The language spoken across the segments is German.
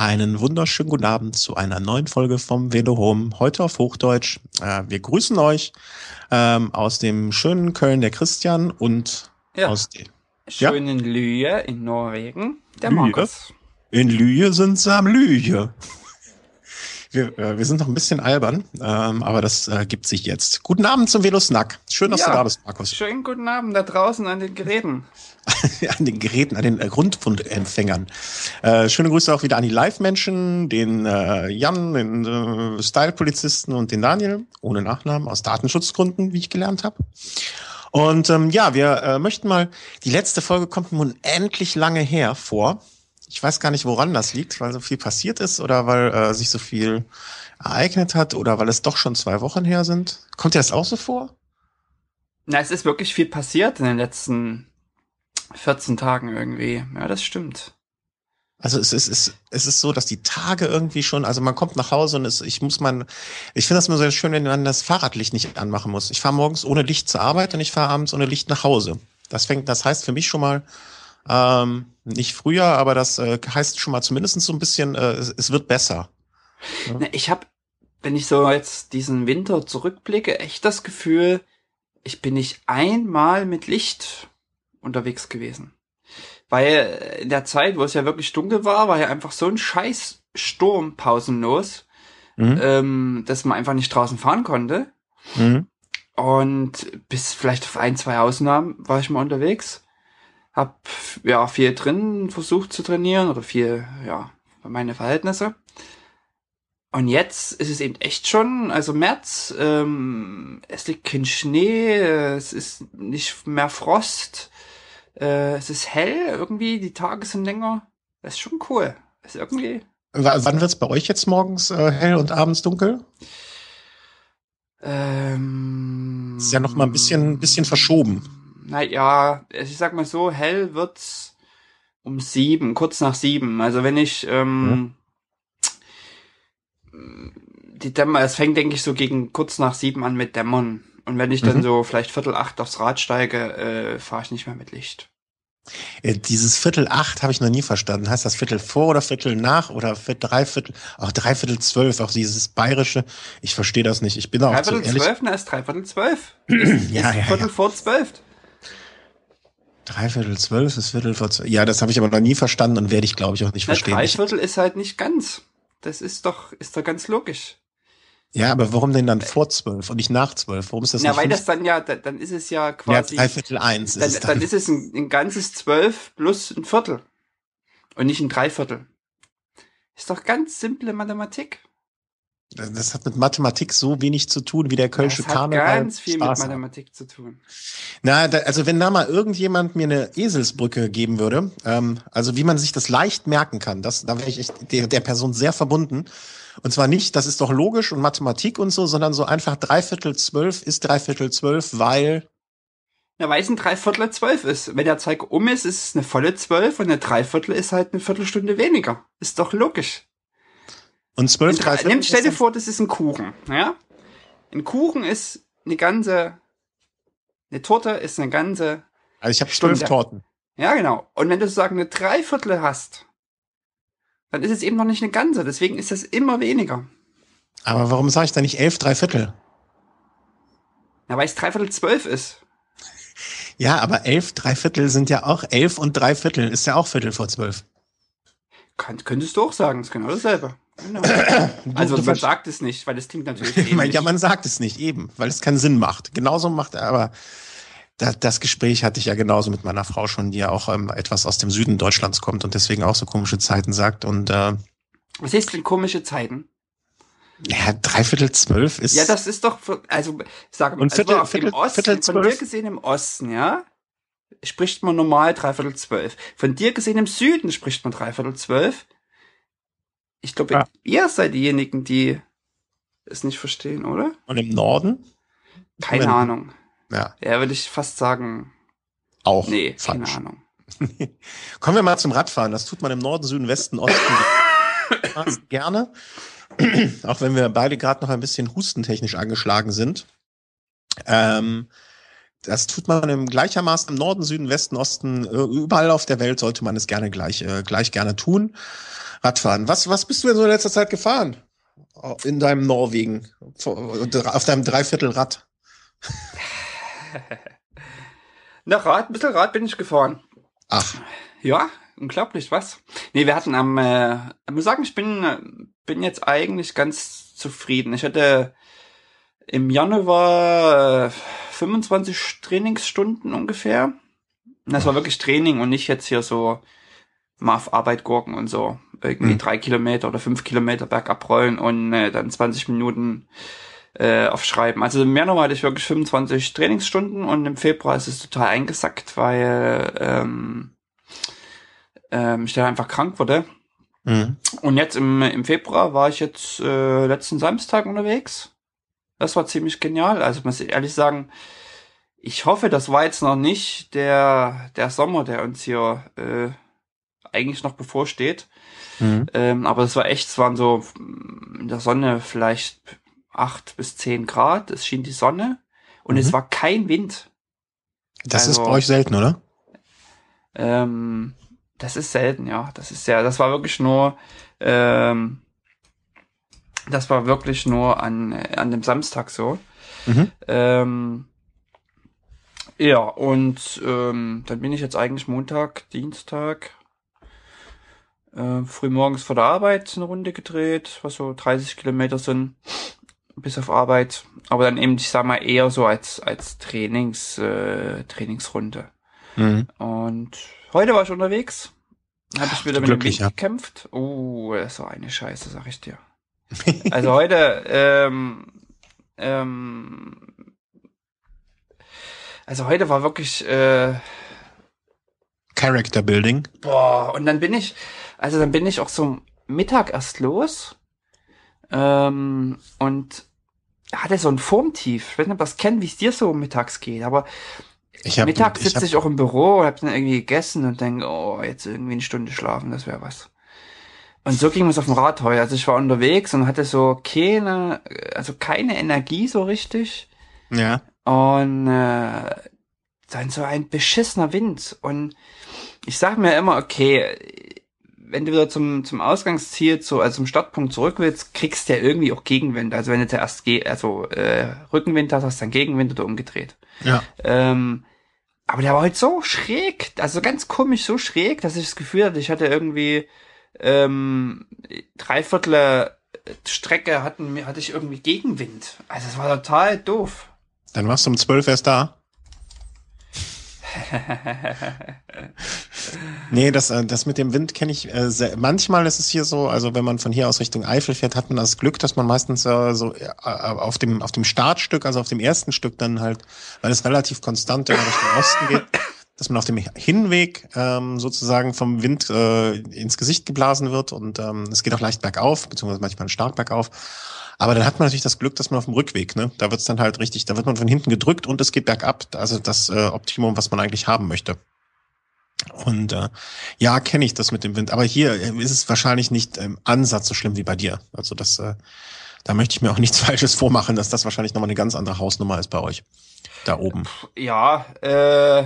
Einen wunderschönen guten Abend zu einer neuen Folge vom Velo Home, heute auf Hochdeutsch. Äh, wir grüßen euch ähm, aus dem schönen Köln der Christian und Ja. aus dem Schönen Lühe in Norwegen, der Lühe? Markus. in Lühe sind sie am Lühe. Wir, äh, wir sind noch ein bisschen albern, ähm, aber das äh, gibt sich jetzt. Guten Abend zum Velo Snack. Schön, dass Ja. du da bist, Markus. Schönen guten Abend da draußen an den Geräten. an den Geräten, an den äh, Rundfunkempfängern. Äh, schöne Grüße auch wieder an die Live-Menschen, den äh, Jan, den äh, Style-Polizisten und den Daniel, ohne Nachnamen, aus Datenschutzgründen, wie ich gelernt habe. Und ähm, ja, wir äh, möchten mal, die letzte Folge kommt nun endlich lange her vor. Ich weiß gar nicht, woran das liegt, weil so viel passiert ist oder weil äh, sich so viel ereignet hat oder weil es doch schon zwei Wochen her sind. Kommt dir das auch so vor? Na, es ist wirklich viel passiert in den letzten 14 Tagen irgendwie. Ja, das stimmt. Also es ist, es, es ist so, dass die Tage irgendwie schon, also man kommt nach Hause und es, ich muss mein, ich finde das immer sehr schön, wenn man das Fahrradlicht nicht anmachen muss. Ich fahre morgens ohne Licht zur Arbeit und ich fahre abends ohne Licht nach Hause. Das fängt, das heißt für mich schon mal, ähm, nicht früher, aber das äh, heißt schon mal zumindest so ein bisschen, äh, es, es wird besser. Na, ich habe, wenn ich so jetzt diesen Winter zurückblicke, echt das Gefühl, ich bin nicht einmal mit Licht unterwegs gewesen. Weil in der Zeit, wo es ja wirklich dunkel war, war ja einfach so ein scheiß Sturm pausenlos, Mhm. ähm, dass man einfach nicht draußen fahren konnte. Mhm. Und bis vielleicht auf ein, zwei Ausnahmen war ich mal unterwegs. Hab ja viel drin versucht zu trainieren oder viel, ja, meine Verhältnisse. Und jetzt ist es eben echt schon, also März, ähm, es liegt kein Schnee, es ist nicht mehr Frost, äh, es ist hell irgendwie, die Tage sind länger. Das ist schon cool. Das ist irgendwie, W wann wird's bei euch jetzt morgens äh, hell und abends dunkel? ähm, Ist ja noch mal ein bisschen, bisschen verschoben. Naja, ich sag mal so, hell wird's um sieben, kurz nach sieben. Also wenn ich ähm, die Dämmer, es fängt, denke ich, so gegen kurz nach sieben an mit Dämmern. Und wenn ich dann Mhm. so vielleicht Viertel acht aufs Rad steige, äh, fahre ich nicht mehr mit Licht. Äh, Dieses Viertel acht habe ich noch nie verstanden. Heißt das Viertel vor oder Viertel nach oder Viertel, Dreiviertel, auch Dreiviertel zwölf, auch dieses bayerische. Ich verstehe das nicht. Ich bin auch Dreiviertel zwölf, na, ist dreiviertel zwölf. Ja, ist ja, Viertel ja. vor zwölf. Dreiviertel zwölf ist Viertel vor zwölf. Ja, das habe ich aber noch nie verstanden und werde ich, glaube ich, auch nicht Na, verstehen. Dreiviertel ist halt nicht ganz. Das ist doch, ist doch ganz logisch. ja, aber warum denn dann vor zwölf und nicht nach zwölf? Warum ist das Ja, nicht weil das dann ja, da- dann ist es ja ja, quasi. Dreiviertel eins ist dann, es dann dann. ist es ein, ein ganzes Zwölf plus ein Viertel. Und nicht ein Dreiviertel. Ist doch ganz simple Mathematik. Das hat mit Mathematik so wenig zu tun wie der Kölsche das hat Karneval. ganz viel Spaß mit hat. Mathematik zu tun. Na, da, also wenn da mal irgendjemand mir eine Eselsbrücke geben würde, ähm, also wie man sich das leicht merken kann, das, da wäre ich echt der, der Person sehr verbunden. Und zwar nicht, das ist doch logisch und Mathematik und so, sondern so einfach Dreiviertel zwölf ist Dreiviertel zwölf, weil Na, weil es ein Dreiviertel zwölf ist. Wenn der Zeig um ist, ist es eine volle zwölf und eine Dreiviertel ist halt eine Viertelstunde weniger. Ist doch logisch. Und zwölf Ein Dre- Dreiviertel. Nimm, stell dir vor, das ist ein Kuchen, ja? Ein Kuchen ist eine ganze, eine Torte ist eine ganze Also ich habe zwölf. Torten. Ja, genau. Und wenn du sozusagen eine Dreiviertel hast, dann ist es eben noch nicht eine ganze. Deswegen ist das immer weniger. Aber warum sage ich da nicht elf Dreiviertel? Ja, weil es Dreiviertel zwölf ist. Ja, aber elf Dreiviertel sind ja auch elf und Dreiviertel ist ja auch Viertel vor zwölf. Kann, könntest du auch sagen, ist genau dasselbe. Genau. also du man sagt es nicht, weil es klingt natürlich ähnlich. Ja, man sagt es nicht eben, weil es keinen Sinn macht. Genauso macht er aber da, das Gespräch hatte ich ja genauso mit meiner Frau schon, die ja auch ähm, etwas aus dem Süden Deutschlands kommt und deswegen auch so komische Zeiten sagt. Und äh, Was ist denn komische Zeiten? ja, dreiviertel zwölf ist. Ja, das ist doch, also sag Und also Viertel- auf Viertel- im Osten, Viertel von dir zwölf? gesehen im Osten, ja, spricht man normal Dreiviertel zwölf. Von dir gesehen im Süden spricht man Dreiviertel zwölf. Ich glaube, Ja. ihr seid diejenigen, die es nicht verstehen, oder? und im Norden? Keine Moment. Ahnung. Ja, Ja, würde ich fast sagen, auch. nee, keine falsch. Ahnung. Kommen wir mal zum Radfahren. Das tut man im Norden, Süden, Westen, Osten gerne. Auch wenn wir beide gerade noch ein bisschen hustentechnisch angeschlagen sind. Ähm, das tut man im gleichermaßen im Norden, Süden, Westen, Osten, äh, überall auf der Welt sollte man es gerne gleich, äh, gleich gerne tun. Radfahren. Was, was bist du denn so in letzter Zeit gefahren? In deinem Norwegen? Auf deinem Dreiviertelrad? Na, Rad, ein bisschen Rad bin ich gefahren. Ach. Ja, unglaublich, was? Nee, wir hatten am, äh, ich muss sagen, ich bin, bin jetzt eigentlich ganz zufrieden. Ich hatte im Januar äh, 25 Trainingsstunden ungefähr. Das war wirklich Training und nicht jetzt hier so mal auf Arbeit gurken und so. Irgendwie mhm. drei Kilometer oder fünf Kilometer bergab rollen und äh, dann 20 Minuten äh, aufschreiben. Also im Januar hatte ich wirklich 25 Trainingsstunden und im Februar ist es total eingesackt, weil ähm, ähm, ich dann einfach krank wurde. Mhm. Und jetzt im, im Februar war ich jetzt äh, letzten Samstag unterwegs das war ziemlich genial. Also muss ich ehrlich sagen, ich hoffe, das war jetzt noch nicht der, der Sommer, der uns hier äh, eigentlich noch bevorsteht. Mhm. Ähm, aber es war echt, es waren so in der Sonne vielleicht acht bis zehn Grad. Es schien die Sonne und mhm. es war kein Wind. Das also, ist bei euch selten, oder? Ähm, das ist selten, ja. Das ist ja, das war wirklich nur ähm, das war wirklich nur an, an dem Samstag so. Mhm. Ähm, ja, und ähm, dann bin ich jetzt eigentlich Montag, Dienstag, äh, frühmorgens vor der Arbeit eine Runde gedreht, was so 30 Kilometer sind, bis auf Arbeit. Aber dann eben, ich sag mal, eher so als, als Trainings, äh, Trainingsrunde. Mhm. Und heute war ich unterwegs. Habe ich wieder mit dem Wind ja. gekämpft. Oh, das war eine Scheiße, sag ich dir. Also heute, ähm, ähm, also heute war wirklich äh, Character Building. Boah, und dann bin ich, also dann bin ich auch so Mittag erst los ähm, und hatte so ein Formtief. Ich weiß nicht, ob das kennt, wie es dir so mittags geht, aber ich hab, Mittag sitze ich, ich, auch im Büro und hab dann irgendwie gegessen und denke, oh, jetzt irgendwie eine Stunde schlafen, das wäre was. Und so ging es auf dem Rad heute. Also ich war unterwegs und hatte so keine, also keine Energie so richtig. Ja. Und äh, dann so ein beschissener Wind. Und ich sag mir immer, okay, wenn du wieder zum, zum Ausgangsziel, zu, also zum Startpunkt zurück willst, kriegst du ja irgendwie auch Gegenwind. Also wenn du zuerst geh, also äh, Rückenwind hast, hast du dann Gegenwind oder umgedreht. Ja. Ähm, aber der war halt so schräg, also ganz komisch so schräg, dass ich das Gefühl hatte, ich hatte irgendwie ähm, Dreiviertel Strecke hatten, hatte ich irgendwie Gegenwind. Also es war total doof. Dann warst du um zwölf erst da. nee, das, äh, das mit dem Wind kenne ich äh, sehr. Manchmal ist es hier so, also wenn man von hier aus Richtung Eifel fährt, hat man das Glück, dass man meistens äh, so äh, auf dem auf dem Startstück, also auf dem ersten Stück dann halt, weil es relativ konstant in Richtung Osten geht, dass man auf dem Hinweg ähm, sozusagen vom Wind äh, ins Gesicht geblasen wird und ähm, es geht auch leicht bergauf, beziehungsweise manchmal stark bergauf. Aber dann hat man natürlich das Glück, dass man auf dem Rückweg, ne, da wird's dann halt richtig, da wird man von hinten gedrückt und es geht bergab. Also das äh, Optimum, was man eigentlich haben möchte. Und äh, ja, kenne ich das mit dem Wind. Aber hier äh, ist es wahrscheinlich nicht im Ansatz so schlimm wie bei dir. Also das, äh, da möchte ich mir auch nichts Falsches vormachen, dass das wahrscheinlich nochmal eine ganz andere Hausnummer ist bei euch. Da oben. Ja, äh,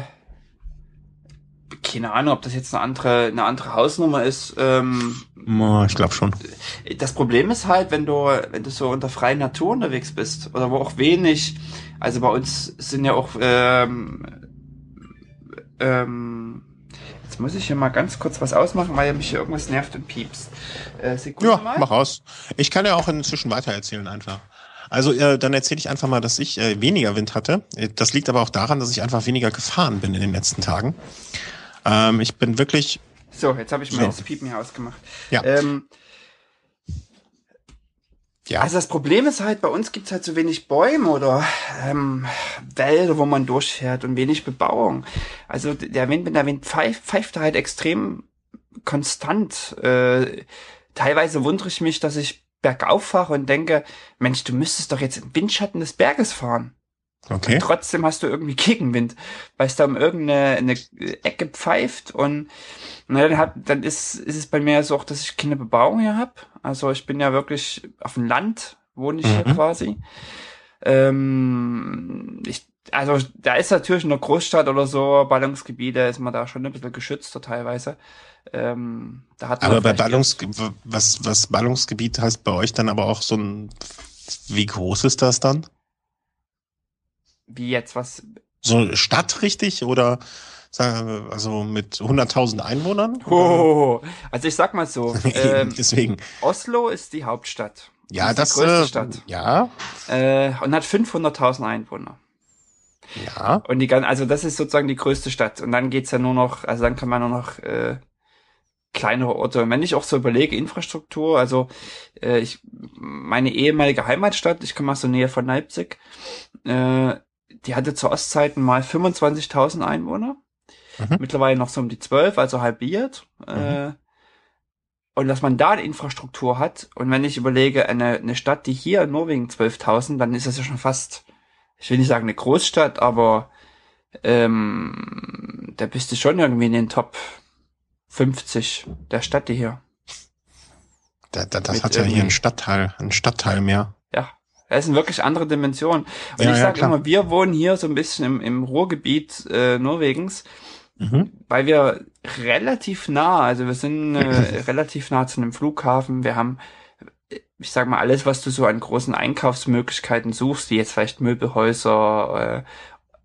keine Ahnung, ob das jetzt eine andere, eine andere Hausnummer ist. Ähm, ich glaube schon. Das Problem ist halt, wenn du, wenn du so unter freien Natur unterwegs bist oder wo auch wenig, also bei uns sind ja auch, ähm, ähm, jetzt muss ich hier mal ganz kurz was ausmachen, weil mich hier irgendwas nervt und piepst. Äh, ja, mal. mach aus. Ich kann ja auch inzwischen weitererzählen einfach. Also äh, dann erzähle ich einfach mal, dass ich äh, weniger Wind hatte. Das liegt aber auch daran, dass ich einfach weniger gefahren bin in den letzten Tagen. Ähm, ich bin wirklich. So, jetzt habe ich mal so. das Piepen hier ausgemacht. Ja. Ähm, ja. Also das Problem ist halt, bei uns gibt's halt so wenig Bäume oder ähm, Wälder, wo man durchfährt und wenig Bebauung. Also der Wind, wenn der Wind pfeift, pfeift er halt extrem konstant. Äh, teilweise wundere ich mich, dass ich bergauf fahre und denke, Mensch, du müsstest doch jetzt im Windschatten des Berges fahren. Okay. Und trotzdem hast du irgendwie Gegenwind, weil es da um irgendeine eine Ecke pfeift und na, dann, hat, dann ist, ist es bei mir so auch, dass ich keine Bebauung hier hab. Also ich bin ja wirklich auf dem Land, wohne ich mhm. hier quasi. Ähm, ich also da ist natürlich in der Großstadt oder so, Ballungsgebiete, ist man da schon ein bisschen geschützter teilweise. Ähm, da hat aber bei Ballungs was, was Ballungsgebiet heißt bei euch dann aber auch so ein, wie groß ist das dann? Wie jetzt, was? So Stadt richtig oder also mit 100.000 Einwohnern? Oh, also ich sag mal so. ähm, Deswegen. Oslo ist die Hauptstadt. Ja, das ist die größte äh, Stadt. Ja. Äh, und hat 500.000 Einwohner. Ja. Und die gan- also das ist sozusagen die größte Stadt. Und dann geht's ja nur noch, also dann kann man nur noch äh, kleinere Orte. Und wenn ich auch so überlege, Infrastruktur, also äh, ich meine ehemalige Heimatstadt, ich komme aus der Nähe von Leipzig, äh, die hatte zu Ostzeiten mal 25.000 Einwohner. Mhm. Mittlerweile noch so um die 12, also halbiert. Äh, und dass man da eine Infrastruktur hat. Und wenn ich überlege, eine, eine Stadt, die hier in Norwegen 12.000, dann ist das ja schon fast, ich will nicht sagen eine Großstadt, aber ähm, da bist du schon irgendwie in den Top 50 der Städte hier. Da, da, das Mit hat ja hier einen Stadtteil, einen Stadtteil mehr. Ja, das sind wirklich andere Dimensionen. Und Ja, ich ja, sage klar. immer, wir wohnen hier so ein bisschen im, im Ruhrgebiet äh, Norwegens, Mhm. weil wir relativ nah, also wir sind äh, relativ nah zu einem Flughafen. Wir haben, ich sag mal, alles, was du so an großen Einkaufsmöglichkeiten suchst, wie jetzt vielleicht Möbelhäuser, äh,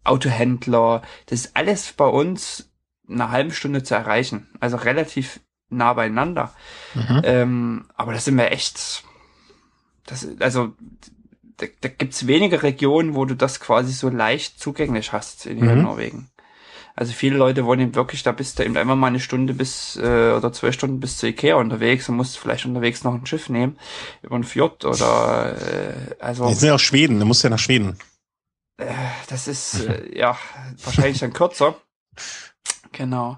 Autohändler, das ist alles bei uns in einer halben Stunde zu erreichen. Also relativ nah beieinander. Mhm. Ähm, aber da sind wir echt, das, also, da, da gibt's wenige Regionen, wo du das quasi so leicht zugänglich hast in Mhm. Norwegen. Also viele Leute wollen eben wirklich, da bist du eben einfach mal eine Stunde bis äh, oder zwei Stunden bis zu Ikea unterwegs und musst vielleicht unterwegs noch ein Schiff nehmen über ein Fjord oder äh, also Jetzt sind ja auch Schweden, du musst ja nach Schweden. äh, das ist äh, ja wahrscheinlich dann kürzer. Genau.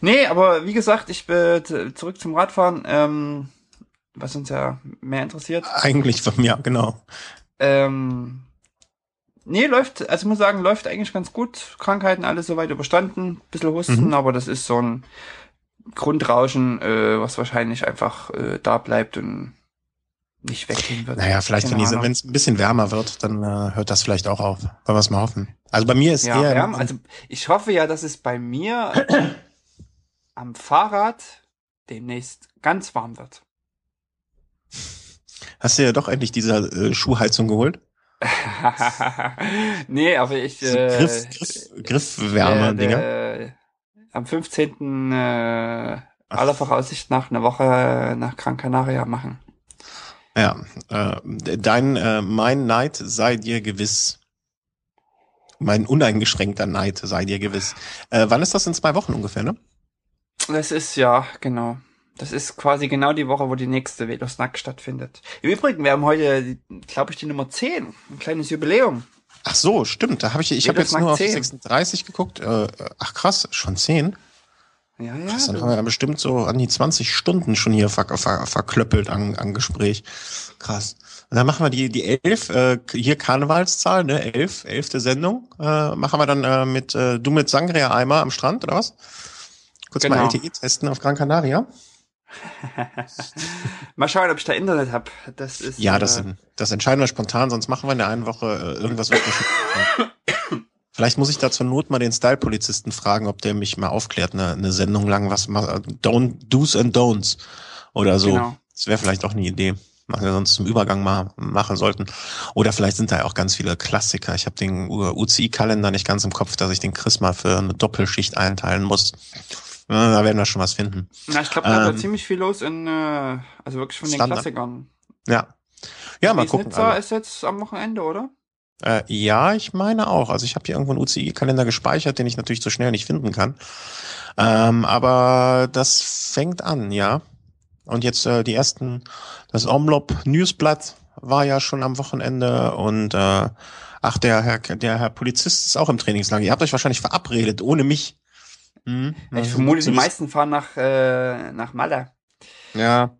Nee, aber wie gesagt, ich bin zurück zum Radfahren, ähm, was uns ja mehr interessiert. Eigentlich von mir, genau. Ähm, nee, läuft, also ich muss sagen, läuft eigentlich ganz gut. Krankheiten alles soweit überstanden. Bisschen Husten, Mhm. aber das ist so ein Grundrauschen, äh, was wahrscheinlich einfach äh, da bleibt und nicht weggehen wird. Naja, vielleicht, wenn es ein bisschen wärmer wird, dann äh, hört das vielleicht auch auf. Wollen wir es mal hoffen. Also bei mir ist Ja, eher. wärm, also ich hoffe ja, dass es bei mir am Fahrrad demnächst ganz warm wird. Hast du ja doch endlich diese äh, Schuhheizung geholt? nee, aber ich äh, Griff, Griff, Griffwärme-Dinger. äh, am 15. Äh, aller Voraussicht nach eine Woche nach Gran Canaria machen. Ja, äh, dein, äh, mein Neid sei dir gewiss. Mein uneingeschränkter Neid sei dir gewiss. Äh, wann ist das in zwei Wochen ungefähr, ne? Das ist ja, genau. Das ist quasi genau die Woche, wo die nächste Velosnack stattfindet. Im Übrigen, wir haben heute, glaube ich, die Nummer 10. Ein kleines Jubiläum. Ach so, stimmt. Da habe ich, ich habe jetzt nur auf 10. 36 geguckt. Äh, ach krass, schon 10. Ja, ja. Krass, dann haben wir ja bestimmt so an die 20 Stunden schon hier ver ver verklöppelt an, an Gespräch. Krass. Und dann machen wir die, die elf, äh, hier Karnevalszahl, ne, elf, elfte Sendung, äh, machen wir dann äh, mit, äh, du mit Sangria-Eimer am Strand, oder was? Kurz mal Genau. LTE testen auf Gran Canaria. Mal schauen, ob ich da Internet hab. Das ist. Ja, das, äh, das entscheiden wir spontan, sonst machen wir in der einen Woche äh, irgendwas wirklich. Vielleicht muss ich da zur Not mal den Style-Polizisten fragen, ob der mich mal aufklärt, eine, eine Sendung lang, was don't, Do's and Don'ts oder so. Genau. Das wäre vielleicht auch eine Idee, was wir sonst zum Übergang mal machen sollten. Oder vielleicht sind da ja auch ganz viele Klassiker. Ich habe den UCI-Kalender nicht ganz im Kopf, dass ich den Chris mal für eine Doppelschicht einteilen muss. Da werden wir schon was finden. Na, ich glaube, da war Ähm, ziemlich viel los in, äh, also wirklich von den Standard. Klassikern. Ja. Ja, mal gucken. Nizza Also. ist jetzt am Wochenende, oder? Äh, ja, ich meine auch. Also ich habe hier irgendwo einen UCI-Kalender gespeichert, den ich natürlich so schnell nicht finden kann. Ähm, aber das fängt an, ja. Und jetzt äh, die ersten, das Omlop Newsblatt war ja schon am Wochenende und äh, ach, der Herr, der Herr Polizist ist auch im Trainingslager. Ihr habt euch wahrscheinlich verabredet, ohne mich. Hm? Ich vermute, die meisten fahren nach, äh, nach Malle. Ja,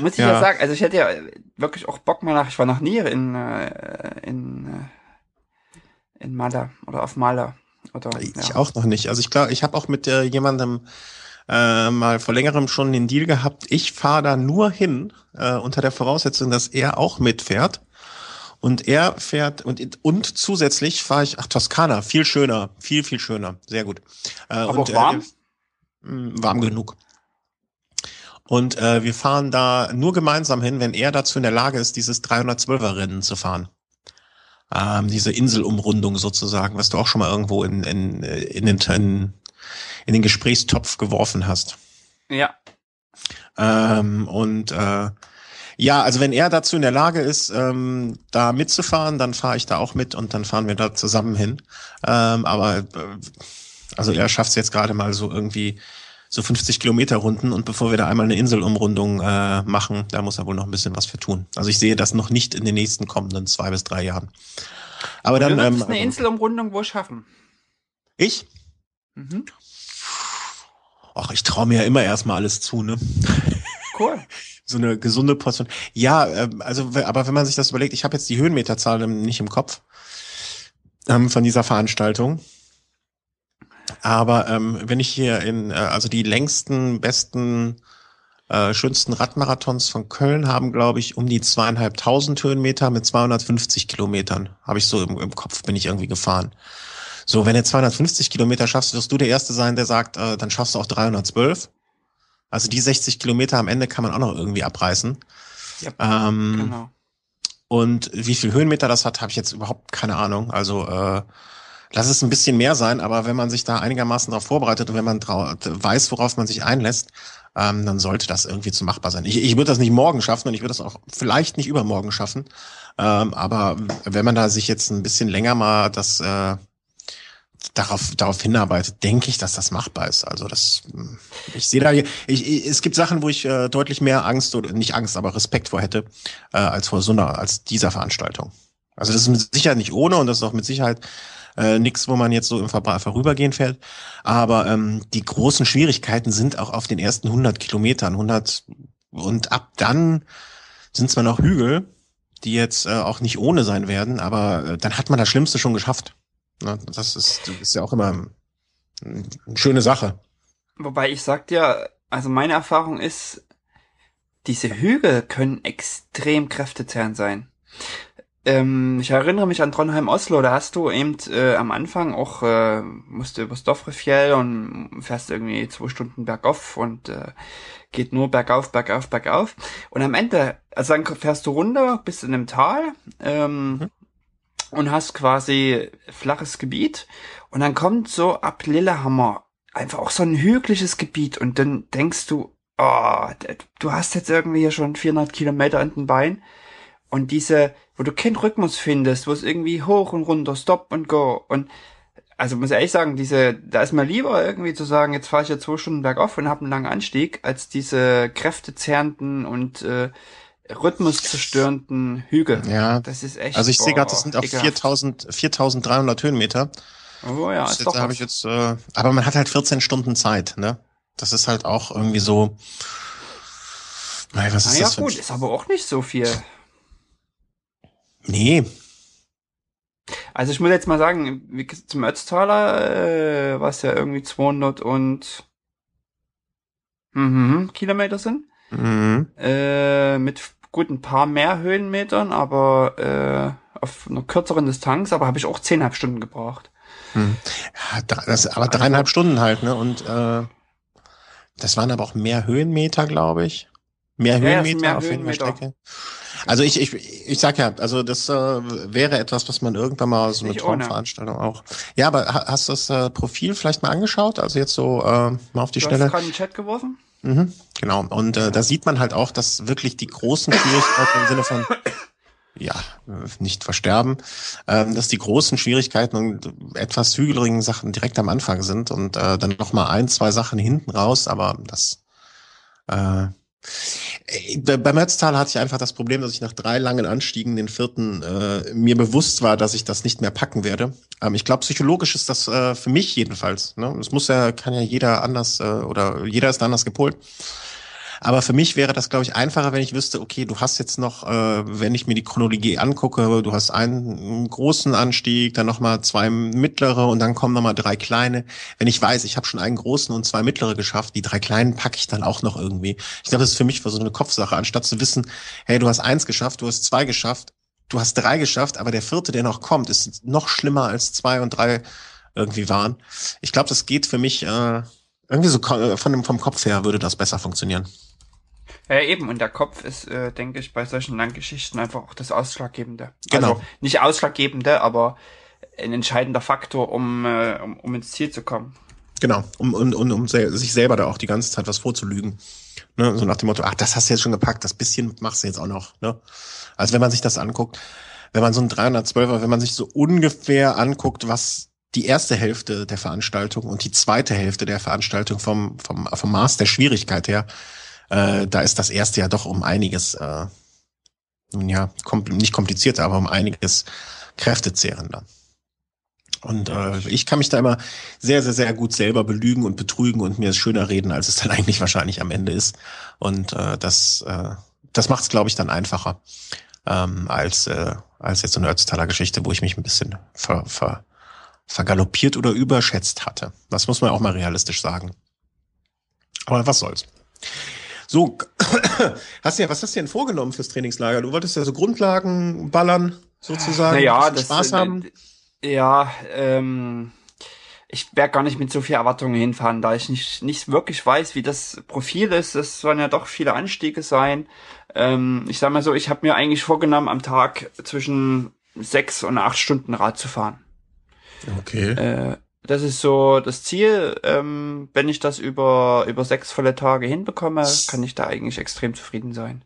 Muss ich ja. Ja. sagen, also ich hätte ja wirklich auch Bock mal nach, ich war noch nie in, äh, in, äh, in Malle oder auf Malle. Oder, Ich ja. auch noch nicht. Also ich glaube, ich habe auch mit äh, jemandem äh, mal vor längerem schon den Deal gehabt. Ich fahre da nur hin, äh, unter der Voraussetzung, dass er auch mitfährt. Und er fährt und und zusätzlich fahre ich ach Toskana, viel schöner, viel viel schöner, sehr gut. Äh, Aber und, auch warm? Äh, warm genug. Und äh, wir fahren da nur gemeinsam hin, wenn er dazu in der Lage ist, dieses 312er Rennen zu fahren. Ähm, diese Inselumrundung sozusagen, was du auch schon mal irgendwo in, in, in, den, in, in den Gesprächstopf geworfen hast. Ja. Ähm, und äh, ja, also wenn er dazu in der Lage ist, ähm, da mitzufahren, dann fahre ich da auch mit und dann fahren wir da zusammen hin. Ähm, aber äh, also er schafft es jetzt gerade mal so irgendwie so 50 Kilometer Runden und bevor wir da einmal eine Inselumrundung äh, machen, da muss er wohl noch ein bisschen was für tun. Also ich sehe das noch nicht in den nächsten kommenden zwei bis drei Jahren. Aber dann. Du ähm, eine also, Inselumrundung wo schaffen? Ich? Mhm. Ach, ich traue mir ja immer erstmal alles zu, ne? Cool. so eine gesunde Portion. Ja, äh, also, aber wenn man sich das überlegt, ich habe jetzt die Höhenmeterzahl nicht im Kopf ähm, von dieser Veranstaltung. Aber ähm, wenn ich hier in, äh, also die längsten, besten, äh, schönsten Radmarathons von Köln haben, glaube ich, um die zweieinhalbtausend Höhenmeter mit 250 Kilometern. Habe ich so im, im Kopf, bin ich irgendwie gefahren. So, wenn du 250 Kilometer schaffst, wirst du der Erste sein, der sagt, äh, dann schaffst du auch 312. Also die 60 Kilometer am Ende kann man auch noch irgendwie abreißen. Yep, ähm, genau. Und wie viel Höhenmeter das hat, habe ich jetzt überhaupt keine Ahnung. Also äh, Lass es ein bisschen mehr sein, aber wenn man sich da einigermaßen darauf vorbereitet und wenn man weiß, worauf man sich einlässt, ähm, dann sollte das irgendwie zu machbar sein. Ich, ich würde das nicht morgen schaffen und ich würde das auch vielleicht nicht übermorgen schaffen. Ähm, aber wenn man da sich jetzt ein bisschen länger mal das äh, darauf, darauf hinarbeitet, denke ich, dass das machbar ist. Also das, ich sehe da, ich, ich, es gibt Sachen, wo ich äh, deutlich mehr Angst oder nicht Angst, aber Respekt vor hätte, äh, als vor so einer, als dieser Veranstaltung. Also das ist mit Sicherheit nicht ohne und das ist auch mit Sicherheit äh, nichts, wo man jetzt so im Vorübergehen fährt. Aber ähm, die großen Schwierigkeiten sind auch auf den ersten 100 Kilometern. 100 und ab dann sind zwar noch Hügel, die jetzt äh, auch nicht ohne sein werden, aber äh, dann hat man das Schlimmste schon geschafft. Na, das ist, das ist ja auch immer eine schöne Sache. Wobei ich sag dir, also meine Erfahrung ist, diese Hügel können extrem kräftezehrend sein. Ähm, ich erinnere mich an Trondheim-Oslo, da hast du eben äh, am Anfang auch, äh, musst du übers Dovre und fährst irgendwie zwei Stunden bergauf und äh, geht nur bergauf, bergauf, bergauf. Und am Ende, also dann fährst du runter, bist in einem Tal ähm, mhm. Und hast quasi flaches Gebiet. Und dann kommt so ab Lillehammer einfach auch so ein hügeliges Gebiet. Und dann denkst du, oh, du hast jetzt irgendwie hier schon 400 Kilometer in den Bein. Und diese, wo du keinen Rhythmus findest, wo es irgendwie hoch und runter, stop und go. Und also muss ich ehrlich sagen, diese, da ist mir lieber irgendwie zu sagen, jetzt fahre ich ja zwei Stunden bergauf und habe einen langen Anstieg, als diese kräftezerrenden und äh, rhythmuszerstörenden Hügel. Ja. Das ist echt. Also ich sehe gerade, das sind auf 4000, 4300 Höhenmeter. Oh ja, ist, ist doch. Ich jetzt, äh, aber man hat halt 14 Stunden Zeit, ne? Das ist halt auch irgendwie so. Nein, was ist Na das? Ja gut, ist aber auch nicht so viel. Nee. Also ich muss jetzt mal sagen, wie zum Ötztaler, äh, was ja irgendwie 200 und mhm, Kilometer sind, mhm. äh, mit gut ein paar mehr Höhenmetern, aber äh, auf einer kürzeren Distanz, aber habe ich auch zehnhalb Stunden gebraucht. Mhm. Ja, das, aber dreieinhalb Stunden halt, ne? Und äh, das waren aber auch mehr Höhenmeter, glaube ich. Mehr Höhenmeter ja, mehr auf Höhenmeter. Strecke. Also ich, ich, ich sag ja, also das äh, wäre etwas, was man irgendwann mal so eine Traumveranstaltung auch. Ja, aber hast du das äh, Profil vielleicht mal angeschaut? Also jetzt so äh, mal auf die du Stelle. Hast gerade einen Chat geworfen? Mhm, genau. Und äh, da sieht man halt auch, dass wirklich die großen Schwierigkeiten im Sinne von ja, nicht versterben, ähm, dass die großen Schwierigkeiten und etwas hügeligen Sachen direkt am Anfang sind und äh, dann noch mal ein, zwei Sachen hinten raus, aber das äh, äh, beim Ötztal hatte ich einfach das Problem, dass ich nach drei langen Anstiegen den vierten äh, mir bewusst war, dass ich das nicht mehr packen werde. Ähm, ich glaube, psychologisch ist das äh, für mich jedenfalls. Ne? Es muss ja, kann ja jeder anders äh, oder jeder ist anders gepolt. Aber für mich wäre das, glaube ich, einfacher, wenn ich wüsste, okay, du hast jetzt noch, äh, wenn ich mir die Chronologie angucke, du hast einen großen Anstieg, dann nochmal zwei mittlere und dann kommen nochmal drei kleine. Wenn ich weiß, ich habe schon einen großen und zwei mittlere geschafft, die drei kleinen packe ich dann auch noch irgendwie. Ich glaube, das ist für mich so eine Kopfsache, anstatt zu wissen, hey, du hast eins geschafft, du hast zwei geschafft, du hast drei geschafft, aber der vierte, der noch kommt, ist noch schlimmer als zwei und drei irgendwie waren. Ich glaube, das geht für mich äh, irgendwie so äh, von vom Kopf her würde das besser funktionieren. Ja, eben, und der Kopf ist, äh, denke ich, bei solchen Langgeschichten einfach auch das Ausschlaggebende. Genau. Also nicht Ausschlaggebende, aber ein entscheidender Faktor, um, äh, um, um ins Ziel zu kommen. Genau, um, um, um, um sich selber da auch die ganze Zeit was vorzulügen. Ne? So nach dem Motto, ach, das hast du jetzt schon gepackt, das bisschen machst du jetzt auch noch. Ne? Also wenn man sich das anguckt, wenn man so ein 312er, wenn man sich so ungefähr anguckt, was die erste Hälfte der Veranstaltung und die zweite Hälfte der Veranstaltung vom, vom, vom Maß der Schwierigkeit her, äh, da ist das erste ja doch um einiges, äh, ja, kom nicht komplizierter, aber um einiges kräftezehrender. Und äh, ich kann mich da immer sehr, sehr, sehr gut selber belügen und betrügen und mir es schöner reden, als es dann eigentlich wahrscheinlich am Ende ist. Und äh, das, äh, das macht es, glaube ich, dann einfacher ähm, als, äh, als jetzt so eine Ötztaler Geschichte, wo ich mich ein bisschen ver, ver, vergaloppiert oder überschätzt hatte. Das muss man auch mal realistisch sagen. Aber was soll's. So, hast du ja, was hast du denn vorgenommen fürs Trainingslager? Du wolltest ja so Grundlagen ballern, sozusagen. Naja, das, Spaß haben. Ja, ähm, ich werde gar nicht mit so viel Erwartungen hinfahren, da ich nicht, nicht wirklich weiß, wie das Profil ist. Es sollen ja doch viele Anstiege sein. Ähm, ich sag mal so, ich habe mir eigentlich vorgenommen, am Tag zwischen sechs und acht Stunden Rad zu fahren. Okay. Äh, das ist so das Ziel. Ähm, wenn ich das über, über sechs volle Tage hinbekomme, kann ich da eigentlich extrem zufrieden sein.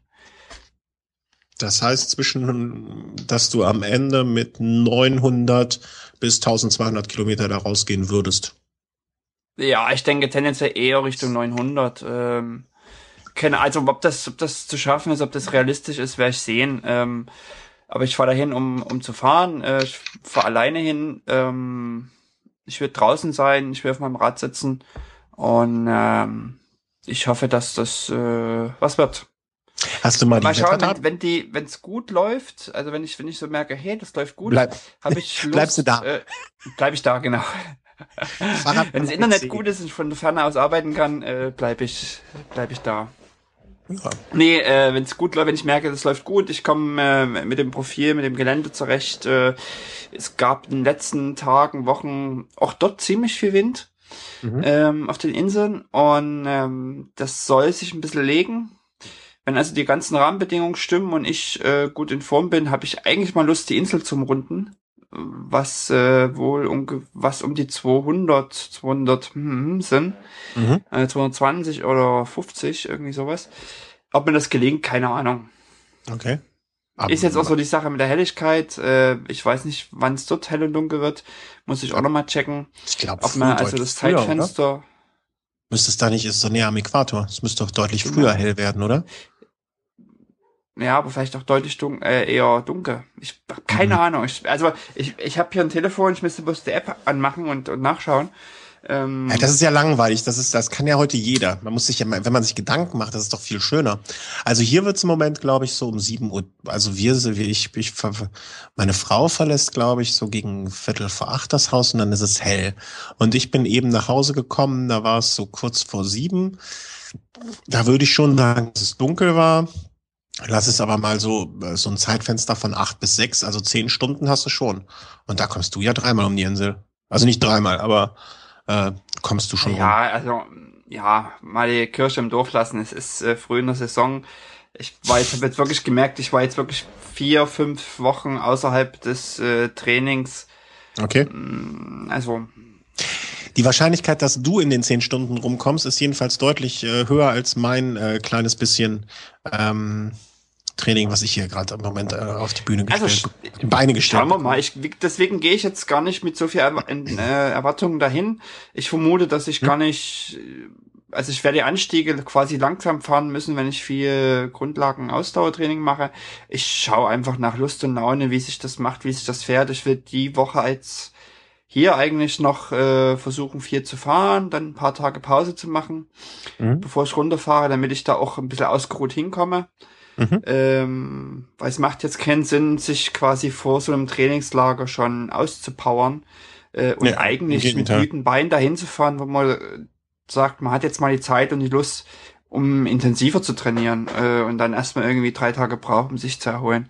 Das heißt zwischen, dass du am Ende mit 900 bis 1200 Kilometer da rausgehen würdest. Ja, ich denke tendenziell eher Richtung 900. Ähm, keine, also ob das, ob das zu schaffen ist, ob das realistisch ist, werde ich sehen. Ähm, aber ich fahre dahin, um, um zu fahren. Äh, ich fahre alleine hin. Ähm, ich werde draußen sein, ich werde auf meinem Rad sitzen und ähm, ich hoffe, dass das äh, was wird. Hast du mal die mal schauen, wenn, wenn die, wenn es gut läuft, also wenn ich, wenn ich so merke, hey, das läuft gut, Bleib, habe ich Lust, bleibst du da? Äh, bleib ich da, genau. wenn das Internet gut ist und ich von der Ferne aus arbeiten kann, äh, bleib ich, bleib ich da. Ja. Nee, äh, wenn es gut läuft, wenn ich merke, das läuft gut, ich komme äh, mit dem Profil, mit dem Gelände zurecht. Äh, es gab in den letzten Tagen, Wochen auch dort ziemlich viel Wind mhm. ähm, auf den Inseln und ähm, das soll sich ein bisschen legen. Wenn also die ganzen Rahmenbedingungen stimmen und ich äh, gut in Form bin, habe ich eigentlich mal Lust, die Insel zu umrunden was äh, wohl um, was um die 200, 200 hm, sind, mhm. äh, 220 oder 50, irgendwie sowas. Ob mir das gelingt, keine Ahnung. Okay. Aber, ist jetzt auch so die Sache mit der Helligkeit. Äh, ich weiß nicht, wann es dort hell und dunkel wird. Muss ich auch noch mal checken. Ich glaube, ob man also das Zeitfenster. Früher, müsste es da nicht, ist so näher am Äquator. Es müsste doch deutlich früher genau. hell werden, oder? Ja, aber vielleicht auch deutlich dun äh, eher dunkel. Ich keine mhm. Ahnung. Ich, also ich, ich habe hier ein Telefon, ich müsste bloß die App anmachen und, und nachschauen. Ähm, ja, das ist ja langweilig. Das ist, das kann ja heute jeder. Man muss sich ja, wenn man sich Gedanken macht, das ist doch viel schöner. Also hier wird's im Moment, glaube ich, so um sieben Uhr. Also wir, wie ich, ich, meine Frau verlässt, glaube ich, so gegen Viertel vor acht das Haus und dann ist es hell. Und ich bin eben nach Hause gekommen. Da war es so kurz vor sieben. Da würde ich schon sagen, dass es dunkel war. Lass es aber mal so, äh, so ein Zeitfenster von acht bis sechs, also zehn Stunden hast du schon. Und da kommst du ja dreimal um die Insel. Also nicht dreimal, aber äh, kommst du schon Ja, rum. also ja, mal die Kirche im Dorf lassen. Es ist äh, früh in der Saison. Ich war jetzt, habe jetzt wirklich gemerkt, ich war jetzt wirklich vier, fünf Wochen außerhalb des äh, Trainings. Okay. Mm, also die Wahrscheinlichkeit, dass du in den zehn Stunden rumkommst, ist jedenfalls deutlich äh, höher als mein äh, kleines bisschen ähm, Training, was ich hier gerade im Moment äh, auf die Bühne also gestellt, also, die Beine gestellt. Schauen wir mal. Ich, deswegen gehe ich jetzt gar nicht mit so viel er äh, Erwartungen dahin. Ich vermute, dass ich hm. gar nicht, also ich werde die Anstiege quasi langsam fahren müssen, wenn ich viel Grundlagen-Ausdauertraining mache. Ich schaue einfach nach Lust und Laune, wie sich das macht, wie sich das fährt. Ich will die Woche als hier eigentlich noch äh, versuchen, viel zu fahren, dann ein paar Tage Pause zu machen, mhm. bevor ich runterfahre, damit ich da auch ein bisschen ausgeruht hinkomme. Mhm. Ähm, weil es macht jetzt keinen Sinn, sich quasi vor so einem Trainingslager schon auszupowern äh, und ja, eigentlich mit müden Beinen dahin zu fahren, wo man sagt, man hat jetzt mal die Zeit und die Lust, um intensiver zu trainieren äh, und dann erstmal irgendwie drei Tage braucht, um sich zu erholen.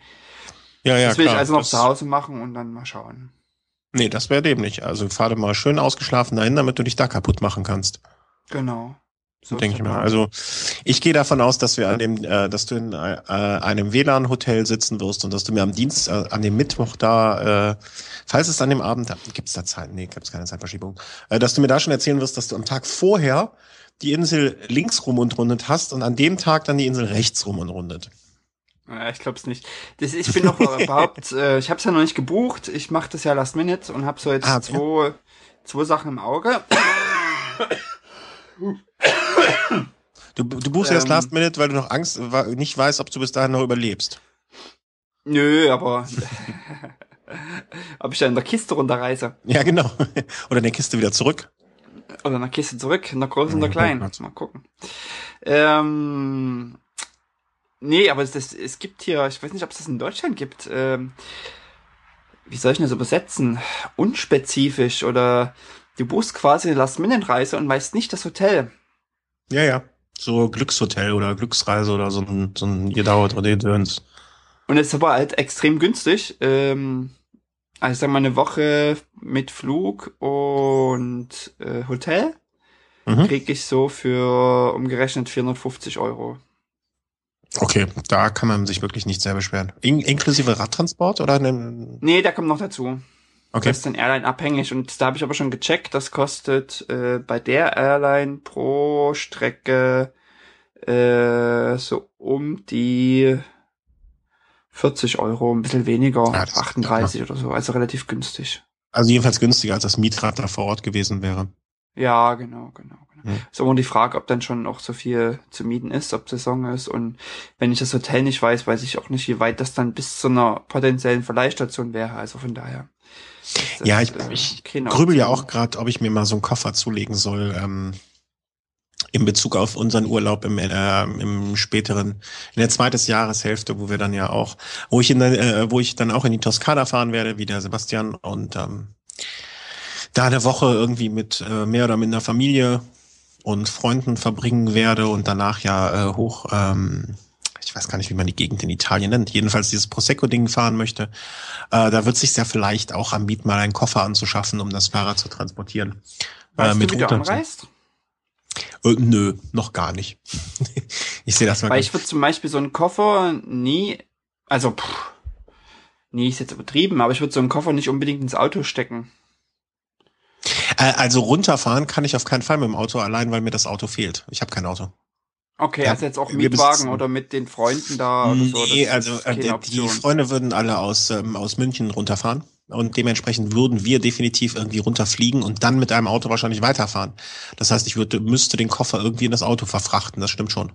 Ja, ja, das will klar. ich also noch das, zu Hause machen und dann mal schauen. Nee, das wäre dämlich. Also fahr dir mal schön ausgeschlafen dahin, damit du dich da kaputt machen kannst. Genau. So denke ich mal. Also ich gehe davon aus, dass wir an dem, äh, dass du in äh, einem WLAN-Hotel sitzen wirst und dass du mir am Dienst, äh, an dem Mittwoch da, äh, falls es an dem Abend, gibt's da Zeit? Nee, gibt's keine Zeitverschiebung, äh, dass du mir da schon erzählen wirst, dass du am Tag vorher die Insel links rum und rundet hast und an dem Tag dann die Insel rechts rum und rundet. Ja, ich glaube es nicht. Das, ich bin noch überhaupt, äh, ich habe es ja noch nicht gebucht. Ich mache das ja last minute und habe so jetzt Ah, okay. zwei, zwei Sachen im Auge. Du, du buchst erst Ähm. Last Minute, weil du noch Angst, nicht weißt, ob du bis dahin noch überlebst. Nö, aber ob ich da in der Kiste runterreise Ja, genau. Oder in der Kiste wieder zurück. oder in der Kiste zurück, in der großen Ja, oder kleinen. Mal gucken. Ähm, nee, aber es, es, gibt hier, ich weiß nicht, ob es das in Deutschland gibt. Ähm, wie soll ich denn das übersetzen? Unspezifisch oder du buchst quasi eine Last-Minute-Reise und weißt nicht das Hotel. Ja, ja. So Glückshotel oder Glücksreise oder so ein, so ein ihr dauert oder Döns. Und es ist aber halt extrem günstig. Ähm, also ich sag mal eine Woche mit Flug und äh, Hotel Mhm. krieg ich so für umgerechnet 450 Euro. Okay, da kann man sich wirklich nicht sehr beschweren. In, inklusive Radtransport oder? Ne, Nee, der kommt noch dazu. okay. Das ist dann Airline abhängig und da habe ich aber schon gecheckt, das kostet äh, bei der Airline pro Strecke äh, so um die 40 Euro, ein bisschen weniger, Ja, das- 38 oder so, also relativ günstig. Also jedenfalls günstiger, als das Mietrad da vor Ort gewesen wäre. Ja, genau, genau. genau. Hm. Ist immer die Frage, ob dann schon auch so viel zu mieten ist, ob Saison ist. Und wenn ich das Hotel nicht weiß, weiß ich auch nicht, wie weit das dann bis zu einer potenziellen Verleihstation wäre. Also von daher. das, Ja, ich, äh, ich grübel ja auch gerade, ob ich mir mal so einen Koffer zulegen soll, ähm, in Bezug auf unseren Urlaub im, äh, im späteren, in der zweiten Jahreshälfte, wo wir dann ja auch, wo ich in äh, wo ich dann auch in die Toskana fahren werde, wie der Sebastian und ähm, da eine Woche irgendwie mit äh, mehr oder minder Familie und Freunden verbringen werde und danach ja äh, hoch, ähm, ich weiß gar nicht, wie man die Gegend in Italien nennt, jedenfalls dieses Prosecco-Ding fahren möchte. Äh, da wird sich ja vielleicht auch anbieten, mal einen Koffer anzuschaffen, um das Fahrrad zu transportieren. Weißt äh, mit du, wie du anreist? Äh, nö, noch gar nicht. ich sehe das mal. Weil ich würde zum Beispiel so einen Koffer nie, also pff, nie ist jetzt übertrieben, aber ich würde so einen Koffer nicht unbedingt ins Auto stecken. Äh, also runterfahren kann ich auf keinen Fall mit dem Auto, allein weil mir das Auto fehlt. Ich habe kein Auto. Okay, Ja, also jetzt auch Mietwagen oder mit den Freunden da oder so. nee, also äh, die. Freunde würden alle aus, ähm, aus München runterfahren. Und dementsprechend würden wir definitiv irgendwie runterfliegen und dann mit einem Auto wahrscheinlich weiterfahren. Das heißt, ich würde, müsste den Koffer irgendwie in das Auto verfrachten. Das stimmt schon.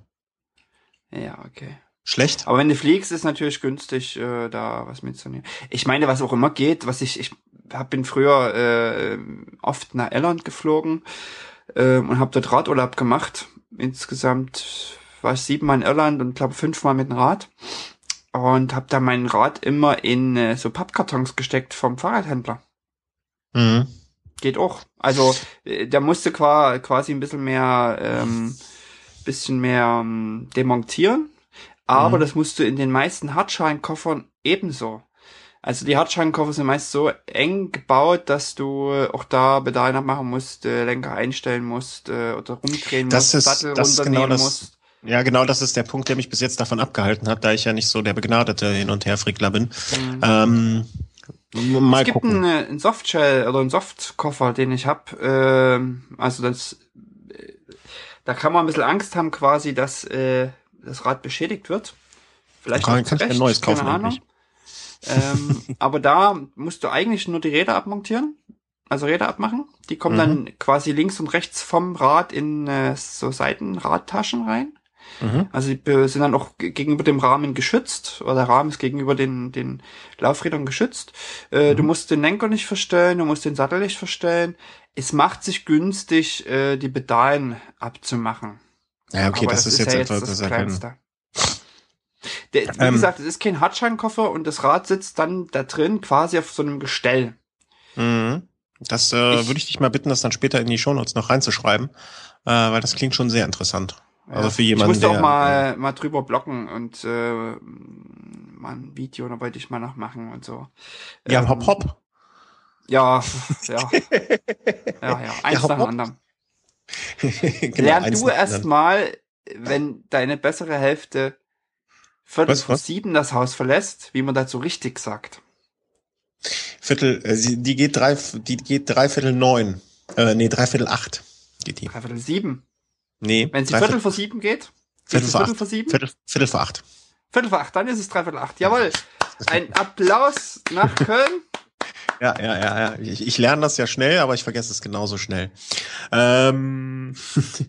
Ja, okay. Schlecht? Aber wenn du fliegst, ist natürlich günstig, äh, da was mitzunehmen. Ich meine, was auch immer geht, was ich, ich hab, bin früher äh, oft nach Irland geflogen äh, und habe dort Radurlaub gemacht. Insgesamt war ich siebenmal in Irland und glaube fünfmal mit dem Rad. Und habe da mein Rad immer in äh, so Pappkartons gesteckt vom Fahrradhändler. Mhm. Geht auch. Also äh, der musste qua quasi ein bisschen mehr, ähm, bisschen mehr ähm, demontieren. Aber Mhm. das musst du in den meisten Hartscheinkoffern ebenso. Also die Hartscheinkoffer sind meist so eng gebaut, dass du auch da Pedale machen musst, äh, Lenker einstellen musst äh, oder rumdrehen Das musst, Sattel genau runternehmen das- musst. Ja, genau, das ist der Punkt, der mich bis jetzt davon abgehalten hat, da ich ja nicht so der begnadete Hin- und Herfrickler bin. Mhm. Ähm, mal es gibt gucken. einen, äh, einen Softshell oder einen Softkoffer, den ich hab. Ähm, also das, äh, da kann man ein bisschen Angst haben, quasi, dass äh, das Rad beschädigt wird. Vielleicht Kann- kann ich ein neues kaufen keine Ahnung. eigentlich. Ähm, aber da musst du eigentlich nur die Räder abmontieren, also Räder abmachen. Die kommen Mhm. dann quasi links und rechts vom Rad in äh, so Seitenradtaschen rein. Mhm. Also die sind dann auch ge- gegenüber dem Rahmen geschützt, oder der Rahmen ist gegenüber den, den Laufrädern geschützt. Äh, Du Mhm. musst den Lenker nicht verstellen, du musst den Sattel nicht verstellen. Es macht sich günstig, äh, die Pedalen abzumachen. Ja, okay, Aber das, ist jetzt ja etwas, das das Kleinste. Der, wie Ähm. gesagt, es ist kein Hartscheinkoffer und das Rad sitzt dann da drin quasi auf so einem Gestell. Mhm. Das äh, Ich- würde ich dich mal bitten, das dann später in die Shownotes noch reinzuschreiben, äh, weil das klingt schon sehr interessant. Also Ja. für jemanden, ich musste der auch mal, mal drüber blocken und äh, mal ein Video, da wollte ich mal noch machen und so. Ja, ähm, hopp, hopp. Ja, ja. ja, ja, eins ja, nach dem anderen. genau, Lern du erst mal, wenn deine bessere Hälfte Viertel was, vor was? sieben das Haus verlässt, wie man dazu richtig sagt. Viertel, äh, die geht drei, die geht dreiviertel neun. Äh, nee, dreiviertel acht geht die. Dreiviertel sieben. Nee. Wenn sie Viertel vor sieben geht? Viertel vor, Viertel vor sieben? Viertel, Viertel vor acht. Viertel vor acht, dann ist es dreiviertel acht. Jawohl. Ein Applaus nach Köln. Ja, ja, ja, ja. Ich, ich lerne das ja schnell, aber ich vergesse es genauso schnell. Ähm,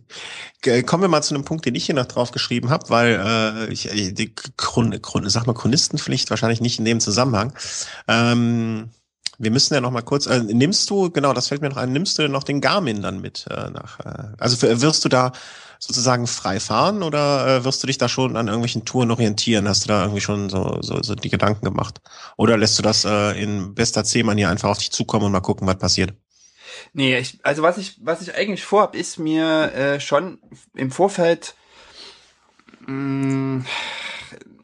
kommen wir mal zu einem Punkt, den ich hier noch drauf geschrieben habe, weil äh, ich äh, die Chron, Chron, sag mal Chronistenpflicht wahrscheinlich nicht in dem Zusammenhang. Ähm, wir müssen ja noch mal kurz. Äh, nimmst du genau, das fällt mir noch ein. Nimmst du noch den Garmin dann mit äh, nach? Äh, also wirst du da sozusagen frei fahren oder äh, wirst du dich da schon an irgendwelchen Touren orientieren? Hast du da irgendwie schon so, so, so die Gedanken gemacht? Oder lässt du das äh, in bester C-Manier einfach auf dich zukommen und mal gucken, was passiert? Nee, ich, also was ich, was ich eigentlich vorhab, ist mir äh, schon im Vorfeld mh, mm,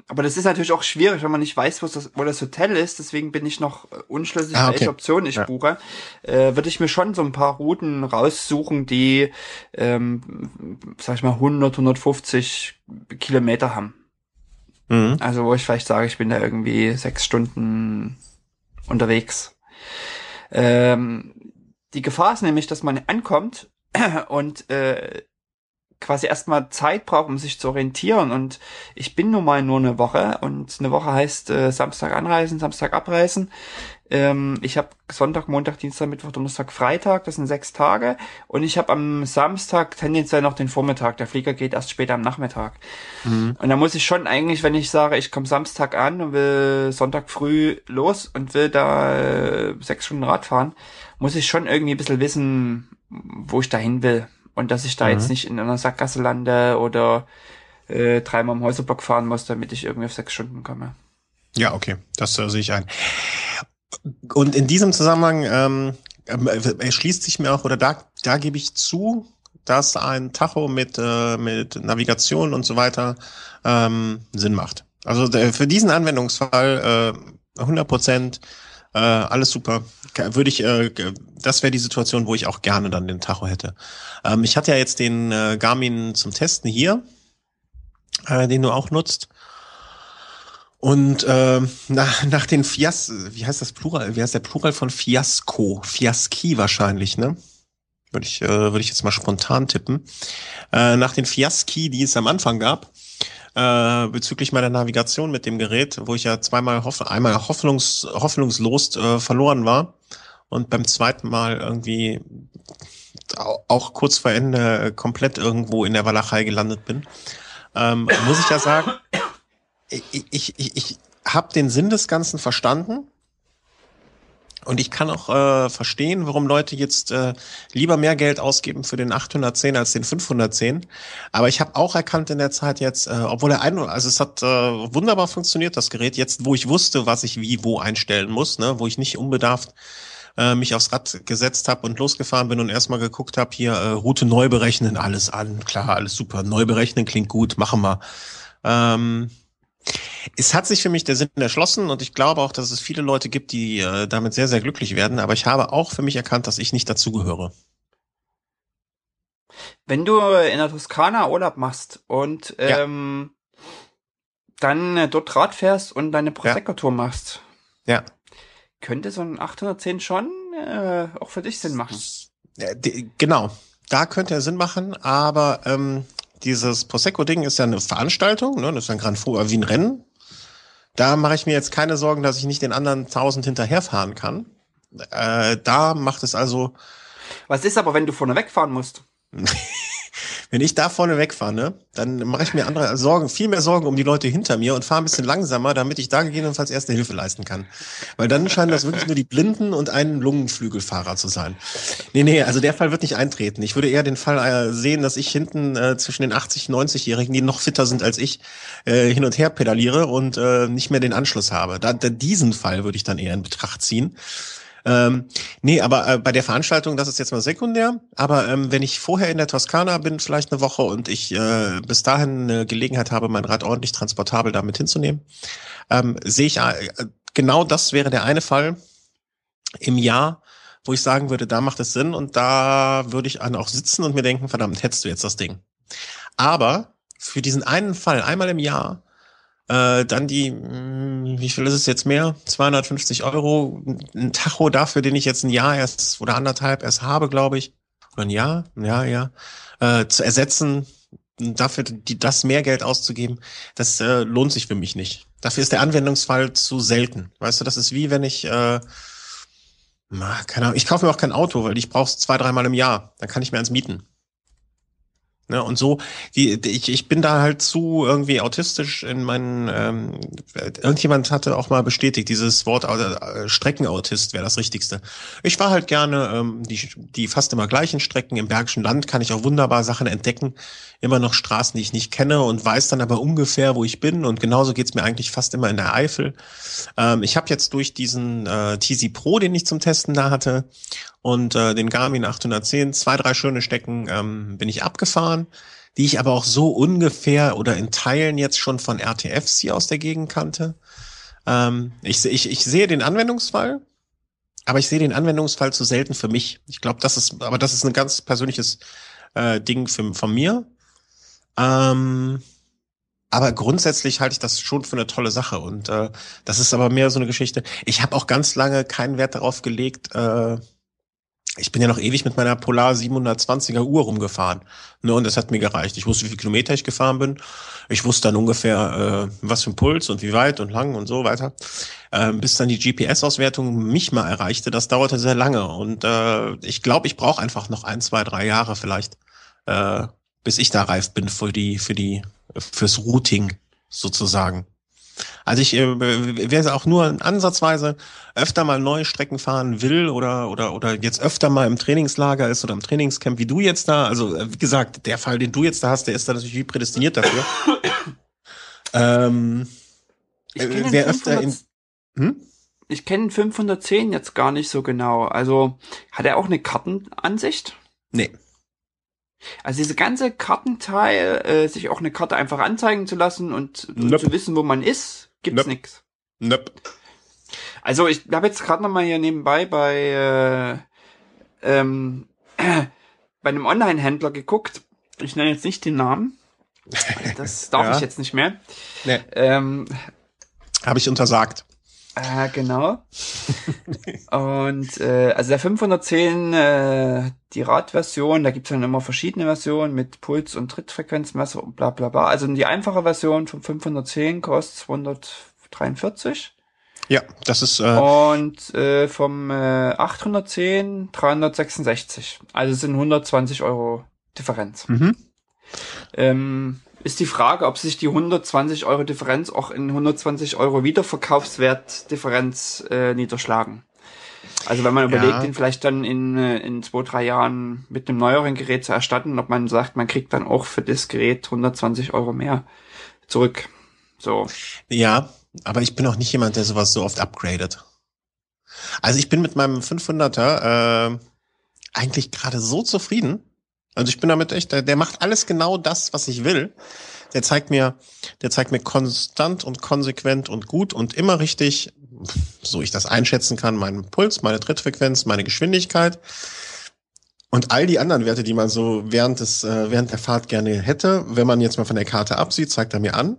aber das ist natürlich auch schwierig, wenn man nicht weiß, wo das, wo das Hotel ist. Deswegen bin ich noch äh, unschlüssig, ah, okay. welche Option ich ja. buche. Äh, Würde ich mir schon so ein paar Routen raussuchen, die, ähm, sag ich mal, 100, 150 Kilometer haben. Mhm. Also wo ich vielleicht sage, ich bin da irgendwie sechs Stunden unterwegs. Ähm, die Gefahr ist nämlich, dass man ankommt und äh, quasi erstmal Zeit braucht, um sich zu orientieren. Und ich bin nun mal nur eine Woche und eine Woche heißt äh, Samstag anreisen, Samstag abreisen. Ähm, ich habe Sonntag, Montag, Dienstag, Mittwoch, Donnerstag, Freitag, das sind sechs Tage. Und ich habe am Samstag tendenziell noch den Vormittag. Der Flieger geht erst später am Nachmittag. Mhm. Und da muss ich schon eigentlich, wenn ich sage, ich komme Samstag an und will Sonntag früh los und will da äh, sechs Stunden Rad fahren, muss ich schon irgendwie ein bisschen wissen, wo ich dahin will. Und dass ich da mhm. jetzt nicht in einer Sackgasse lande oder äh, dreimal im Häuserblock fahren muss, damit ich irgendwie auf sechs Stunden komme. Ja, okay, das äh, sehe ich ein. Und in diesem Zusammenhang ähm, äh, erschließt sich mir auch, oder da, da gebe ich zu, dass ein Tacho mit, äh, mit Navigation und so weiter ähm, Sinn macht. Also für diesen Anwendungsfall äh, 100 Prozent äh, alles super. Würde ich, äh, das wäre die Situation, wo ich auch gerne dann den Tacho hätte. Ähm, ich hatte ja jetzt den äh, Garmin zum Testen hier, äh, den du auch nutzt. Und äh, nach, nach den Fias, wie heißt das Plural? Wie heißt der Plural von Fiasco? Fiaski wahrscheinlich, ne? Würde ich, äh, würde ich jetzt mal spontan tippen. Äh, nach den Fiaski, die es am Anfang gab, äh, bezüglich meiner Navigation mit dem Gerät, wo ich ja zweimal hoff einmal hoffnungs hoffnungslos äh, verloren war und beim zweiten Mal irgendwie auch kurz vor Ende komplett irgendwo in der Walachei gelandet bin, ähm, muss ich ja sagen, ich, ich, ich, ich habe den Sinn des Ganzen verstanden und ich kann auch äh, verstehen, warum Leute jetzt äh, lieber mehr Geld ausgeben für den 810 als den 510. Aber ich habe auch erkannt in der Zeit jetzt, äh, obwohl er ein, also es hat äh, wunderbar funktioniert, das Gerät, jetzt wo ich wusste, was ich wie wo einstellen muss, ne, wo ich nicht unbedarft äh, mich aufs Rad gesetzt habe und losgefahren bin und erstmal geguckt habe, hier äh, Route neu berechnen, alles an, klar, alles super, neu berechnen klingt gut, machen wir. Ähm, es hat sich für mich der Sinn erschlossen und ich glaube auch, dass es viele Leute gibt, die äh, damit sehr, sehr glücklich werden. Aber ich habe auch für mich erkannt, dass ich nicht dazugehöre. Wenn du in der Toskana Urlaub machst und ähm, ja. dann äh, dort Rad fährst und deine Prosecco-Tour machst, ja. könnte so ein 810 schon äh, auch für dich Sinn machen. Ja, die, genau, da könnte er Sinn machen, aber ähm, dieses Prosecco-Ding ist ja eine Veranstaltung, ne? das ist ein Grand Four, wie ein Rennen. Da mache ich mir jetzt keine Sorgen, dass ich nicht den anderen tausend hinterherfahren kann. Äh, da macht es also. Was ist aber, wenn du vorne wegfahren musst? Wenn ich da vorne wegfahre, ne, dann mache ich mir andere Sorgen, viel mehr Sorgen um die Leute hinter mir und fahre ein bisschen langsamer, damit ich da gegebenenfalls erste Hilfe leisten kann. Weil dann scheinen das wirklich nur die Blinden und ein Lungenflügelfahrer zu sein. Nee, nee, also der Fall wird nicht eintreten. Ich würde eher den Fall äh, sehen, dass ich hinten äh, zwischen den 80, 90-Jährigen, die noch fitter sind als ich, äh, hin und her pedaliere und äh, nicht mehr den Anschluss habe. Da, da, diesen Fall würde ich dann eher in Betracht ziehen. Ähm, nee, aber äh, bei der Veranstaltung, das ist jetzt mal sekundär. Aber ähm, wenn ich vorher in der Toskana bin, vielleicht eine Woche und ich äh, bis dahin eine Gelegenheit habe, mein Rad ordentlich transportabel damit hinzunehmen, ähm, sehe ich äh, genau das wäre der eine Fall im Jahr, wo ich sagen würde, da macht es Sinn und da würde ich dann auch sitzen und mir denken, verdammt, hättest du jetzt das Ding. Aber für diesen einen Fall, einmal im Jahr, äh, dann die, mh, hm, wie viel ist es jetzt mehr? 250 Euro, ein Tacho dafür, den ich jetzt ein Jahr erst oder anderthalb erst habe, glaube ich. Oder ein Jahr, ja, ja. Äh, zu ersetzen, dafür die, das mehr Geld auszugeben, das äh, lohnt sich für mich nicht. Dafür ist der Anwendungsfall zu selten. Weißt du, das ist wie wenn ich, äh, keine Ahnung, ich kaufe mir auch kein Auto, weil ich brauche es zwei, dreimal im Jahr. Dann kann ich mir eins mieten. Ne, und so, die, die, ich, ich bin da halt zu irgendwie autistisch in meinen, ähm, irgendjemand hatte auch mal bestätigt, dieses Wort äh, Streckenautist wäre das Richtigste. Ich war halt gerne ähm, die, die fast immer gleichen Strecken. Im Bergischen Land kann ich auch wunderbar Sachen entdecken, immer noch Straßen, die ich nicht kenne und weiß dann aber ungefähr, wo ich bin. Und genauso geht's mir eigentlich fast immer in der Eifel. Ähm, ich habe jetzt durch diesen äh, TZ Pro, den ich zum Testen da hatte, und äh, den Garmin 810, zwei, drei schöne Stecken ähm, bin ich abgefahren, die ich aber auch so ungefähr oder in Teilen jetzt schon von RTFs hier aus der Gegend kannte. Ähm, ich, ich, ich sehe den Anwendungsfall, aber ich sehe den Anwendungsfall zu selten für mich. Ich glaube, das ist, aber das ist ein ganz persönliches äh, Ding für, von mir. Ähm, aber grundsätzlich halte ich das schon für eine tolle Sache und äh, das ist aber mehr so eine Geschichte. Ich habe auch ganz lange keinen Wert darauf gelegt, äh, ich bin ja noch ewig mit meiner Polar 720er Uhr rumgefahren. Ne, und das hat mir gereicht. Ich wusste, wie viele Kilometer ich gefahren bin. Ich wusste dann ungefähr, äh, was für ein Puls und wie weit und lang und so weiter. Äh, bis dann die GPS-Auswertung mich mal erreichte, das dauerte sehr lange. Und äh, ich glaube, ich brauche einfach noch ein, zwei, drei Jahre vielleicht, äh, bis ich da reif bin für die, für die, fürs Routing sozusagen. Also ich äh, wer auch nur ansatzweise öfter mal neue Strecken fahren will oder oder oder jetzt öfter mal im Trainingslager ist oder im Trainingscamp wie du jetzt da, also äh, wie gesagt, der Fall, den du jetzt da hast, der ist da natürlich wie prädestiniert dafür. ähm, ich kenne wer öfter in hm? Ich kenne 510 jetzt gar nicht so genau. Also hat er auch eine Kartenansicht? Nee. Also diese ganze Kartenteil, äh, sich auch eine Karte einfach anzeigen zu lassen und nope. zu wissen, wo man ist, gibt's nope. nix. Nope. Also ich habe jetzt gerade noch mal hier nebenbei bei äh, ähm, äh, bei einem Online-Händler geguckt. Ich nenne jetzt nicht den Namen. Das darf ja. ich jetzt nicht mehr. Nee. Ähm, habe ich untersagt. Äh, genau. und äh, also der 510, äh, die Radversion, da gibt's dann immer verschiedene Versionen mit Puls- und Trittfrequenzmesser und bla bla bla. Also die einfache Version vom 510 kostet 243. Ja, das ist. Äh und äh, vom äh, 810 366. Also sind 120 Euro Differenz. Mhm. Ähm, ist die Frage, ob sich die 120 Euro Differenz auch in 120 Euro Wiederverkaufswert Differenz äh, niederschlagen. Also wenn man überlegt, ja. ihn vielleicht dann in, äh, in zwei, drei Jahren mit einem neueren Gerät zu erstatten, ob man sagt, man kriegt dann auch für das Gerät 120 Euro mehr zurück. So. Ja, aber ich bin auch nicht jemand, der sowas so oft upgradet. Also ich bin mit meinem 500er äh, eigentlich gerade so zufrieden, also ich bin damit echt, der, der macht alles genau das, was ich will. Der zeigt mir, der zeigt mir konstant und konsequent und gut und immer richtig, so ich das einschätzen kann, meinen Puls, meine Trittfrequenz, meine Geschwindigkeit und all die anderen Werte, die man so während des, äh, während der Fahrt gerne hätte. Wenn man jetzt mal von der Karte absieht, zeigt er mir an.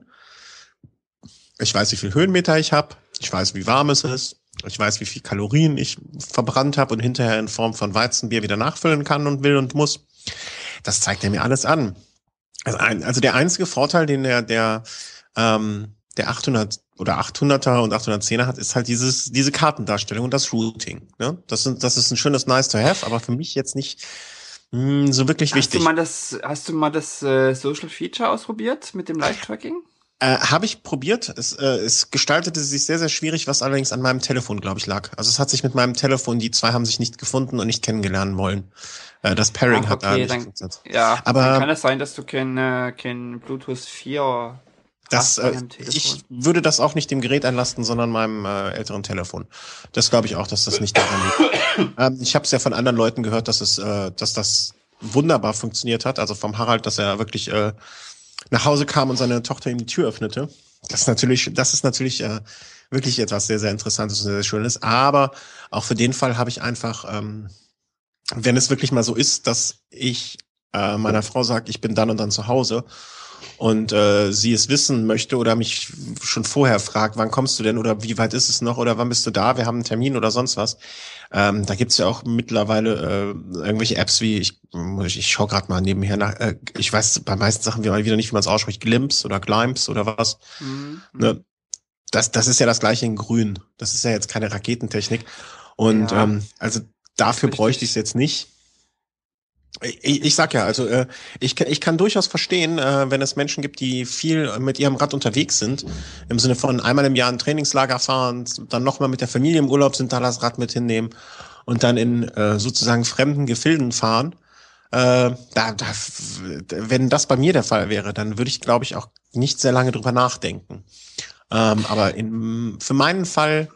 Ich weiß, wie viel Höhenmeter ich habe. Ich weiß, wie warm es ist. Ich weiß, wie viel Kalorien ich verbrannt habe und hinterher in Form von Weizenbier wieder nachfüllen kann und will und muss. Das zeigt er mir alles an. Also, ein, also der einzige Vorteil, den der, der, ähm, der 800 oder 800er und 810er hat, ist halt dieses, diese Kartendarstellung und das Routing. Ne? Das, sind, das ist ein schönes Nice to have, aber für mich jetzt nicht mh, hm, so wirklich hast wichtig. Du mal das, hast du mal das äh, Social Feature ausprobiert mit dem Live-Tracking? Äh, Habe ich probiert. Es, äh, es gestaltete sich sehr, sehr schwierig, was allerdings an meinem Telefon, glaube ich, lag. Also es hat sich mit meinem Telefon, die zwei haben sich nicht gefunden und nicht kennengelernen wollen. Äh, das Pairing Ach, okay, hat da nicht dann, Ja, aber dann kann es sein, dass du kein, äh, kein Bluetooth 4 Das, äh, ich würde das auch nicht dem Gerät einlasten, sondern meinem äh, älteren Telefon. Das glaube ich auch, dass das nicht daran liegt. ähm, ich habe es ja von anderen Leuten gehört, dass es, äh, dass das wunderbar funktioniert hat. Also vom Harald, dass er wirklich äh, nach Hause kam und seine Tochter ihm die Tür öffnete. Das ist natürlich, das ist natürlich äh, wirklich etwas sehr, sehr Interessantes und sehr, sehr Schönes. Aber auch für den Fall habe ich einfach, ähm, wenn es wirklich mal so ist, dass ich äh, meiner Frau sage, ich bin dann und dann zu Hause und äh, sie es wissen möchte oder mich schon vorher fragt, wann kommst du denn oder wie weit ist es noch oder wann bist du da, wir haben einen Termin oder sonst was. Ähm, da gibt's ja auch mittlerweile äh, irgendwelche Apps wie, ich, ich, ich schaue gerade mal nebenher nach, äh, ich weiß bei meisten Sachen wieder nicht, wie man es ausspricht, Glimps oder Glimps oder was. Mhm. Ne? Das, das ist ja das gleiche in Grün. Das ist ja jetzt keine Raketentechnik. Und ja. ähm, also dafür Richtig. bräuchte ich es jetzt nicht. Ich, ich sag ja, also äh, ich, ich kann durchaus verstehen, äh, wenn es Menschen gibt, die viel mit ihrem Rad unterwegs sind, im Sinne von einmal im Jahr ein Trainingslager fahren, dann nochmal mit der Familie im Urlaub sind, da das Rad mit hinnehmen und dann in äh, sozusagen fremden Gefilden fahren. Äh, da, da, wenn das bei mir der Fall wäre, dann würde ich, glaube ich, auch nicht sehr lange drüber nachdenken. Ähm, aber in, für meinen Fall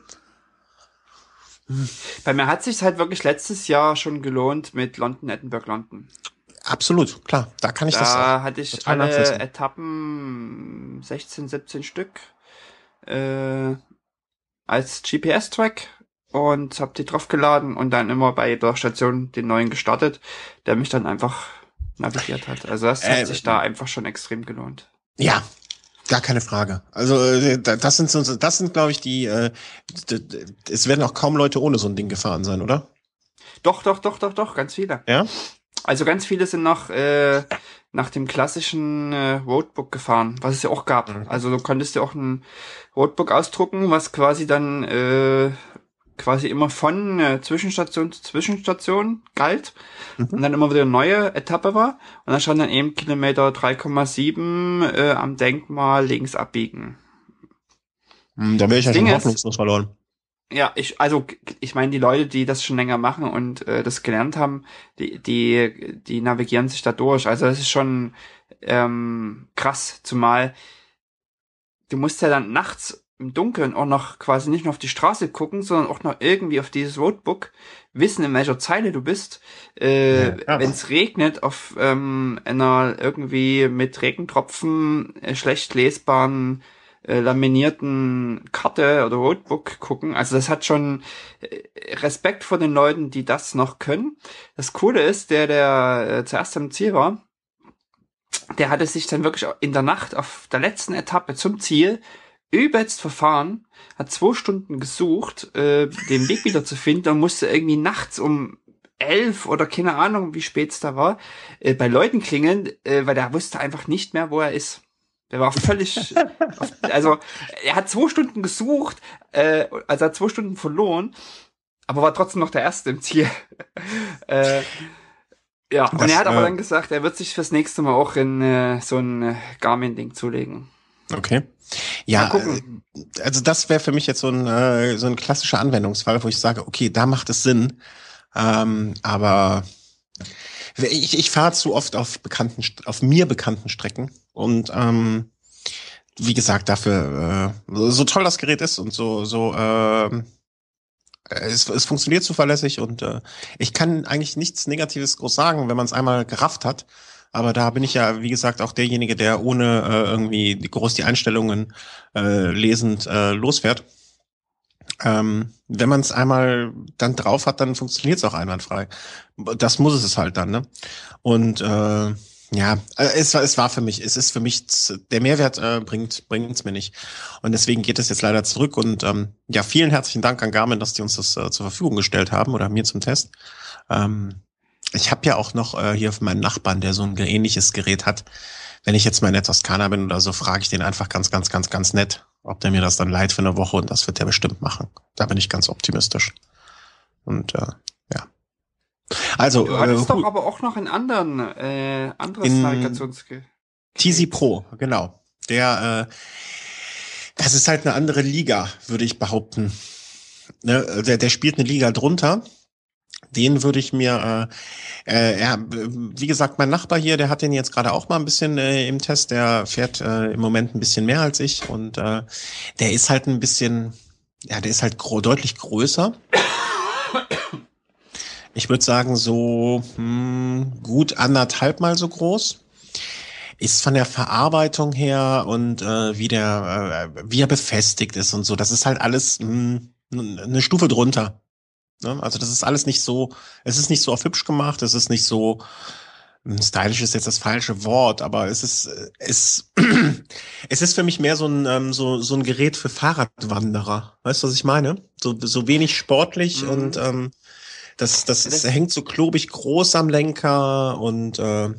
bei mir hat sich halt wirklich letztes Jahr schon gelohnt mit London, Edinburgh, London. Absolut, klar. Da kann ich da das. Da hatte ich alle Etappen 16, 17 Stück äh, als GPS-Track und habe die draufgeladen und dann immer bei jeder Station den neuen gestartet, der mich dann einfach navigiert hat. Also das hat äh, sich da einfach schon extrem gelohnt. Ja, Gar keine Frage. Also äh, das sind das sind, glaube ich, die. Äh, es werden auch kaum Leute ohne so ein Ding gefahren sein, oder? Doch, doch, doch, doch, doch, ganz viele. Ja. Also ganz viele sind noch äh, nach dem klassischen äh, Roadbook gefahren, was es ja auch gab. Mhm. Also du konntest ja auch ein Roadbook ausdrucken, was quasi dann äh, quasi immer von äh, Zwischenstation zu Zwischenstation galt mhm. und dann immer wieder eine neue Etappe war und dann stand dann eben Kilometer 3,7 äh, am Denkmal links abbiegen. Hm, da wäre ich ja schon hoffnungslos verloren. Ja, ich, also ich meine, die Leute, die das schon länger machen und äh, das gelernt haben, die, die, die navigieren sich da durch. Also das ist schon ähm, krass, zumal du musst ja dann nachts im Dunkeln auch noch quasi nicht nur auf die Straße gucken, sondern auch noch irgendwie auf dieses Roadbook wissen, in welcher Zeile du bist. Äh, ja. Wenn es regnet, auf ähm, einer irgendwie mit Regentropfen äh, schlecht lesbaren äh, laminierten Karte oder Roadbook gucken. Also das hat schon äh, Respekt vor den Leuten, die das noch können. Das Coole ist, der, der äh, zuerst am Ziel war, der hatte sich dann wirklich in der Nacht auf der letzten Etappe zum Ziel übelst verfahren, hat zwei Stunden gesucht, äh, den Weg wieder zu finden und musste irgendwie nachts um elf oder keine Ahnung, wie spät es da war, äh, bei Leuten klingeln, äh, weil der wusste einfach nicht mehr, wo er ist. Der war völlig, also er hat zwei Stunden gesucht, äh, also hat zwei Stunden verloren, aber war trotzdem noch der Erste im Ziel. äh, ja, das, und er hat aber äh, dann gesagt, er wird sich fürs nächste Mal auch in äh, so ein äh, Garmin-Ding zulegen. Okay. Ja, äh, also das wäre für mich jetzt so ein, äh, so ein klassischer Anwendungsfall, wo ich sage, okay, da macht es Sinn. Ähm, aber ich, ich fahre zu oft auf bekannten, auf mir bekannten Strecken und ähm, wie gesagt, dafür äh, so toll das Gerät ist und so so äh, es, es funktioniert zuverlässig und äh, ich kann eigentlich nichts Negatives groß sagen, wenn man es einmal gerafft hat. Aber da bin ich ja, wie gesagt, auch derjenige, der ohne äh, irgendwie groß die Einstellungen äh, lesend äh, losfährt. Ähm, wenn man es einmal dann drauf hat, dann funktioniert es auch einwandfrei. Das muss es halt dann, ne? Und äh, ja, äh, es war, es war für mich, es ist für mich, der Mehrwert äh, bringt bringt es mir nicht. Und deswegen geht es jetzt leider zurück. Und ähm, ja, vielen herzlichen Dank an Garmin, dass die uns das äh, zur Verfügung gestellt haben oder mir zum Test. Ähm, ich habe ja auch noch äh, hier meinen Nachbarn, der so ein ähnliches Gerät hat. Wenn ich jetzt mal in der Toskana bin oder so, frage ich den einfach ganz, ganz, ganz, ganz nett, ob der mir das dann leiht für eine Woche und das wird der bestimmt machen. Da bin ich ganz optimistisch. Und äh, ja. Also. Du hattest äh, doch aber auch noch einen anderen, äh, anderes Navigationsgerät. TZ Pro, genau. Der, äh, das ist halt eine andere Liga, würde ich behaupten. Ne? Der, der spielt eine Liga drunter den würde ich mir, äh, Äh, ja, wie gesagt, mein Nachbar hier, der hat den jetzt gerade auch mal ein bisschen äh, im Test. Der fährt äh, im Moment ein bisschen mehr als ich und äh, der ist halt ein bisschen, ja, der ist halt gro deutlich größer. Ich würde sagen so hm, gut anderthalb mal so groß. Ist von der Verarbeitung her und äh, wie der, äh, wie er befestigt ist und so. Das ist halt alles hm, eine Stufe drunter. Ne? Also das ist alles nicht so, es ist nicht so auf hübsch gemacht, es ist nicht so, hm, stylisch ist jetzt das falsche Wort, aber es ist, es, es ist für mich mehr so ein, ähm, so, so ein Gerät für Fahrradwanderer. Weißt du, was ich meine? So, so wenig sportlich mhm. und ähm, das, das, das hängt so klobig groß am Lenker und äh,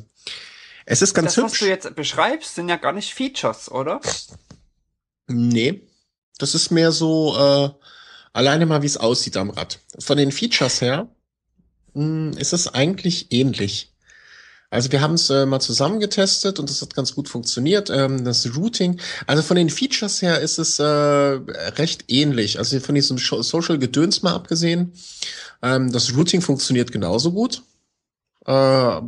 es ist ganz das, hübsch. Was du jetzt beschreibst, sind ja gar nicht Features, oder? Nee. Das ist mehr so, äh, Alleine mal, wie es aussieht am Rad. Von den Features her mh, hm, ist es eigentlich ähnlich. Also wir haben es äh, mal zusammen getestet und das hat ganz gut funktioniert. Ähm, das Routing, also von den Features her ist es äh, recht ähnlich. Also von diesem Social Gedöns mal abgesehen, ähm, das Routing funktioniert genauso gut. Äh,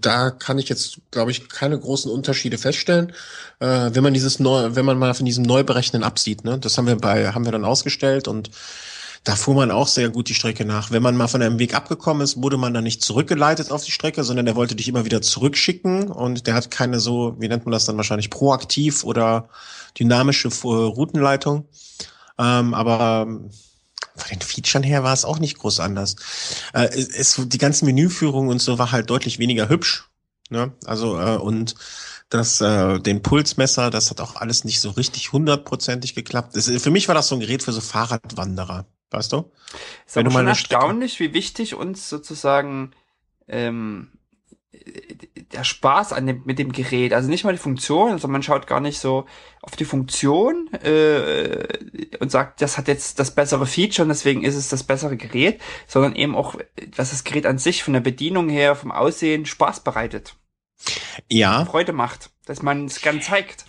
da kann ich jetzt, glaube ich, keine großen Unterschiede feststellen, äh, wenn man dieses neu, wenn man mal von diesem Neuberechnen absieht. Ne? Das haben wir bei, haben wir dann ausgestellt und da fuhr man auch sehr gut die Strecke nach. Wenn man mal von einem Weg abgekommen ist, wurde man dann nicht zurückgeleitet auf die Strecke, sondern der wollte dich immer wieder zurückschicken und der hat keine so, wie nennt man das dann wahrscheinlich, proaktiv oder dynamische Routenleitung. Ähm, aber von den Features her war es auch nicht groß anders. Äh, es, die ganze Menüführung und so war halt deutlich weniger hübsch. Ne? Also äh, und das äh, den Pulsmesser, das hat auch alles nicht so richtig hundertprozentig geklappt. Das, für mich war das so ein Gerät für so Fahrradwanderer, weißt du? Ist Wenn aber du schon erstaunlich, wie wichtig uns sozusagen ähm, der Spaß an dem, mit dem Gerät, also nicht mal die Funktion, also man schaut gar nicht so auf die Funktion äh, und sagt, das hat jetzt das bessere Feature und deswegen ist es das bessere Gerät, sondern eben auch, dass das Gerät an sich von der Bedienung her, vom Aussehen Spaß bereitet. Ja. Freude macht, dass man es gern zeigt.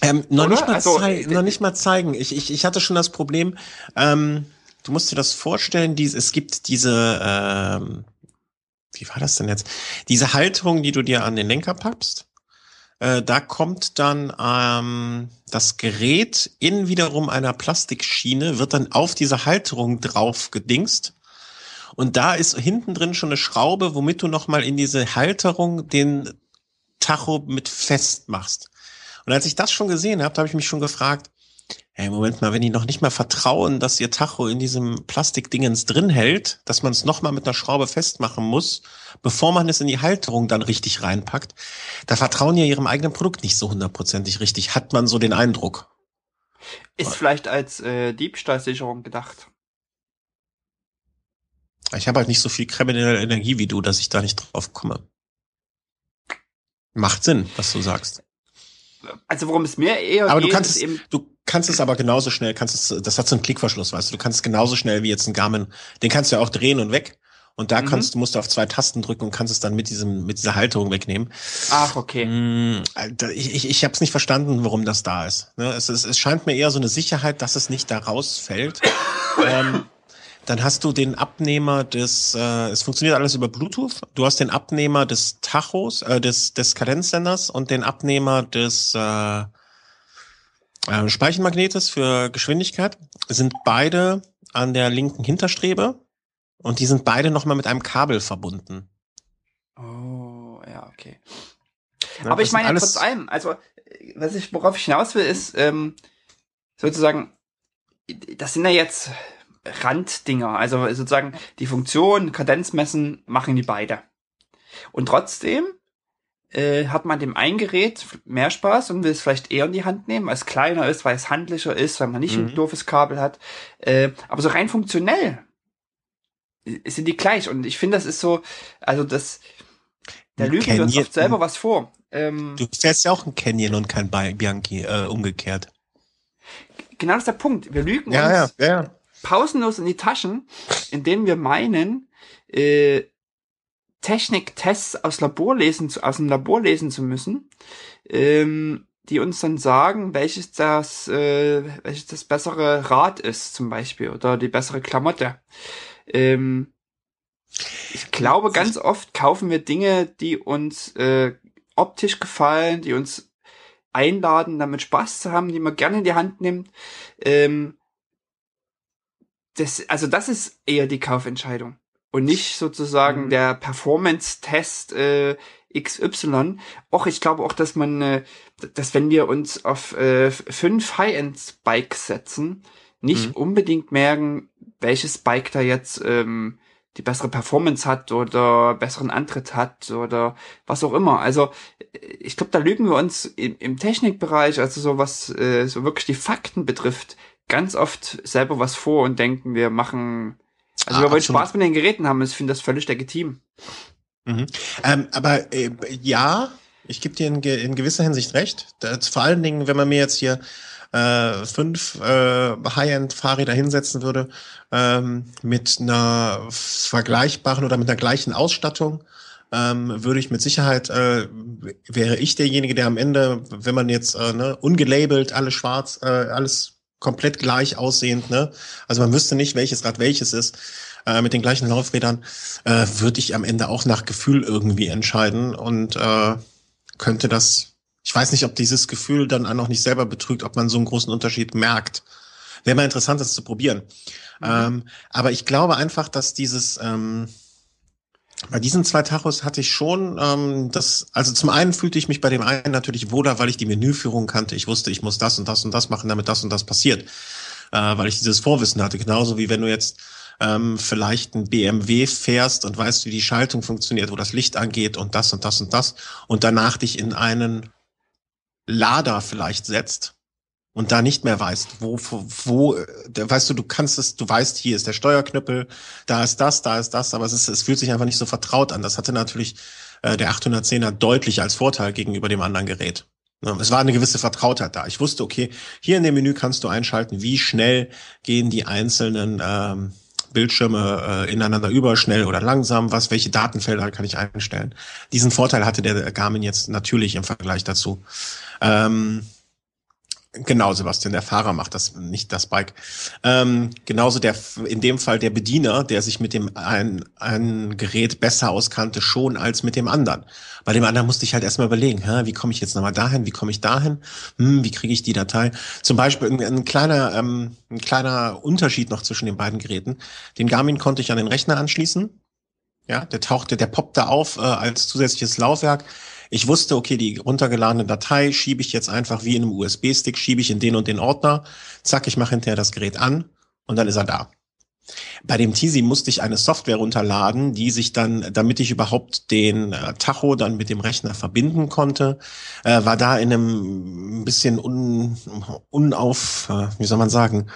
Ähm, noch, nicht mal also, äh, noch nicht mal zeigen. Ich, ich, ich hatte schon das Problem, ähm, du musst dir das vorstellen, dies, es gibt diese ähm, wie war das denn jetzt? Diese Halterung, die du dir an den Lenker packst, äh, da kommt dann ähm, das Gerät in wiederum einer Plastikschiene, wird dann auf diese Halterung drauf gedingst. Und da ist hinten drin schon eine Schraube, womit du nochmal in diese Halterung den Tacho mit festmachst. Und als ich das schon gesehen habe, habe ich mich schon gefragt, Hey, Moment mal, wenn die noch nicht mal vertrauen, dass ihr Tacho in diesem Plastikdingens drin hält, dass man es nochmal mit einer Schraube festmachen muss, bevor man es in die Halterung dann richtig reinpackt, da vertrauen ja ihrem eigenen Produkt nicht so hundertprozentig richtig, hat man so den Eindruck. Ist vielleicht als äh, Diebstahlsicherung gedacht. Ich habe halt nicht so viel kriminelle Energie wie du, dass ich da nicht drauf komme. Macht Sinn, was du sagst. Also worum es mir eher aber geht, du kannst es, eben du kannst es aber genauso schnell, kannst es, das hat so einen Klickverschluss, weißt du, du kannst es genauso schnell wie jetzt ein Garmin, den kannst du ja auch drehen und weg. Und da mhm. kannst du musst du auf zwei Tasten drücken und kannst es dann mit diesem mit dieser Halterung wegnehmen. Ach okay. Mm, ich ich, ich habe es nicht verstanden, warum das da ist. Ne, es, es, es scheint mir eher so eine Sicherheit, dass es nicht da rausfällt. ähm, dann hast du den Abnehmer des, äh, es funktioniert alles über Bluetooth. Du hast den Abnehmer des Tachos, äh, des des Kadenzsenders und den Abnehmer des äh, äh, Speichenmagnetes für Geschwindigkeit sind beide an der linken Hinterstrebe und die sind beide nochmal mit einem Kabel verbunden. Oh, ja, okay. Ja, Aber ich meine, trotz allem, also, was ich, worauf ich hinaus will, ist, ähm, sozusagen, das sind ja jetzt Randdinger. Also sozusagen die Funktion, Kadenzmessen machen die beide. Und trotzdem äh, hat man dem ein Gerät mehr Spaß und will es vielleicht eher in die Hand nehmen, weil es kleiner ist, weil es handlicher ist, weil man nicht mhm. ein doofes Kabel hat. Äh, aber so rein funktionell sind die gleich. Und ich finde, das ist so, also das, da lügen wir uns oft selber was vor. Ähm, du fährst ja auch ein Canyon und kein Bianchi, äh, umgekehrt. Genau das ist der Punkt. Wir lügen ja, uns ja, ja. pausenlos in die Taschen, indem wir meinen, äh, Techniktests aus Labor lesen, aus dem Labor lesen zu müssen, ähm, die uns dann sagen, welches das, äh, welches das bessere Rad ist, zum Beispiel, oder die bessere Klamotte. Ähm, Ich glaube, ganz oft kaufen wir Dinge, die uns äh, optisch gefallen, die uns einladen, damit Spaß zu haben, die man gerne in die Hand nimmt. Ähm, das, also das ist eher die Kaufentscheidung und nicht sozusagen mhm. der Performance-Test äh, XY. Och, ich glaube auch, dass man, äh, dass wenn wir uns auf äh, fünf High-End-Bikes setzen, nicht mhm. unbedingt merken, welches Bike da jetzt ähm, die bessere Performance hat oder besseren Antritt hat oder was auch immer. Also ich glaube, da lügen wir uns im, im Technikbereich, also so was äh, so wirklich die Fakten betrifft, ganz oft selber was vor und denken, wir machen, also ah, wir wollen Spaß mit den Geräten haben. Ich finde das völlig legitim. Mhm. Ähm, aber äh, ja, ich gebe dir in, in, gewisser Hinsicht recht. Das, vor allen Dingen, wenn man mir jetzt hier äh, fünf äh, High-End-Fahrräder hinsetzen würde ähm, mit einer vergleichbaren oder mit der gleichen Ausstattung, ähm, würde ich mit Sicherheit, äh, wäre ich derjenige, der am Ende, wenn man jetzt äh, ne, ungelabelt, alles schwarz, äh, alles komplett gleich aussehend, ne? Also man wüsste nicht, welches Rad welches ist, äh, mit den gleichen Laufrädern, äh, würde ich am Ende auch nach Gefühl irgendwie entscheiden und äh, könnte das, ich weiß nicht, ob dieses Gefühl dann auch noch nicht selber betrügt, ob man so einen großen Unterschied merkt. Wäre mal interessant, das zu probieren. Mhm. Ähm, aber ich glaube einfach, dass dieses, ähm, bei diesen zwei Tachos hatte ich schon ähm, das, also zum einen fühlte ich mich bei dem einen natürlich wohler, weil ich die Menüführung kannte. Ich wusste, ich muss das und das und das machen, damit das und das passiert. Äh, weil ich dieses Vorwissen hatte. Genauso wie wenn du jetzt ähm, vielleicht ein BMW fährst und weißt, wie die Schaltung funktioniert, wo das Licht angeht und das und das und das und danach dich in einen Lader vielleicht setzt und da nicht mehr weißt, wo, wo, wo, äh, weißt du, du kannst es, du weißt, hier ist der Steuerknüppel, da ist das, da ist das, aber es ist, es fühlt sich einfach nicht so vertraut an. Das hatte natürlich äh, der 810er deutlich als Vorteil gegenüber dem anderen Gerät. Es war eine gewisse Vertrautheit da. Ich wusste, okay, hier in dem Menü kannst du einschalten, wie schnell gehen die einzelnen ähm, Bildschirme äh, ineinander über, schnell oder langsam, was, welche Datenfelder kann ich einstellen. Diesen Vorteil hatte der Garmin jetzt natürlich im Vergleich dazu. Ähm, Genau, Sebastian, der Fahrer macht das, nicht das Bike. Ähm, genauso der, in dem Fall der Bediener, der sich mit dem ein, ein Gerät besser auskannte schon als mit dem anderen. Bei dem anderen musste ich halt erstmal überlegen, hä, wie komme ich jetzt nochmal dahin, wie komme ich dahin, hm, wie kriege ich die Datei. Zum Beispiel ein, ein kleiner, ähm, ein kleiner Unterschied noch zwischen den beiden Geräten. Den Garmin konnte ich an den Rechner anschließen. Ja, der tauchte, der poppte auf äh, als zusätzliches Laufwerk. Ich wusste, okay, die runtergeladene Datei schiebe ich jetzt einfach wie in einem USB-Stick, schiebe ich in den und den Ordner, zack, ich mache hinterher das Gerät an und dann ist er da. Bei dem Tizi musste ich eine Software runterladen, die sich dann, damit ich überhaupt den äh, Tacho dann mit dem Rechner verbinden konnte, äh, war da in einem bisschen un, unauf, äh, wie soll man sagen,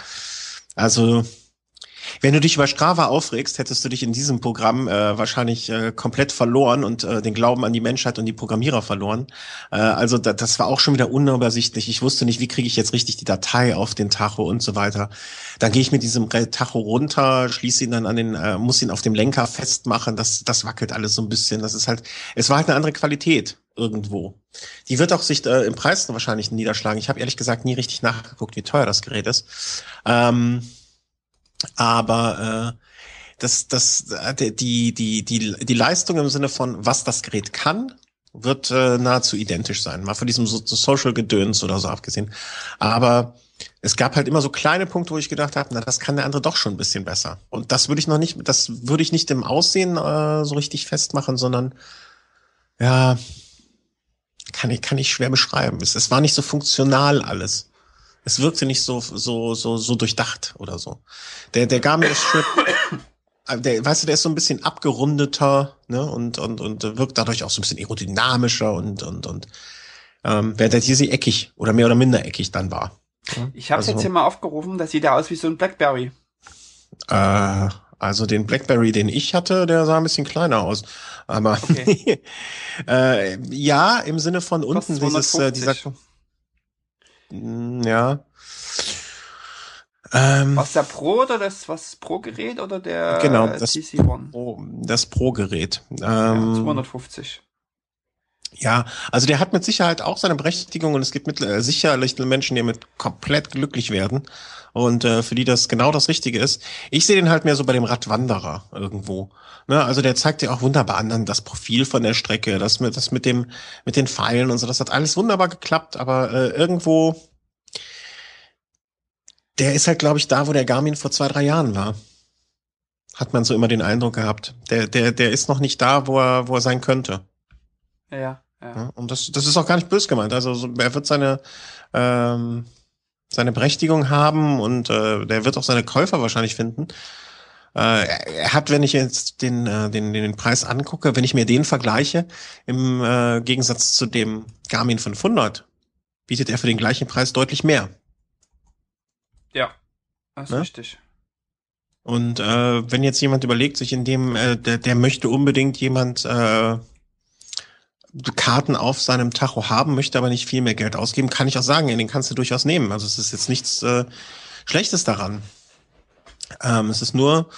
also wenn du dich über Strava aufregst, hättest du dich in diesem Programm äh, wahrscheinlich äh, komplett verloren und äh, den Glauben an die Menschheit und die Programmierer verloren. Äh, also da, das war auch schon wieder unübersichtlich. Ich wusste nicht, wie kriege ich jetzt richtig die Datei auf den Tacho und so weiter. Dann gehe ich mit diesem Tacho runter, schließe ihn dann an den, äh, muss ihn auf dem Lenker festmachen. Das, das wackelt alles so ein bisschen. Das ist halt, es war halt eine andere Qualität irgendwo. Die wird auch sich äh, im Preis wahrscheinlich niederschlagen. Ich habe ehrlich gesagt nie richtig nachgeguckt, wie teuer das Gerät ist. Ähm, aber äh, das, das, äh, die, die, die, die Leistung im Sinne von, was das Gerät kann, wird äh, nahezu identisch sein. Mal von diesem so, so Social-Gedöns oder so abgesehen. Aber es gab halt immer so kleine Punkte, wo ich gedacht habe, na, das kann der andere doch schon ein bisschen besser. Und das würde ich noch nicht, das würde ich nicht im Aussehen äh, so richtig festmachen, sondern ja, kann ich, kann ich schwer beschreiben. Es, es war nicht so funktional alles. Es wirkte nicht so, so, so, so durchdacht oder so. Der, der Garmin Strip, äh, der, weißt du, der ist so ein bisschen abgerundeter, ne, und, und, und wirkt dadurch auch so ein bisschen aerodynamischer und, und, und, ähm, während der hier sie eckig oder mehr oder minder eckig dann war. Ich habe also, jetzt hier mal aufgerufen, das sieht ja aus wie so ein Blackberry. Äh, also den Blackberry, den ich hatte, der sah ein bisschen kleiner aus. Aber okay. äh, ja, im Sinne von unten dieses, äh, dieser ja. Ähm, was der Pro oder das was Pro-Gerät oder der genau, das CC One? Pro, das Pro-Gerät. Ähm, ja, 250. Ja, also der hat mit Sicherheit auch seine Berechtigung und es gibt mit, äh, sicherlich Menschen, die damit komplett glücklich werden und äh, für die das genau das Richtige ist. Ich sehe den halt mehr so bei dem Radwanderer irgendwo. Ne? Also der zeigt ja auch wunderbar an das Profil von der Strecke, das mit, das mit dem mit den Pfeilen und so, das hat alles wunderbar geklappt, aber äh, irgendwo der ist halt, glaube ich, da, wo der Garmin vor zwei, drei Jahren war. Hat man so immer den Eindruck gehabt. Der, der, der ist noch nicht da, wo er, wo er sein könnte. Ja. Ja. Und das, das ist auch gar nicht böse gemeint. Also er wird seine, ähm, seine Berechtigung haben und äh, der wird auch seine Käufer wahrscheinlich finden. Äh, er hat, wenn ich jetzt den, äh, den, den Preis angucke, wenn ich mir den vergleiche, im äh, Gegensatz zu dem Garmin 500, bietet er für den gleichen Preis deutlich mehr. Ja, das ist ne? richtig. Und äh, wenn jetzt jemand überlegt, sich in dem, äh, der, der möchte unbedingt jemand äh, Karten auf seinem Tacho haben, möchte aber nicht viel mehr Geld ausgeben, kann ich auch sagen, den kannst du durchaus nehmen. Also es ist jetzt nichts äh, Schlechtes daran. Ähm, es ist nur,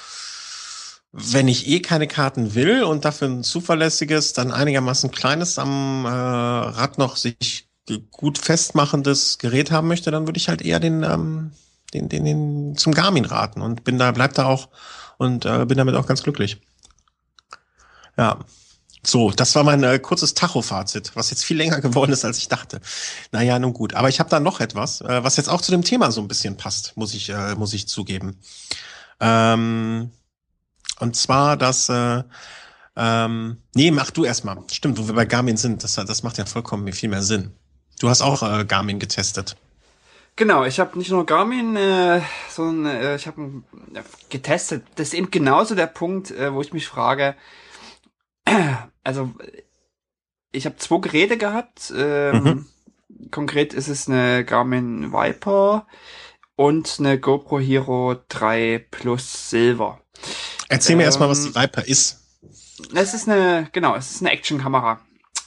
wenn ich eh keine Karten will und dafür ein zuverlässiges, dann einigermaßen kleines am äh, Rad noch sich gut festmachendes Gerät haben möchte, dann würde ich halt eher den, ähm, den, den, den zum Garmin raten und bin da, bleib da auch und äh, bin damit auch ganz glücklich. Ja. So, das war mein äh, kurzes Tacho-Fazit, was jetzt viel länger geworden ist, als ich dachte. Naja, nun gut. Aber ich habe da noch etwas, äh, was jetzt auch zu dem Thema so ein bisschen passt, muss ich, äh, muss ich zugeben. Ähm, und zwar das, äh, ähm, nee, mach du erstmal. Stimmt, wo wir bei Garmin sind, das, das macht ja vollkommen viel mehr Sinn. Du hast auch äh, Garmin getestet. Genau, ich habe nicht nur Garmin, äh, sondern äh, ich habe äh, getestet. Das ist eben genauso der Punkt, äh, wo ich mich frage, also ich habe zwei Geräte gehabt. Ähm, mhm. Konkret ist es eine Garmin Viper und eine GoPro Hero 3 Plus Silver. Erzähl ähm, mir erstmal, was die Viper ist. Es ist eine, genau, es ist eine Actionkamera.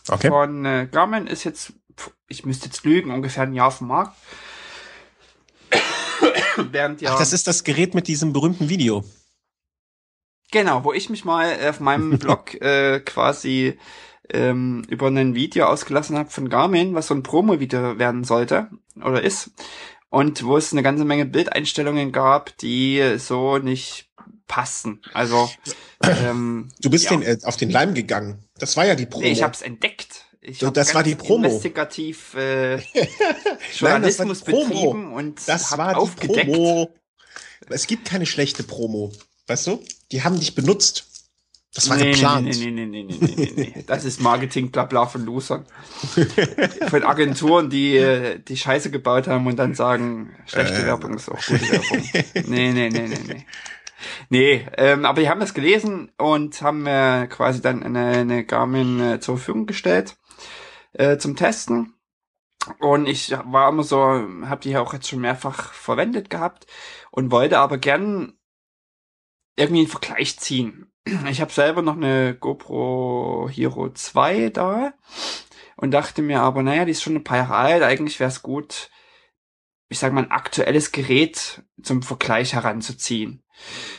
Okay. Von äh, Garmin ist jetzt, ich müsste jetzt lügen, ungefähr ein Jahr auf dem Markt. Während ja, Ach, das ist das Gerät mit diesem berühmten Video. Genau, wo ich mich mal auf meinem Blog äh, quasi ähm, über ein Video ausgelassen habe von Garmin, was so ein Promo-Video werden sollte oder ist. Und wo es eine ganze Menge Bildeinstellungen gab, die so nicht passten. Also ähm, du bist ja. den, äh, auf den Leim gegangen. Das war ja die Promo. Nee, ich habe es entdeckt. Ich hab das war die Promo. Investigativ äh, Journalismus Nein, betrieben und das war aufgedeckt. Promo. Es gibt keine schlechte Promo. Weißt du? Die haben dich benutzt. Das war nee, geplant. Nee, nee, nee, nee, nee, nee, nee. Das ist Marketing blabla von Losern. von Agenturen, die die Scheiße gebaut haben und dann sagen, schlechte äh, Werbung ist auch gute Werbung. Nee, nee, nee, nee, nee. Nee, ähm, aber die haben das gelesen und haben mir quasi dann eine, eine Garmin äh, zur Verfügung gestellt äh, zum Testen. Und ich war immer so, habe die ja auch jetzt schon mehrfach verwendet gehabt und wollte aber gern irgendwie einen Vergleich ziehen. Ich habe selber noch eine GoPro Hero 2 da und dachte mir aber, naja, die ist schon ein paar Jahre alt, eigentlich wäre es gut, ich sag mal, ein aktuelles Gerät zum Vergleich heranzuziehen.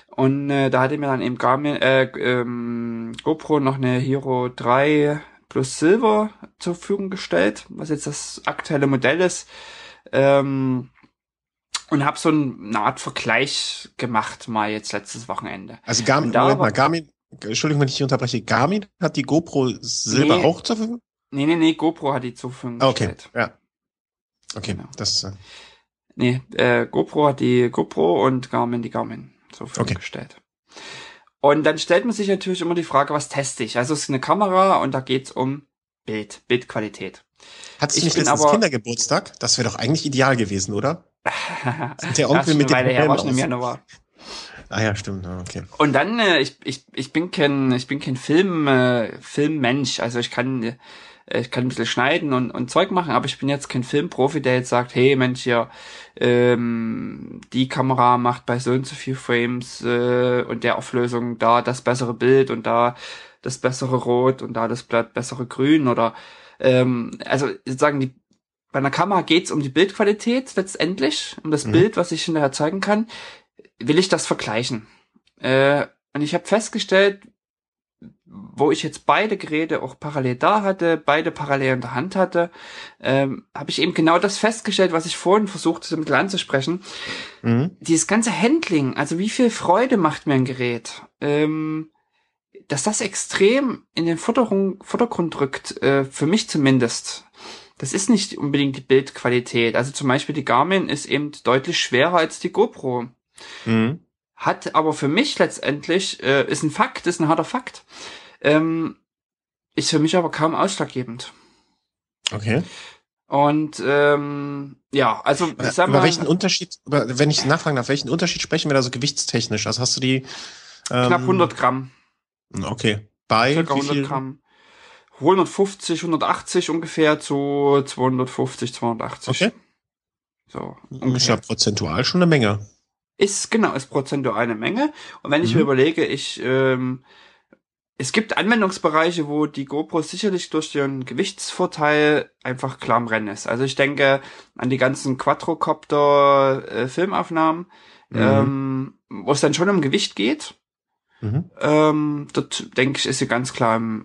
Und äh, da hatte mir dann eben Garmin, äh, ähm, GoPro noch eine Hero 3 plus Silver zur Verfügung gestellt, was jetzt das aktuelle Modell ist. Ähm, und habe so eine Art Vergleich gemacht mal jetzt letztes Wochenende. Also Garmin, Moment mal, Garmin, Entschuldigung, wenn ich dich unterbreche, Garmin hat die GoPro Silber nee, auch zur Verfügung? Nee, nee, nee, GoPro hat die zur Verfügung ah, okay, gestellt. ja. Okay, genau. das äh Nee, äh, GoPro hat die GoPro und Garmin die Garmin zur Verfügung okay. gestellt. Und dann stellt man sich natürlich immer die Frage, was teste ich? Also es ist eine Kamera und da geht's um Bild, Bildqualität. Hattest du nicht letztens aber, Kindergeburtstag? Das wäre doch eigentlich ideal gewesen, oder? Der Onkel mit dem her, war schon im Januar. Ah ja, stimmt. Okay. Und dann, äh, ich, ich, ich bin kein, ich bin kein Film, äh, Filmmensch. Also ich kann, äh, ich kann ein bisschen schneiden und, und Zeug machen, aber ich bin jetzt kein Filmprofi, der jetzt sagt, hey Mensch, hier, ähm, die Kamera macht bei so und so viel Frames äh, und der Auflösung da das bessere Bild und da das bessere Rot und da das bessere Grün oder ähm, also sozusagen die bei einer Kamera geht's um die Bildqualität letztendlich, um das mhm. Bild, was ich hinterher zeigen kann. Will ich das vergleichen? Äh, und ich habe festgestellt, wo ich jetzt beide Geräte auch parallel da hatte, beide parallel in der Hand hatte, ähm, habe ich eben genau das festgestellt, was ich vorhin versuchte, so ein bisschen anzusprechen. Mhm. Dieses ganze Handling, also wie viel Freude macht mir ein Gerät, ähm, dass das extrem in den Vordergrund rückt, äh, für mich zumindest. Das ist nicht unbedingt die Bildqualität. Also zum Beispiel die Garmin ist eben deutlich schwerer als die GoPro. Mhm. Hat aber für mich letztendlich, äh, ist ein Fakt, ist ein harter Fakt, ähm, ist für mich aber kaum ausschlaggebend. Okay. Und ähm, ja, also ich sag mal, über welchen Unterschied, wenn ich nachfragen darf, welchen Unterschied sprechen wir da so gewichtstechnisch? Also hast du die ähm, knapp 100 Gramm. Okay. Bei Circa 100 Gramm. 150, 180 ungefähr zu 250, 280. Okay. So. Ungefähr. Ist ja prozentual schon eine Menge. Ist genau, ist prozentual eine Menge. Und wenn ich mhm. mir überlege, ich ähm, es gibt Anwendungsbereiche, wo die GoPro sicherlich durch ihren Gewichtsvorteil einfach klar im Rennen ist. Also ich denke an die ganzen Quadrocopter-Filmaufnahmen, äh, mhm. ähm, wo es dann schon um Gewicht geht. Mhm. Ähm, dort denke ich, ist sie ganz klar im,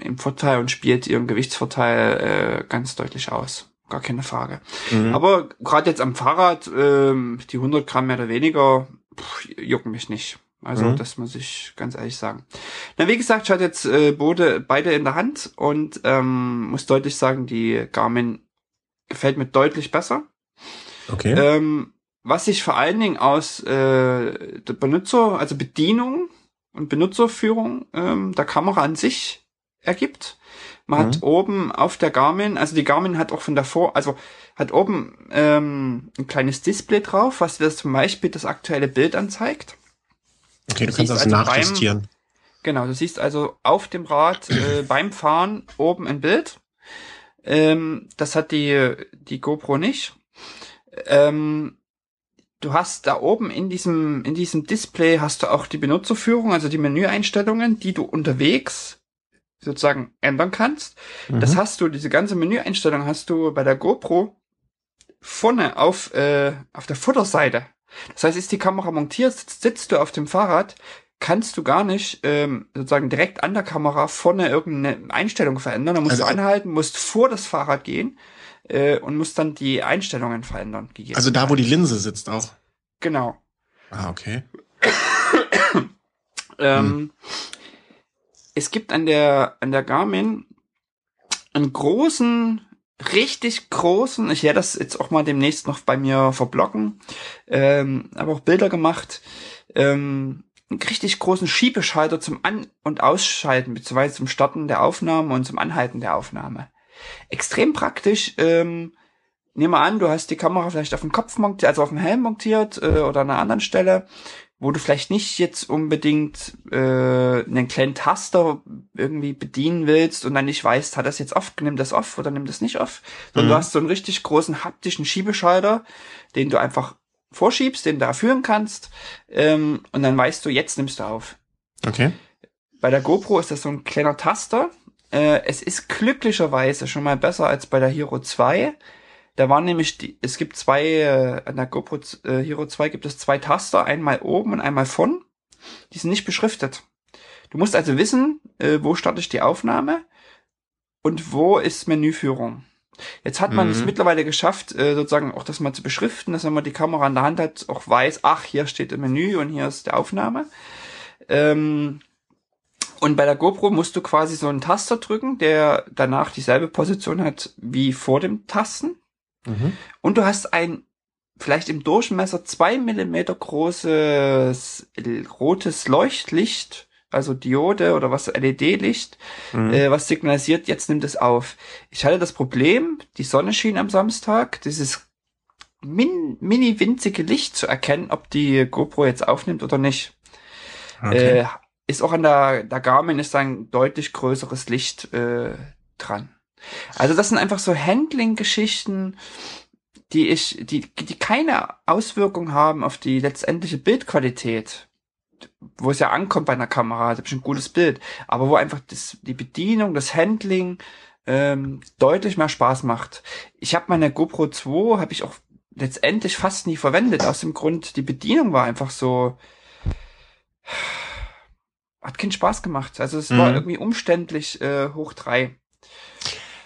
im Vorteil und spielt ihren Gewichtsvorteil äh, ganz deutlich aus. Gar keine Frage. Mhm. Aber gerade jetzt am Fahrrad, ähm, die 100 Gramm mehr oder weniger, pff, jucken mich nicht. Also mhm. das muss ich ganz ehrlich sagen. Na, wie gesagt, ich hatte jetzt äh, Bode beide in der Hand und ähm, muss deutlich sagen, die Garmin gefällt mir deutlich besser. Okay. Ähm, was sich vor allen Dingen aus äh, der Benutzer, also Bedienung und Benutzerführung ähm, der Kamera an sich ergibt. Man mhm. hat oben auf der Garmin, also die Garmin hat auch von davor, also hat oben ähm, ein kleines Display drauf, was dir zum Beispiel das aktuelle Bild anzeigt. Okay, du, du kannst das also nachjustieren. Beim, genau, du siehst also auf dem Rad äh, beim Fahren oben ein Bild. Ähm, das hat die, die GoPro nicht. Ähm, du hast da oben in diesem, in diesem Display hast du auch die Benutzerführung, also die Menüeinstellungen, die du unterwegs sozusagen ändern kannst. Mhm. Das hast du, diese ganze Menüeinstellung hast du bei der GoPro vorne auf, äh, auf der Vorderseite. Das heißt, ist die Kamera montiert, sitzt du auf dem Fahrrad, kannst du gar nicht ähm, sozusagen direkt an der Kamera vorne irgendeine Einstellung verändern. Da musst also, du anhalten, musst vor das Fahrrad gehen äh, und musst dann die Einstellungen verändern. Also da, wo die Linse sitzt auch. Genau. Ah, okay. ähm, hm. Es gibt an der an der Garmin einen großen richtig großen, ich werde das jetzt auch mal demnächst noch bei mir verblocken, ähm, aber auch Bilder gemacht, ähm, einen richtig großen Schiebeschalter zum An- und Ausschalten, beziehungsweise zum Starten der Aufnahme und zum Anhalten der Aufnahme. Extrem praktisch, ähm, nehmen wir an, du hast die Kamera vielleicht auf dem Kopf montiert, also auf dem Helm montiert äh, oder an einer anderen Stelle wo du vielleicht nicht jetzt unbedingt äh, einen kleinen Taster irgendwie bedienen willst und dann nicht weißt, hat das jetzt off, nimmt das off oder nimmt das nicht off, sondern mhm. du hast so einen richtig großen haptischen Schiebeschalter, den du einfach vorschiebst, den du da führen kannst ähm, und dann weißt du, jetzt nimmst du auf. Okay. Bei der GoPro ist das so ein kleiner Taster. Äh, es ist glücklicherweise schon mal besser als bei der Hero 2 da waren nämlich die, es gibt zwei, äh, an der GoPro äh, Hero 2 gibt es zwei Taster, einmal oben und einmal von. Die sind nicht beschriftet. Du musst also wissen, äh, wo starte ich die Aufnahme und wo ist Menüführung. Jetzt hat man mhm. es mittlerweile geschafft, äh, sozusagen auch das mal zu beschriften, dass wenn man die Kamera in der Hand hat, auch weiß, ach, hier steht im Menü und hier ist die Aufnahme. Ähm, und bei der GoPro musst du quasi so einen Taster drücken, der danach dieselbe Position hat wie vor dem Tasten. Mhm. Und du hast ein vielleicht im Durchmesser zwei Millimeter großes rotes Leuchtlicht, also Diode oder was LED-Licht, mhm. äh, was signalisiert, jetzt nimmt es auf. Ich hatte das Problem, die Sonne schien am Samstag, dieses min, mini winzige Licht zu erkennen, ob die GoPro jetzt aufnimmt oder nicht. Okay. Äh, ist auch an der, der Garmin ist ein deutlich größeres Licht äh, dran. Also das sind einfach so Handling-Geschichten, die ich, die, die keine Auswirkung haben auf die letztendliche Bildqualität, wo es ja ankommt bei einer Kamera, da habe ich ein gutes Bild, aber wo einfach das, die Bedienung, das Handling ähm, deutlich mehr Spaß macht. Ich habe meine GoPro 2, habe ich auch letztendlich fast nie verwendet, aus dem Grund, die Bedienung war einfach so hat keinen Spaß gemacht. Also es mhm. war irgendwie umständlich äh, hoch drei.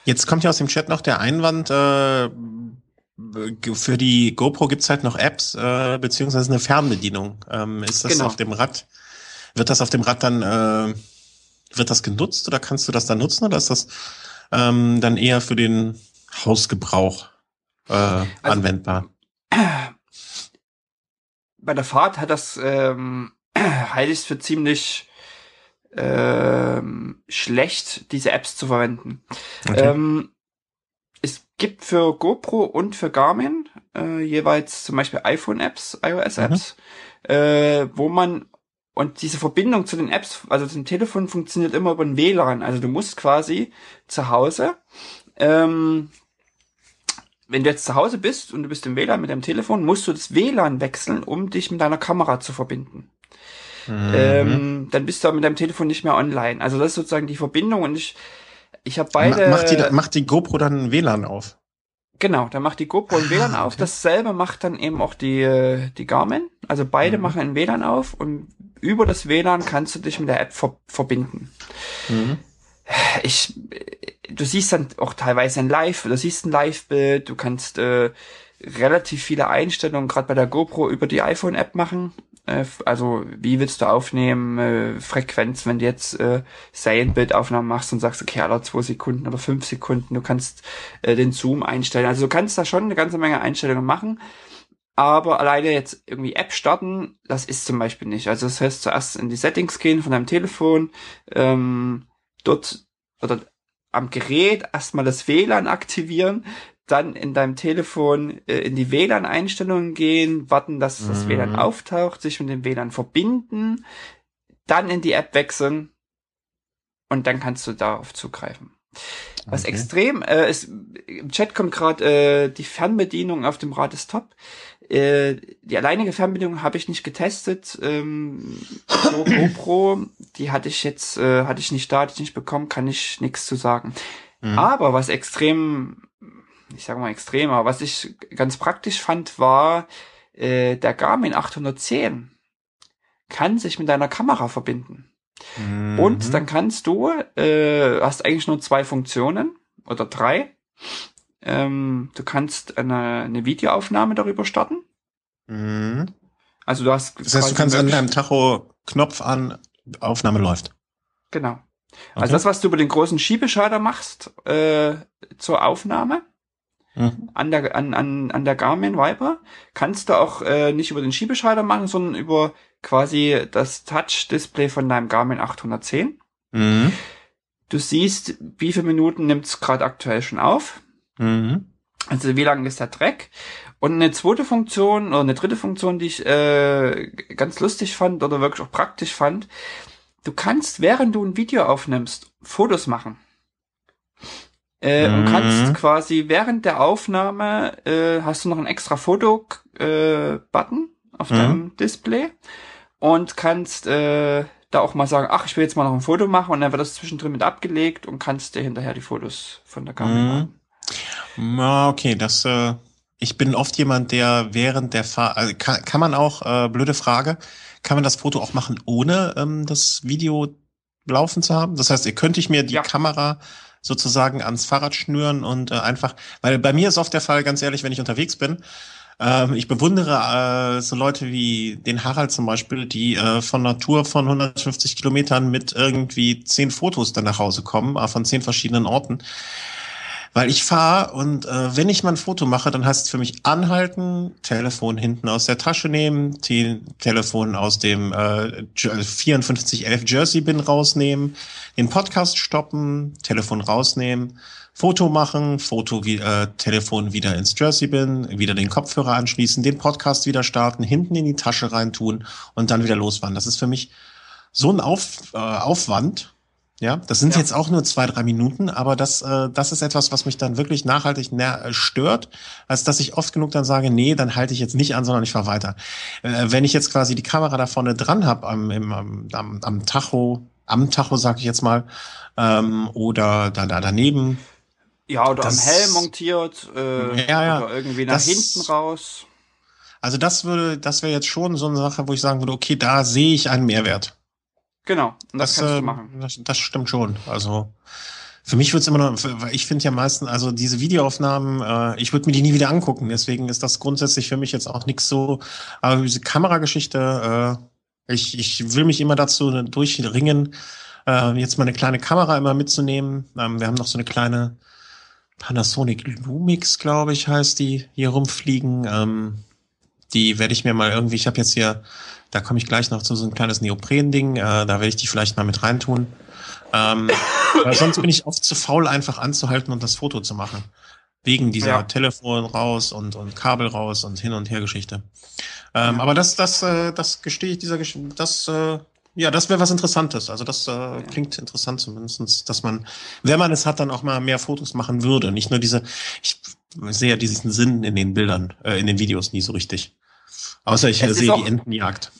Jetzt kommt ja aus dem Chat noch der Einwand, äh, für die GoPro gibt's halt noch Apps, äh, beziehungsweise eine Fernbedienung. Ähm, ist das genau. auf dem Rad, wird das auf dem Rad dann, äh, wird das genutzt oder kannst du das dann nutzen oder ist das ähm, dann eher für den Hausgebrauch äh, also, anwendbar? Bei der Fahrt hat das ähm, halte ich es für ziemlich ähm, schlecht, diese Apps zu verwenden. Okay. Ähm, es gibt für GoPro und für Garmin äh, jeweils zum Beispiel iPhone-Apps, iOS-Apps, mhm. äh, wo man und diese Verbindung zu den Apps, also zum Telefon, funktioniert immer über ein WLAN. Also du musst quasi zu Hause, ähm, wenn du jetzt zu Hause bist und du bist im WLAN mit deinem Telefon, musst du das WLAN wechseln, um dich mit deiner Kamera zu verbinden. Mhm. Ähm, dann bist du mit deinem Telefon nicht mehr online. Also das ist sozusagen die Verbindung und ich, ich habe beide. Macht die, macht die GoPro dann WLAN auf? Genau, da macht die GoPro ein WLAN ah, okay. auf. Dasselbe macht dann eben auch die, die Garmin. Also beide mhm. machen ein WLAN auf und über das WLAN kannst du dich mit der App ver verbinden. Mhm. Ich, du siehst dann auch teilweise ein Live, du siehst ein Live-Bild, du kannst äh, relativ viele Einstellungen gerade bei der GoPro über die iPhone-App machen. Äh, also wie willst du aufnehmen, äh, Frequenz, wenn du jetzt äh, Serienbildaufnahmen machst und sagst, okay, alle zwei Sekunden oder fünf Sekunden, du kannst äh, den Zoom einstellen. Also du kannst da schon eine ganze Menge Einstellungen machen. Aber alleine jetzt irgendwie App starten, das ist zum Beispiel nicht. Also das heißt zuerst in die Settings gehen von deinem Telefon, ähm, dort oder am Gerät erstmal das WLAN aktivieren, dann in deinem Telefon äh, in die WLAN-Einstellungen gehen, warten, dass mhm. das WLAN auftaucht, sich mit dem WLAN verbinden, dann in die App wechseln und dann kannst du darauf zugreifen. Was okay. extrem äh, ist, im Chat kommt gerade äh, die Fernbedienung auf dem Rad ist top. Äh, die alleinige Fernbedienung habe ich nicht getestet. Ähm, so GoPro, die hatte ich jetzt, äh, hatte ich nicht da, hatte ich nicht bekommen, kann ich nichts zu sagen. Mhm. Aber was extrem ich sage mal extremer. Was ich ganz praktisch fand, war, äh, der Garmin 810 kann sich mit deiner Kamera verbinden. Mhm. Und dann kannst du, äh, hast eigentlich nur zwei Funktionen oder drei. Ähm, du kannst eine, eine Videoaufnahme darüber starten. Mhm. Also du hast. Das heißt, du kannst an deinem Tacho Knopf an, Aufnahme läuft. Genau. Also okay. Also das, was du über den großen Schiebeschalter machst äh, zur Aufnahme, mhm. an, der, an, an, an der Garmin Viper kannst du auch äh, nicht über den Schiebeschalter machen, sondern über quasi das Touch-Display von deinem Garmin 810. Mhm. Du siehst, wie viele Minuten nimmt es gerade aktuell schon auf. Mhm. Also wie lang ist der Track? Und eine zweite Funktion oder eine dritte Funktion, die ich äh, ganz lustig fand oder wirklich auch praktisch fand, du kannst, während du ein Video aufnimmst, Fotos machen. Äh, mhm. Und kannst quasi während der Aufnahme äh, hast du noch einen extra Foto-Button äh, auf mhm. deinem Display und kannst äh, da auch mal sagen, ach, ich will jetzt mal noch ein Foto machen und dann wird das zwischendrin mit abgelegt und kannst dir hinterher die Fotos von der Kamera mhm. machen. Okay, das äh, ich bin oft jemand, der während der Fahrt, also kann, kann man auch, äh, blöde Frage, kann man das Foto auch machen, ohne ähm, das Video laufen zu haben? Das heißt, ihr könnte ich mir die ja. Kamera sozusagen ans Fahrrad schnüren und äh, einfach, weil bei mir ist oft der Fall, ganz ehrlich, wenn ich unterwegs bin, ähm, ich bewundere äh, so Leute wie den Harald zum Beispiel, die äh, von Natur von 150 Kilometern mit irgendwie zehn Fotos dann nach Hause kommen, äh, von zehn verschiedenen Orten. Weil ich fahre und äh, wenn ich mal ein Foto mache, dann heißt es für mich anhalten, Telefon hinten aus der Tasche nehmen, Te Telefon aus dem äh, 5411 Jersey Bin rausnehmen, den Podcast stoppen, Telefon rausnehmen, Foto machen, Foto wie äh, Telefon wieder ins Jersey Bin, wieder den Kopfhörer anschließen, den Podcast wieder starten, hinten in die Tasche reintun und dann wieder losfahren. Das ist für mich so ein Auf, äh, Aufwand, ja, das sind ja. jetzt auch nur zwei, drei Minuten, aber das, äh, das ist etwas, was mich dann wirklich nachhaltig äh, stört, als dass ich oft genug dann sage, nee, dann halte ich jetzt nicht an, sondern ich fahre weiter. Äh, wenn ich jetzt quasi die Kamera da vorne dran habe am, im, am, am, am Tacho, am Tacho, sag ich jetzt mal, ähm, oder da, da daneben. Ja, oder das, am Helm montiert, äh, ja, ja, oder irgendwie nach das, hinten raus. Also das würde, das wäre jetzt schon so eine Sache, wo ich sagen würde, okay, da sehe ich einen Mehrwert. Genau, und das, Das, kannst äh, du machen. das, das stimmt schon. Also für mich wird's immer noch, weil ich finde ja meistens, also diese Videoaufnahmen, äh, ich würde mir die nie wieder angucken. Deswegen ist das grundsätzlich für mich jetzt auch nichts so. Aber diese Kamerageschichte, äh, ich, ich will mich immer dazu durchringen, äh, jetzt mal eine kleine Kamera immer mitzunehmen. Ähm, wir haben noch so eine kleine Panasonic Lumix, glaube ich, heißt die, hier rumfliegen. Ähm, die werde ich mir mal irgendwie, ich habe jetzt hier, da komme ich gleich noch zu so ein kleines Neopren-Ding, äh, da werde ich die vielleicht mal mit reintun. Ähm, weil sonst bin ich oft zu faul, einfach anzuhalten und das Foto zu machen. Wegen dieser Ja. Telefon raus und, und Kabel raus und hin und her Geschichte. Ähm, Ja. Aber das, das, äh, das gestehe ich, dieser Gesch das, äh, ja, das wäre was Interessantes. Also das äh, klingt interessant zumindestens, dass man, wenn man es hat, dann auch mal mehr Fotos machen würde. Nicht nur diese, ich sehe ja diesen Sinn in den Bildern, äh, in den Videos nie so richtig. Außer ich sehe die Entenjagd.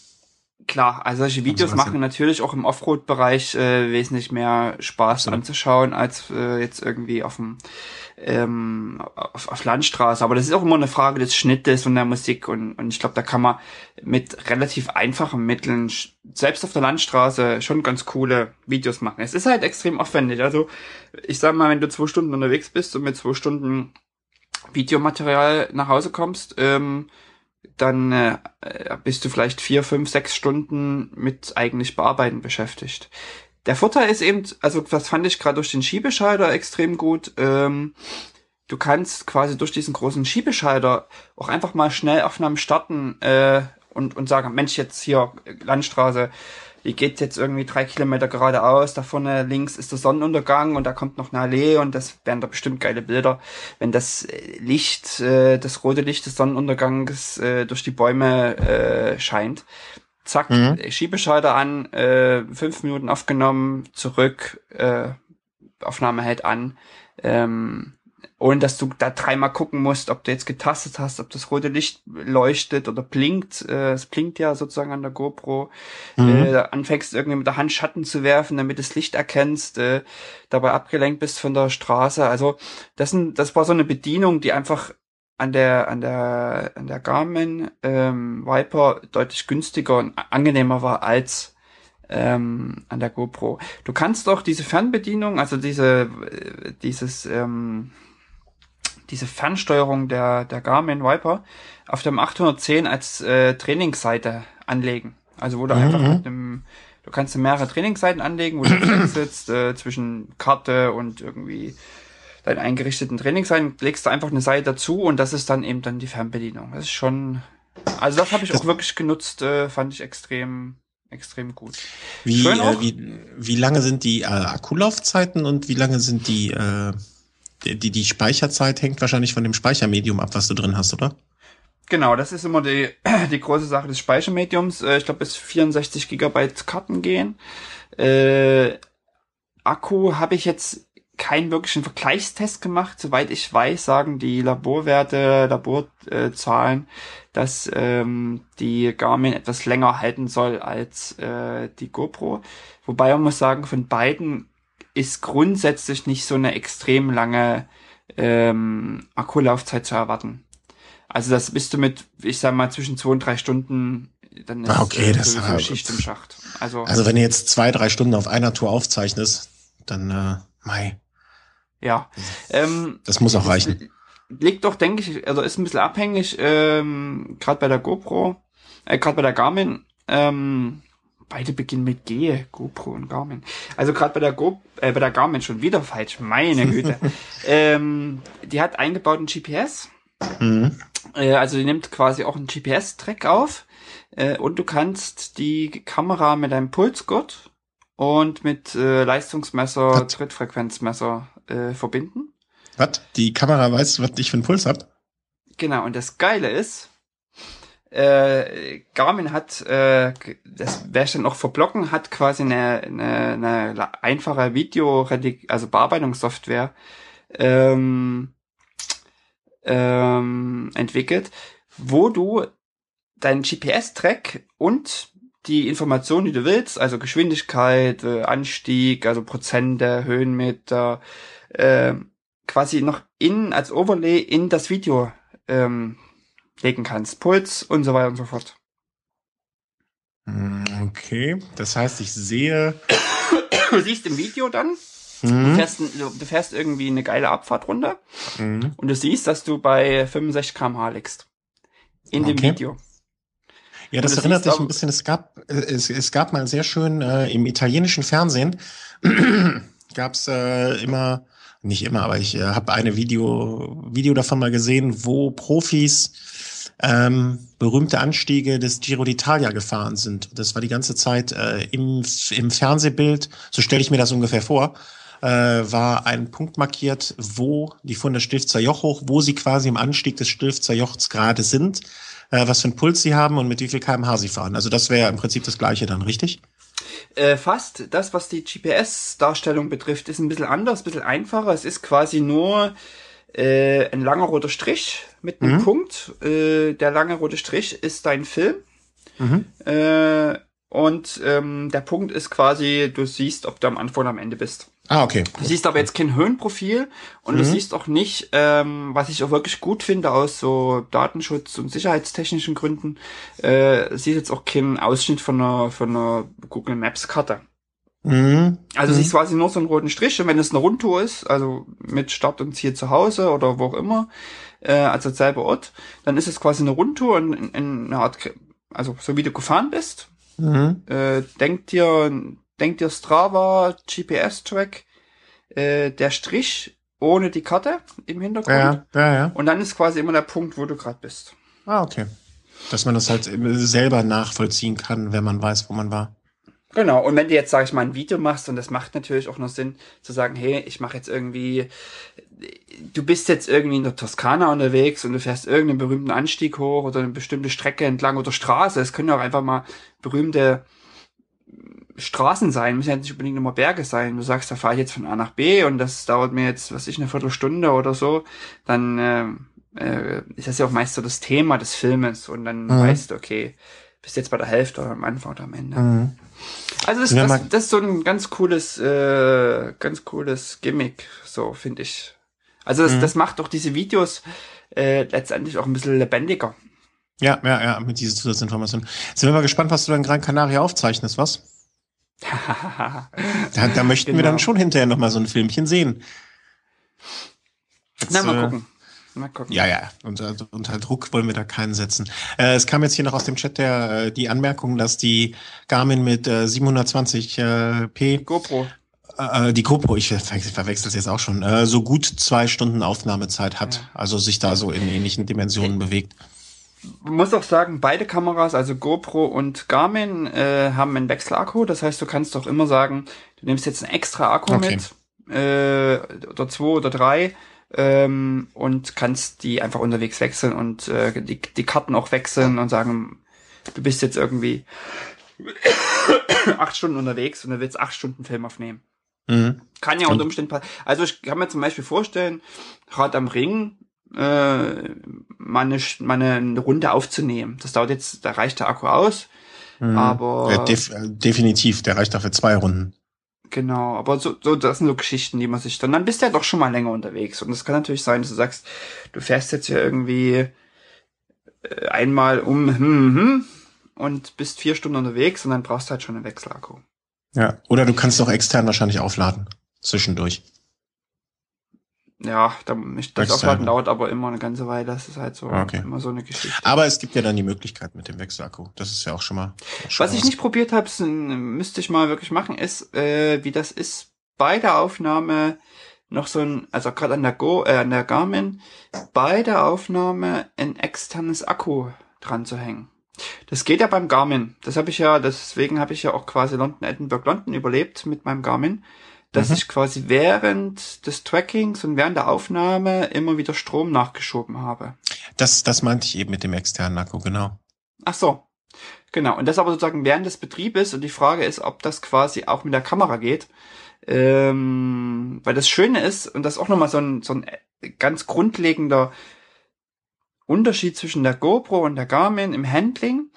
Klar, also solche Videos machen natürlich auch im Offroad-Bereich äh, wesentlich mehr Spaß Absolut. anzuschauen als äh, jetzt irgendwie auf dem ähm, auf, auf Landstraße. Aber das ist auch immer eine Frage des Schnittes und der Musik und, und ich glaube, da kann man mit relativ einfachen Mitteln selbst auf der Landstraße schon ganz coole Videos machen. Es ist halt extrem aufwendig. Also ich sag mal, wenn du zwei Stunden unterwegs bist und mit zwei Stunden Videomaterial nach Hause kommst, ähm, dann äh, bist du vielleicht vier, fünf, sechs Stunden mit eigentlich Bearbeiten beschäftigt. Der Vorteil ist eben, also das fand ich gerade durch den Schiebeschalter extrem gut. Ähm, du kannst quasi durch diesen großen Schiebeschalter auch einfach mal schnell Aufnahmen starten äh, und, und sagen, Mensch, jetzt hier äh, Landstraße, die geht jetzt irgendwie drei Kilometer geradeaus, da vorne links ist der Sonnenuntergang und da kommt noch eine Allee und das wären da bestimmt geile Bilder, wenn das äh, Licht, äh, das rote Licht des Sonnenuntergangs äh, durch die Bäume äh, scheint. Zack, Mhm. Schiebeschalter an, äh, fünf Minuten aufgenommen, zurück, äh, Aufnahme hält an. Ähm, ohne dass du da dreimal gucken musst, ob du jetzt getastet hast, ob das rote Licht leuchtet oder blinkt. Äh, es blinkt ja sozusagen an der GoPro. Mhm. Äh, anfängst irgendwie mit der Hand Schatten zu werfen, damit du das Licht erkennst, äh, dabei abgelenkt bist von der Straße. Also das, sind, das war so eine Bedienung, die einfach an der an der an der Garmin ähm, Viper deutlich günstiger und angenehmer war als ähm, an der GoPro. Du kannst auch diese Fernbedienung, also diese äh, dieses ähm, diese Fernsteuerung der der Garmin Viper auf dem 810 als äh, Trainingsseite anlegen. Also wo du Mhm. einfach mit einem du kannst mehrere Trainingsseiten anlegen, wo du sitzt äh, zwischen Karte und irgendwie deinen eingerichteten Trainingsseiten legst du einfach eine Seite dazu und das ist dann eben dann die Fernbedienung. Das ist schon also das habe ich Das- auch wirklich genutzt, äh, fand ich extrem extrem gut. Wie, äh, wie, wie lange sind die äh, Akkulaufzeiten und wie lange sind die, äh, die, die, Speicherzeit hängt wahrscheinlich von dem Speichermedium ab, was du drin hast, oder? Genau, das ist immer die, die große Sache des Speichermediums. Äh, Ich glaube, bis 64 Gigabyte Karten gehen. Äh, Akku habe ich jetzt keinen wirklichen Vergleichstest gemacht. Soweit ich weiß, sagen die Laborwerte, Laborzahlen, dass ähm, die Garmin etwas länger halten soll als äh, die GoPro. Wobei man muss sagen, von beiden ist grundsätzlich nicht so eine extrem lange ähm, Akkulaufzeit zu erwarten. Also das bist du mit, ich sag mal, zwischen zwei und drei Stunden, dann ist Ah, okay, äh, das sowieso Schicht im Schacht. Also, Also wenn du jetzt zwei, drei Stunden auf einer Tour aufzeichnest, dann, äh, mei, ja. Ähm, das muss auch reichen. liegt doch, denke ich, also ist ein bisschen abhängig, ähm, gerade bei der GoPro, äh, gerade bei der Garmin, ähm, beide beginnen mit G, GoPro und Garmin. Also gerade bei der Go, äh, bei der Garmin schon wieder falsch, meine Güte. ähm, die hat eingebauten GPS, Mhm. äh, also die nimmt quasi auch einen GPS-Track auf äh, und du kannst die Kamera mit einem Pulsgurt und mit äh, Leistungsmesser, Was? Trittfrequenzmesser äh, verbinden. Was? Die Kamera weiß, was ich für einen Puls hab? Genau, und das Geile ist, äh, Garmin hat, äh, das werde ich dann auch verblocken, hat quasi eine, eine, eine einfache Video, also Bearbeitungssoftware ähm, ähm, entwickelt, wo du deinen GPS-Track und die Informationen, die du willst, also Geschwindigkeit, äh, Anstieg, also Prozente, Höhenmeter, äh, quasi noch in als Overlay in das Video ähm, legen kannst. Puls und so weiter und so fort. Hm, okay, das heißt, ich sehe. Du siehst im Video dann, mhm. du, fährst, du, fährst, irgendwie eine geile Abfahrt runter mhm. und du siehst, dass du bei 65 km/h liegst. In okay. dem Video. Ja, das erinnert sich ein bisschen, es gab, es, es gab mal sehr schön äh, im italienischen Fernsehen gab's äh, immer, nicht immer, aber ich äh, habe eine Video, Video davon mal gesehen, wo Profis ähm, berühmte Anstiege des Giro d'Italia gefahren sind. Das war die ganze Zeit äh, im, im Fernsehbild, so stelle ich mir das ungefähr vor, äh, war ein Punkt markiert, wo die von der Stilfzer Joch hoch, wo sie quasi im Anstieg des Stilfzer Jochs gerade sind, äh, was für einen Puls sie haben und mit wie viel kmh sie fahren. Also das wäre im Prinzip das Gleiche dann, richtig? Äh, fast. Das, was die GPS-Darstellung betrifft, ist ein bisschen anders, ein bisschen einfacher. Es ist quasi nur äh, ein langer roter Strich mit einem mhm. Punkt. Äh, der lange rote Strich ist dein Film. Mhm. Äh, und ähm, der Punkt ist quasi, du siehst, ob du am Anfang oder am Ende bist. Ah, okay. Du siehst aber jetzt kein Höhenprofil und mhm. du siehst auch nicht, ähm, was ich auch wirklich gut finde aus so Datenschutz- und sicherheitstechnischen Gründen, äh, siehst jetzt auch keinen Ausschnitt von einer, von einer Google Maps Karte. Mhm. Also mhm. siehst quasi nur so einen roten Strich und wenn es eine Rundtour ist, also mit Start und Ziel zu Hause oder wo auch immer, äh, also selber Ort, dann ist es quasi eine Rundtour und in, in eine Art, also so wie du gefahren bist. Mhm. Äh, denk dir denk dir Strava, GPS-Track, äh, der Strich ohne die Karte im Hintergrund. Ja, ja, ja. Und dann ist quasi immer der Punkt, wo du gerade bist. Ah, okay. Dass man das halt selber nachvollziehen kann, wenn man weiß, wo man war. Genau, und wenn du jetzt, sag ich mal, ein Video machst, und das macht natürlich auch noch Sinn, zu sagen, hey, ich mache jetzt irgendwie, du bist jetzt irgendwie in der Toskana unterwegs und du fährst irgendeinen berühmten Anstieg hoch oder eine bestimmte Strecke entlang oder Straße. Es können auch einfach mal berühmte Straßen sein, müssen ja nicht unbedingt immer Berge sein. Du sagst, da fahre ich jetzt von A nach B und das dauert mir jetzt, was ich, eine Viertelstunde oder so, dann äh, äh, ist das ja auch meist so das Thema des Filmes und dann mhm. weißt du, okay, bist jetzt bei der Hälfte oder am Anfang oder am Ende. Mhm. Also das, das, das ist so ein ganz cooles, äh, ganz cooles Gimmick, so finde ich. Also das, mhm. das macht doch diese Videos äh, letztendlich auch ein bisschen lebendiger. Ja, ja, ja, mit dieser Zusatzinformation. Sind wir mal gespannt, was du in Gran Canaria aufzeichnest, was? da, da möchten genau. wir dann genau. schon hinterher noch mal so ein Filmchen sehen. Jetzt, Na, mal äh, gucken. Mal gucken. Ja, ja. Unter, unter Druck wollen wir da keinen setzen. Äh, es kam jetzt hier noch aus dem Chat der äh, die Anmerkung, dass die Garmin mit äh, 720p äh, GoPro die GoPro, ich verwechsel es jetzt auch schon, so gut zwei Stunden Aufnahmezeit hat, also sich da so in ähnlichen Dimensionen bewegt muss auch sagen, beide Kameras, also GoPro und Garmin, äh, haben einen Wechselakku. Das heißt, du kannst doch immer sagen, du nimmst jetzt einen extra Akku okay. mit, äh, oder zwei oder drei, ähm, und kannst die einfach unterwegs wechseln und äh, die, die Karten auch wechseln und sagen, du bist jetzt irgendwie acht Stunden unterwegs und du willst acht Stunden Film aufnehmen. Mhm. Kann ja unter Umständen passieren. Also ich kann mir zum Beispiel vorstellen, Rad am Ring äh, meine, meine Runde aufzunehmen. Das dauert jetzt, da reicht der Akku aus. Mhm. Aber ja, def definitiv, der reicht dafür zwei Runden. Genau, aber so, so, das sind so Geschichten, die man sich dann, dann bist du ja doch schon mal länger unterwegs. Und es kann natürlich sein, dass du sagst, du fährst jetzt ja irgendwie äh, einmal um hm, hm, hm, und bist vier Stunden unterwegs und dann brauchst du halt schon einen Wechselakku. Ja, oder du kannst auch extern wahrscheinlich aufladen. Zwischendurch ja, da, ich, das Aufladen dauert aber immer eine ganze Weile. Das ist halt so okay. immer so eine Geschichte. Aber es gibt ja dann die Möglichkeit mit dem Wechselakku. Das ist ja auch schon mal. Schon was ich nicht probiert habe, müsste ich mal wirklich machen, ist, äh, wie das ist bei der Aufnahme noch so ein, also gerade an der Go, äh, an der Garmin, bei der Aufnahme ein externes Akku dran zu hängen. Das geht ja beim Garmin. Das habe ich ja, deswegen habe ich ja auch quasi London, Edinburgh, London überlebt mit meinem Garmin dass mhm. ich quasi während des Trackings und während der Aufnahme immer wieder Strom nachgeschoben habe. Das, das meinte ich eben mit dem externen Akku, genau. Ach so. Genau. Und das aber sozusagen während des Betriebes und die Frage ist, ob das quasi auch mit der Kamera geht. Ähm, weil das Schöne ist, und das ist auch nochmal so ein, so ein ganz grundlegender Unterschied zwischen der GoPro und der Garmin im Handling.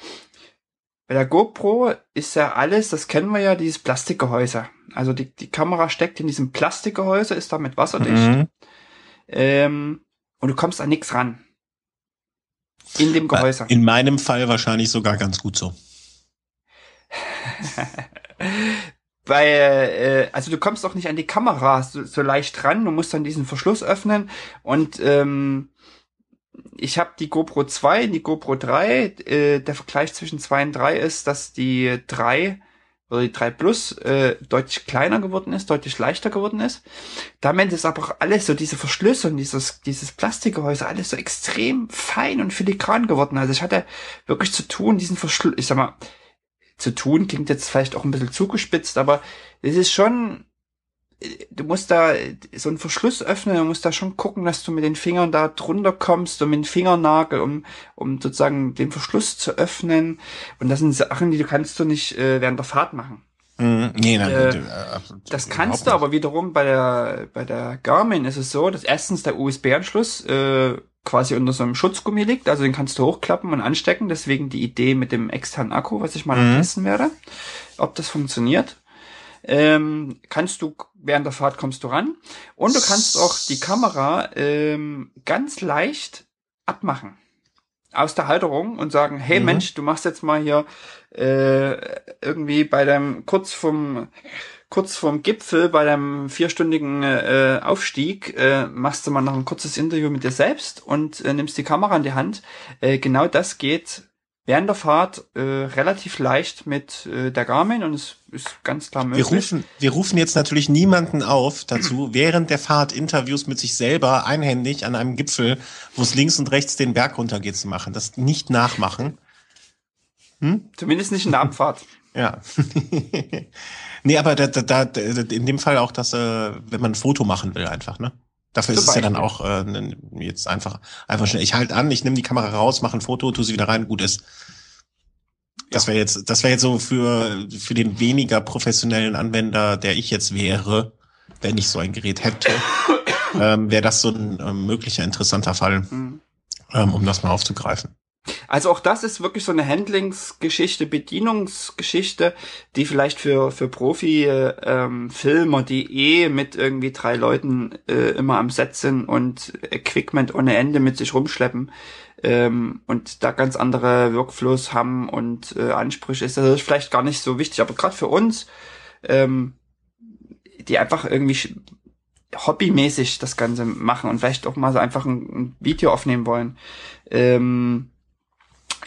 Bei der GoPro ist ja alles, das kennen wir ja, dieses Plastikgehäuse. Also die, die Kamera steckt in diesem Plastikgehäuse, ist damit wasserdicht. Mhm. Ähm, und du kommst an nichts ran. In dem Gehäuse. In meinem Fall wahrscheinlich sogar ganz gut so. Weil, äh, also du kommst auch nicht an die Kamera so, so leicht ran, du musst dann diesen Verschluss öffnen und ähm, ich habe die GoPro 2 die GoPro 3. Äh, der Vergleich zwischen 2 und 3 ist, dass die 3 oder die 3 Plus äh, deutlich kleiner geworden ist, deutlich leichter geworden ist. Damit ist aber auch alles so, diese Verschlüsse und dieses, dieses Plastikgehäuse, alles so extrem fein und filigran geworden. Also ich hatte wirklich zu tun, diesen Verschluss, ich sag mal, zu tun, klingt jetzt vielleicht auch ein bisschen zugespitzt, aber es ist schon du musst da so einen Verschluss öffnen, du musst da schon gucken, dass du mit den Fingern da drunter kommst und mit dem Fingernagel, um, um sozusagen den Verschluss zu öffnen. Und das sind Sachen, die du kannst du nicht äh, während der Fahrt machen. Mm, nee, nein, Äh, äh, Das kannst du aber wiederum bei der, bei der Garmin ist es so, dass erstens der USB-Anschluss äh, quasi unter so einem Schutzgummi liegt, also den kannst du hochklappen und anstecken, deswegen die Idee mit dem externen Akku, was ich mal Mhm. testen werde, ob das funktioniert. Ähm, kannst du, während der Fahrt kommst du ran und du kannst auch die Kamera ähm, ganz leicht abmachen aus der Halterung und sagen, hey Mhm. Mensch, du machst jetzt mal hier äh, irgendwie bei deinem kurz vom kurz vorm Gipfel bei deinem vierstündigen äh, Aufstieg äh, machst du mal noch ein kurzes Interview mit dir selbst und äh, nimmst die Kamera in die Hand. Äh, genau das geht während der Fahrt äh, relativ leicht mit äh, der Garmin und es ist ganz klar Wir möglich. rufen, wir rufen jetzt natürlich niemanden auf dazu, während der Fahrt Interviews mit sich selber einhändig an einem Gipfel, wo es links und rechts den Berg runtergeht, zu machen. Das nicht nachmachen. Zumindest nicht in der Abfahrt. Ja. nee, aber da, da, da, in dem Fall auch, dass, äh, wenn man ein Foto machen will, einfach, ne? Dafür Zum ist es ja dann auch äh, ne- jetzt einfach, einfach schnell. Ich halte an, ich nehme die Kamera raus, mache ein Foto, tu sie wieder rein, gut ist. Das wäre jetzt, das wäre jetzt so für, für den weniger professionellen Anwender, der ich jetzt wäre, wenn ich so ein Gerät hätte, ähm, wäre das so ein ähm, möglicher interessanter Fall, Mhm. ähm, um das mal aufzugreifen. Also auch das ist wirklich so eine Handlingsgeschichte, Bedienungsgeschichte, die vielleicht für für Profi ähm, Filmer, die eh mit irgendwie drei Leuten äh, immer am Set sind und Equipment ohne Ende mit sich rumschleppen ähm, und da ganz andere Workflows haben und äh, Ansprüche ist das vielleicht gar nicht so wichtig, aber gerade für uns, ähm, die einfach irgendwie hobbymäßig das Ganze machen und vielleicht auch mal so einfach ein, ein Video aufnehmen wollen. Ähm,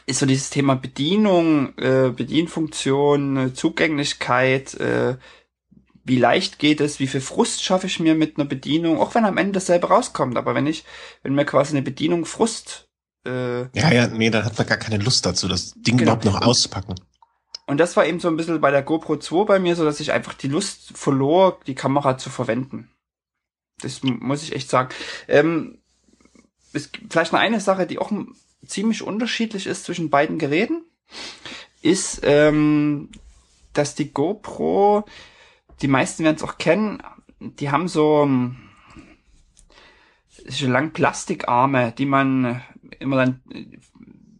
ist so dieses Thema Bedienung, äh, Bedienfunktion, äh, Zugänglichkeit, äh, wie leicht geht es, wie viel Frust schaffe ich mir mit einer Bedienung, auch wenn am Ende dasselbe rauskommt, aber wenn ich, wenn mir quasi eine Bedienung Frust, äh, Ja, ja, nee, dann hat man gar keine Lust dazu, das Ding Genau. überhaupt noch auszupacken. und das war eben so ein bisschen bei der GoPro 2 bei mir so, dass ich einfach die Lust verlor, die Kamera zu verwenden. Das muss ich echt sagen. Ähm, es gibt vielleicht noch eine Sache, die auch ziemlich unterschiedlich ist zwischen beiden Geräten, ist, ähm, dass die GoPro, die meisten werden es auch kennen, die haben so ähm, so lang Plastikarme, die man immer dann äh,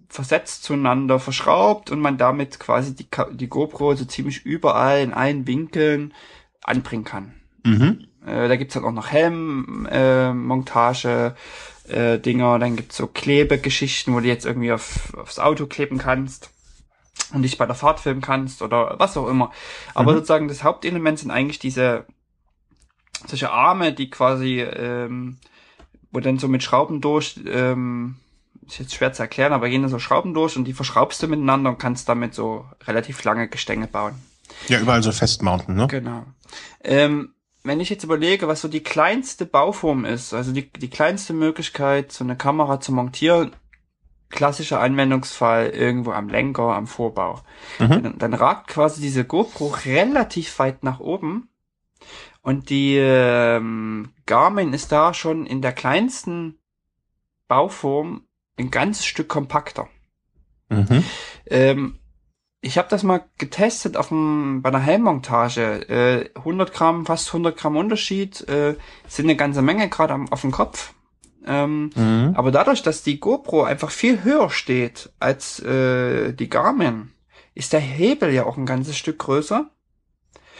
versetzt zueinander verschraubt und man damit quasi die, die GoPro so ziemlich überall in allen Winkeln anbringen kann. Mhm. Äh, da gibt's dann auch noch Helmmontage, äh, Montage, äh, Dinger, dann gibt's so Klebegeschichten, wo du jetzt irgendwie auf, aufs Auto kleben kannst und dich bei der Fahrt filmen kannst oder was auch immer. Aber Mhm. sozusagen das Hauptelement sind eigentlich diese solche Arme, die quasi, ähm, wo dann so mit Schrauben durch, ähm, ist jetzt schwer zu erklären, aber gehen da so Schrauben durch und die verschraubst du miteinander und kannst damit so relativ lange Gestänge bauen. Ja, überall so festmounten, ne? Genau. Ähm, wenn ich jetzt überlege, was so die kleinste Bauform ist, also die, die kleinste Möglichkeit, so eine Kamera zu montieren, klassischer Anwendungsfall irgendwo am Lenker, am Vorbau. Mhm. Dann, dann ragt quasi diese GoPro relativ weit nach oben und die ähm, Garmin ist da schon in der kleinsten Bauform ein ganzes Stück kompakter. Mhm. Ähm, ich habe das mal getestet auf dem, bei einer Helmmontage. Äh, 100 Gramm, fast 100 Gramm Unterschied, äh, sind eine ganze Menge gerade am- auf dem Kopf. Ähm, Mhm. aber dadurch, dass die GoPro einfach viel höher steht als äh, die Garmin, ist der Hebel ja auch ein ganzes Stück größer.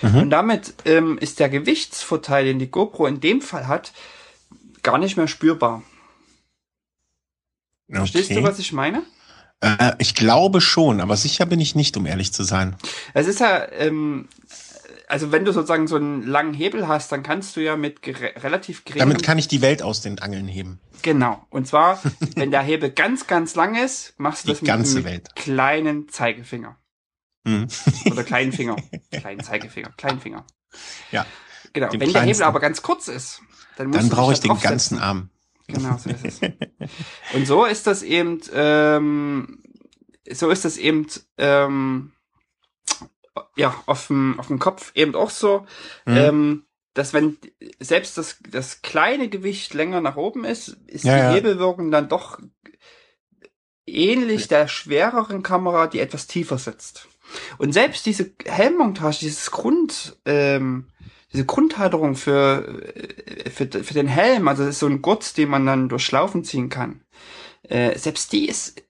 Mhm. Und damit ähm, ist der Gewichtsvorteil, den die GoPro in dem Fall hat, gar nicht mehr spürbar. Verstehst Okay. du, was ich meine? Äh, ich glaube schon, aber sicher bin ich nicht, um ehrlich zu sein. Es ist ja, ähm, also wenn du sozusagen so einen langen Hebel hast, dann kannst du ja mit relativ geringem... Damit kann ich die Welt aus den Angeln heben. Genau. Und zwar, wenn der Hebel ganz, ganz lang ist, machst du das mit einem kleinen Zeigefinger. Hm. Oder kleinen Finger. kleinen Zeigefinger. Kleinen Finger. Ja. Genau. Wenn der Hebel aber ganz kurz ist, dann dann brauche ich den ganzen Arm. Genau, so ist es. Und so ist das eben, ähm, so ist das eben, ähm, ja, auf dem, auf dem Kopf eben auch so, mhm. ähm, dass wenn selbst das, das kleine Gewicht länger nach oben ist, ist ja, die ja. Hebelwirkung dann doch ähnlich der schwereren Kamera, die etwas tiefer sitzt. Und selbst diese Helmmontage, dieses Grund, ähm, diese Grundhalterung für, äh, für, für den Helm, also das ist so ein Gurt, den man dann durch Schlaufen ziehen kann, äh, selbst die ist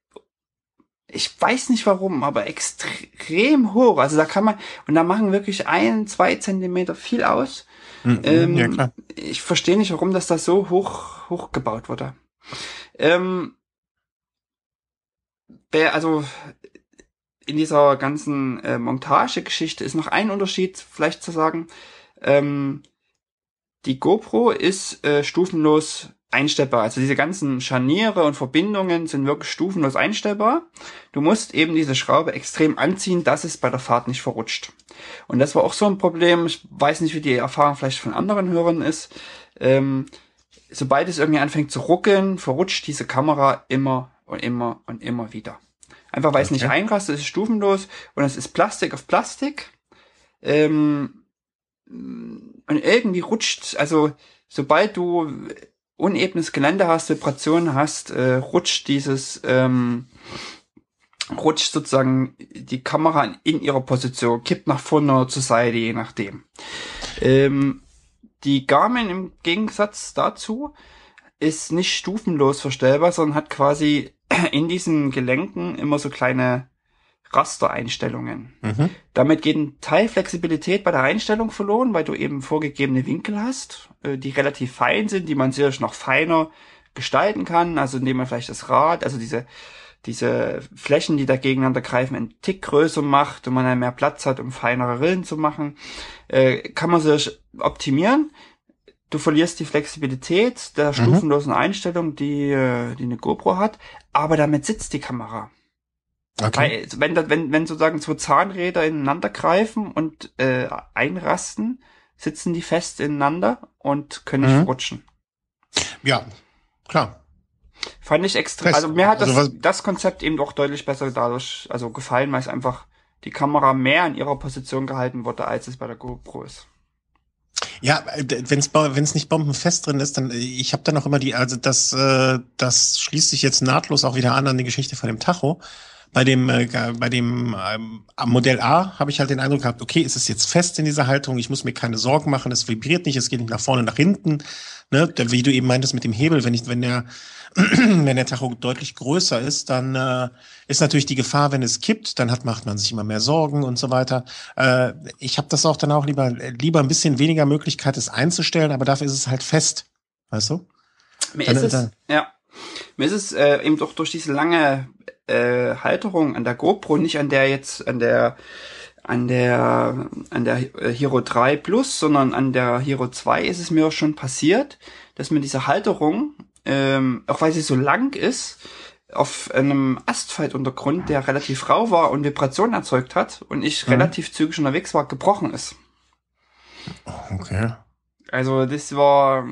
ich weiß nicht warum, aber extrem hoch. Also da kann man, und da machen wirklich ein, zwei Zentimeter viel aus. Mhm, ähm, ja, klar. Ich verstehe nicht, warum das da so hoch, hoch gebaut wurde. Ähm, wer, also in dieser ganzen äh, Montagegeschichte ist noch ein Unterschied vielleicht zu sagen. Ähm, die GoPro ist äh, stufenlos einstellbar. Also diese ganzen Scharniere und Verbindungen sind wirklich stufenlos einstellbar. Du musst eben diese Schraube extrem anziehen, dass es bei der Fahrt nicht verrutscht. Und das war auch so ein Problem. Ich weiß nicht, wie die Erfahrung vielleicht von anderen Hörern ist. Ähm, sobald es irgendwie anfängt zu ruckeln, verrutscht diese Kamera immer und immer und immer wieder. Einfach weil es nicht einrastet, es ist stufenlos und es ist Plastik auf Plastik. Ähm, und irgendwie rutscht, also sobald du unebenes Gelände hast, Vibrationen hast, äh, rutscht dieses, ähm, rutscht sozusagen die Kamera in, in ihrer Position, kippt nach vorne oder zur Seite, je nachdem. Ähm, die Garmin im Gegensatz dazu ist nicht stufenlos verstellbar, sondern hat quasi in diesen Gelenken immer so kleine Rastereinstellungen. Mhm. Damit geht ein Teil Flexibilität bei der Einstellung verloren, weil du eben vorgegebene Winkel hast, äh, die relativ fein sind, die man sicherlich noch feiner gestalten kann, also indem man vielleicht das Rad, also diese diese Flächen, die da gegeneinander greifen, einen Tick größer macht und man dann mehr Platz hat, um feinere Rillen zu machen, äh, kann man sich optimieren. Du verlierst die Flexibilität der mhm. stufenlosen Einstellung, die, äh, die eine GoPro hat, aber damit sitzt die Kamera. Okay. Weil, wenn, wenn, wenn sozusagen so Zahnräder ineinander greifen und äh, einrasten, sitzen die fest ineinander und können nicht mhm. rutschen. Ja, klar. Fand ich extra, also mir hat das, also das Konzept eben auch deutlich besser dadurch, also gefallen, weil es einfach die Kamera mehr in ihrer Position gehalten wurde, als es bei der GoPro ist. Ja, wenn es wenn es nicht bombenfest drin ist, dann ich habe da noch immer die, also das äh, das schließt sich jetzt nahtlos auch wieder an an die Geschichte von dem Tacho. Bei dem, äh, bei dem ähm, Modell A habe ich halt den Eindruck gehabt, okay, ist es jetzt fest in dieser Haltung, ich muss mir keine Sorgen machen, es vibriert nicht, es geht nicht nach vorne, nach hinten. Ne? Wie du eben meintest mit dem Hebel, wenn ich, wenn der, wenn der Tacho deutlich größer ist, dann äh, ist natürlich die Gefahr, wenn es kippt, dann hat, macht man sich immer mehr Sorgen und so weiter. Äh, ich habe das auch dann auch lieber, lieber ein bisschen weniger Möglichkeit, es einzustellen, aber dafür ist es halt fest. Weißt du? Mir dann, ist es, dann, ja. Mir ist es äh, eben doch durch diese lange äh, Halterung an der GoPro, nicht an der jetzt, an der an der an der Hero 3 Plus, sondern an der Hero 2 ist es mir auch schon passiert, dass mir diese Halterung, ähm, auch weil sie so lang ist, auf einem Asphaltuntergrund, der relativ rau war und Vibrationen erzeugt hat und ich mhm. relativ zügig unterwegs war, gebrochen ist. Okay. Also das war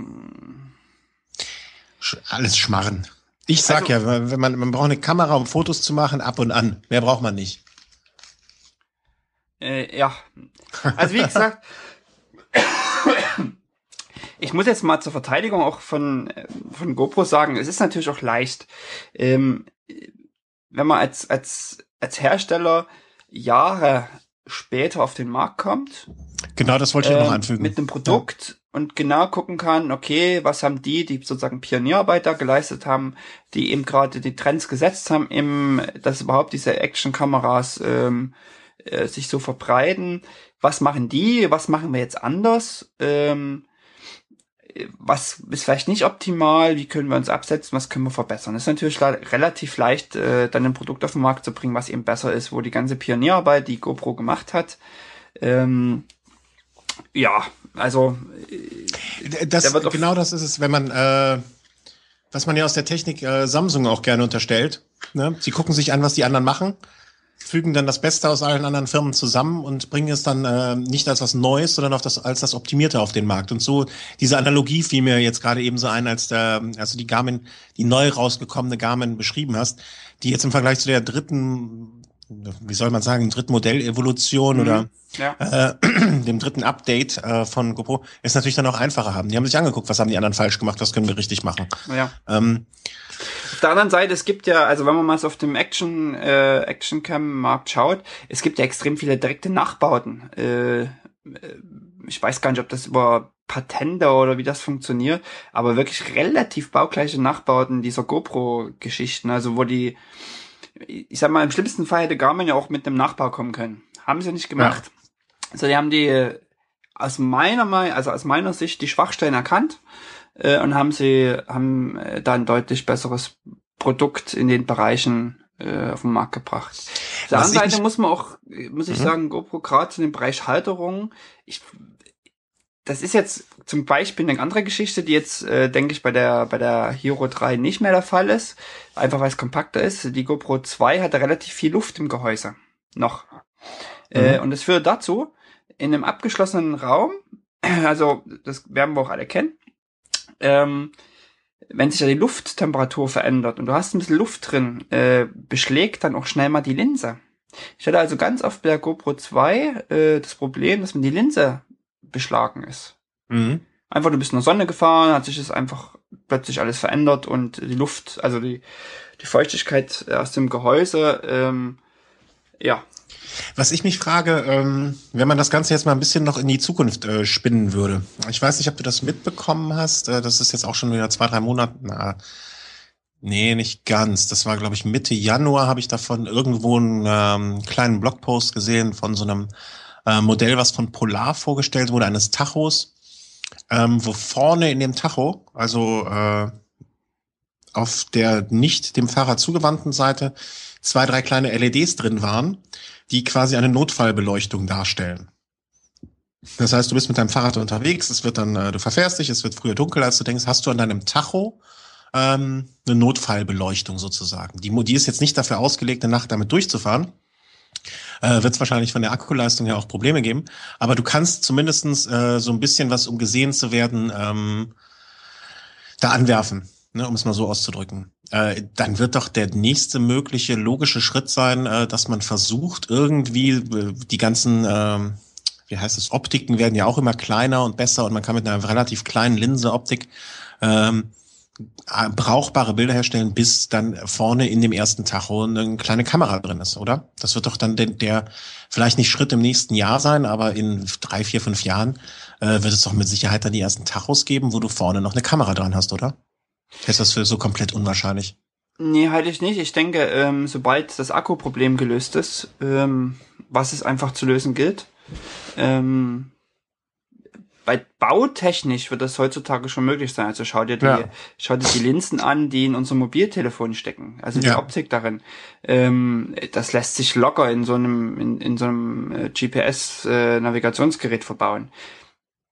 alles Schmarren. Ich sag also, ja, wenn man, man braucht eine Kamera, um Fotos zu machen, ab und an. Mehr braucht man nicht. Äh, ja. Also wie gesagt, ich muss jetzt mal zur Verteidigung auch von, von GoPro sagen, es ist natürlich auch leicht, ähm, wenn man als, als, als Hersteller Jahre später auf den Markt kommt. Genau, das wollte ich äh, noch anfügen. Mit einem Produkt, und genau gucken kann, okay, was haben die, die sozusagen Pionierarbeit da geleistet haben, die eben gerade die Trends gesetzt haben, im, dass überhaupt diese Action-Kameras ähm, äh, sich so verbreiten. Was machen die? Was machen wir jetzt anders? Ähm, was ist vielleicht nicht optimal, wie können wir uns absetzen, was können wir verbessern. Das ist natürlich relativ leicht, äh, dann ein Produkt auf den Markt zu bringen, was eben besser ist, wo die ganze Pionierarbeit, die GoPro gemacht hat, ähm, ja, also äh, das, genau das ist es, wenn man äh, was man ja aus der Technik äh, Samsung auch gerne unterstellt. Ne? Sie gucken sich an, was die anderen machen fügen dann das Beste aus allen anderen Firmen zusammen und bringen es dann äh, nicht als was Neues, sondern auf das, als das Optimierte auf den Markt. Und so diese Analogie fiel mir jetzt gerade eben so ein, als der, also die Garmin, die neu rausgekommene Garmin beschrieben hast, die jetzt im Vergleich zu der dritten, wie soll man sagen, dritten Modellevolution mhm. oder ja. äh, dem dritten Update äh, von GoPro, ist natürlich dann auch einfacher haben. Die haben sich angeguckt, was haben die anderen falsch gemacht, was können wir richtig machen. Ja. Ähm, auf der anderen Seite, es gibt ja, also wenn man mal so auf dem Action, äh, Action Cam Markt schaut, es gibt ja extrem viele direkte Nachbauten. Äh, äh, ich weiß gar nicht, ob das über Patente oder wie das funktioniert, aber wirklich relativ baugleiche Nachbauten dieser GoPro-Geschichten, also wo die, ich sag mal, im schlimmsten Fall hätte Garmin ja auch mit einem Nachbau kommen können. Haben sie nicht gemacht. Ja. Also die haben die aus meiner Meinung, also aus meiner Sicht die Schwachstellen erkannt äh, und haben sie haben äh, da ein deutlich besseres Produkt in den Bereichen äh, auf den Markt gebracht. Auf der anderen Seite muss man auch, muss ich mhm. sagen, GoPro gerade in dem Bereich Halterung, ich das ist jetzt zum Beispiel eine andere Geschichte, die jetzt, äh, denke ich, bei der, bei der Hero 3 nicht mehr der Fall ist. Einfach weil es kompakter ist. Die GoPro 2 hatte relativ viel Luft im Gehäuse. Noch. Äh, mhm. Äh, und das führt dazu, in einem abgeschlossenen Raum, also das werden wir auch alle kennen, ähm, wenn sich ja die Lufttemperatur verändert und du hast ein bisschen Luft drin, äh, beschlägt dann auch schnell mal die Linse. Ich hatte also ganz oft bei der GoPro 2 äh, das Problem, dass mir die Linse beschlagen ist. Mhm. Einfach du bist in der Sonne gefahren, hat sich das einfach plötzlich alles verändert und die Luft, also die, die Feuchtigkeit aus dem Gehäuse, ähm, ja, was ich mich frage, ähm, wenn man das Ganze jetzt mal ein bisschen noch in die Zukunft äh, spinnen würde. Ich weiß nicht, ob du das mitbekommen hast. Äh, das ist jetzt auch schon wieder zwei, drei Monate. Na, nee, nicht ganz. Das war, glaube ich, Mitte Januar habe ich davon irgendwo einen ähm, kleinen Blogpost gesehen von so einem äh, Modell, was von Polar vorgestellt wurde, eines Tachos, ähm, wo vorne in dem Tacho, also äh, auf der nicht dem Fahrer zugewandten Seite, zwei, drei kleine LEDs drin waren, die quasi eine Notfallbeleuchtung darstellen. Das heißt, du bist mit deinem Fahrrad unterwegs, es wird dann, äh, du verfährst dich, es wird früher dunkel, als du denkst, hast du an deinem Tacho ähm, eine Notfallbeleuchtung sozusagen. Die, die ist jetzt nicht dafür ausgelegt, eine Nacht damit durchzufahren. Äh, wird es wahrscheinlich von der Akkuleistung her auch Probleme geben. Aber du kannst zumindestens äh, so ein bisschen was, um gesehen zu werden, ähm, da anwerfen ne, um es mal so auszudrücken, äh, dann wird doch der nächste mögliche logische Schritt sein, äh, dass man versucht, irgendwie äh, die ganzen, äh, wie heißt es, Optiken werden ja auch immer kleiner und besser und man kann mit einer relativ kleinen Linse Optik ähm, äh, brauchbare Bilder herstellen, bis dann vorne in dem ersten Tacho eine kleine Kamera drin ist, oder? Das wird doch dann der, der vielleicht nicht Schritt im nächsten Jahr sein, aber in drei, vier, fünf Jahren äh, wird es doch mit Sicherheit dann die ersten Tachos geben, wo du vorne noch eine Kamera dran hast, oder? Ist das für so komplett unwahrscheinlich? Nee, halte ich nicht. Ich denke, ähm, sobald das Akkuproblem gelöst ist, ähm, was es einfach zu lösen gilt, ähm, bei bautechnisch wird das heutzutage schon möglich sein. Also schau dir die, ja. schau dir die Linsen an, die in unserem Mobiltelefon stecken. Also die ja. Optik darin. Ähm, das lässt sich locker in so einem, in, in so einem äh, GPS-Navigationsgerät äh, verbauen.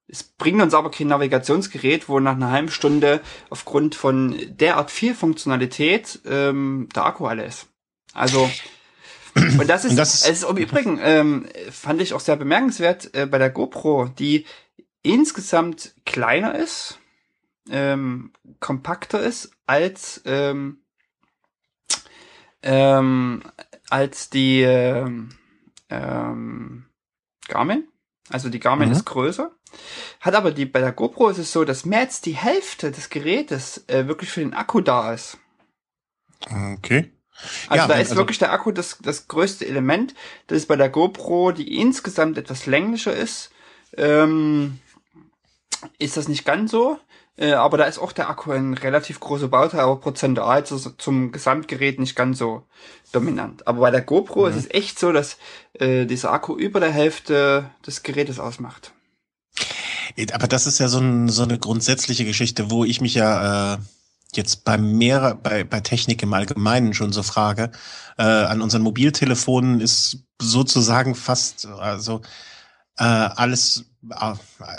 Es bringt uns aber kein Navigationsgerät, wo nach einer halben Stunde aufgrund von derart viel Funktionalität ähm, der Akku alle ist. Also und das ist, und das ist, es ist im Übrigen ähm, fand ich auch sehr bemerkenswert äh, bei der GoPro, die insgesamt kleiner ist, ähm, kompakter ist als ähm, ähm, als die ähm, ähm, Garmin. Also die Garmin mhm. ist größer. Hat aber die, bei der GoPro ist es so, dass mehr als die Hälfte des Gerätes äh, wirklich für den Akku da ist. Okay. Also ja, da ist also wirklich der Akku das, das größte Element. Das ist bei der GoPro, die insgesamt etwas länglicher ist, ähm, ist das nicht ganz so. Äh, aber da ist auch der Akku ein relativ großer Bauteil, aber prozentual zu, zum Gesamtgerät nicht ganz so dominant. Aber bei der GoPro mhm. ist es echt so, dass äh, dieser Akku über der Hälfte des Gerätes ausmacht. Aber das ist ja so, ein, so eine grundsätzliche Geschichte, wo ich mich ja äh, jetzt bei mehr, bei, bei Technik im Allgemeinen schon so frage. Äh, an unseren Mobiltelefonen ist sozusagen fast, also äh, alles, äh,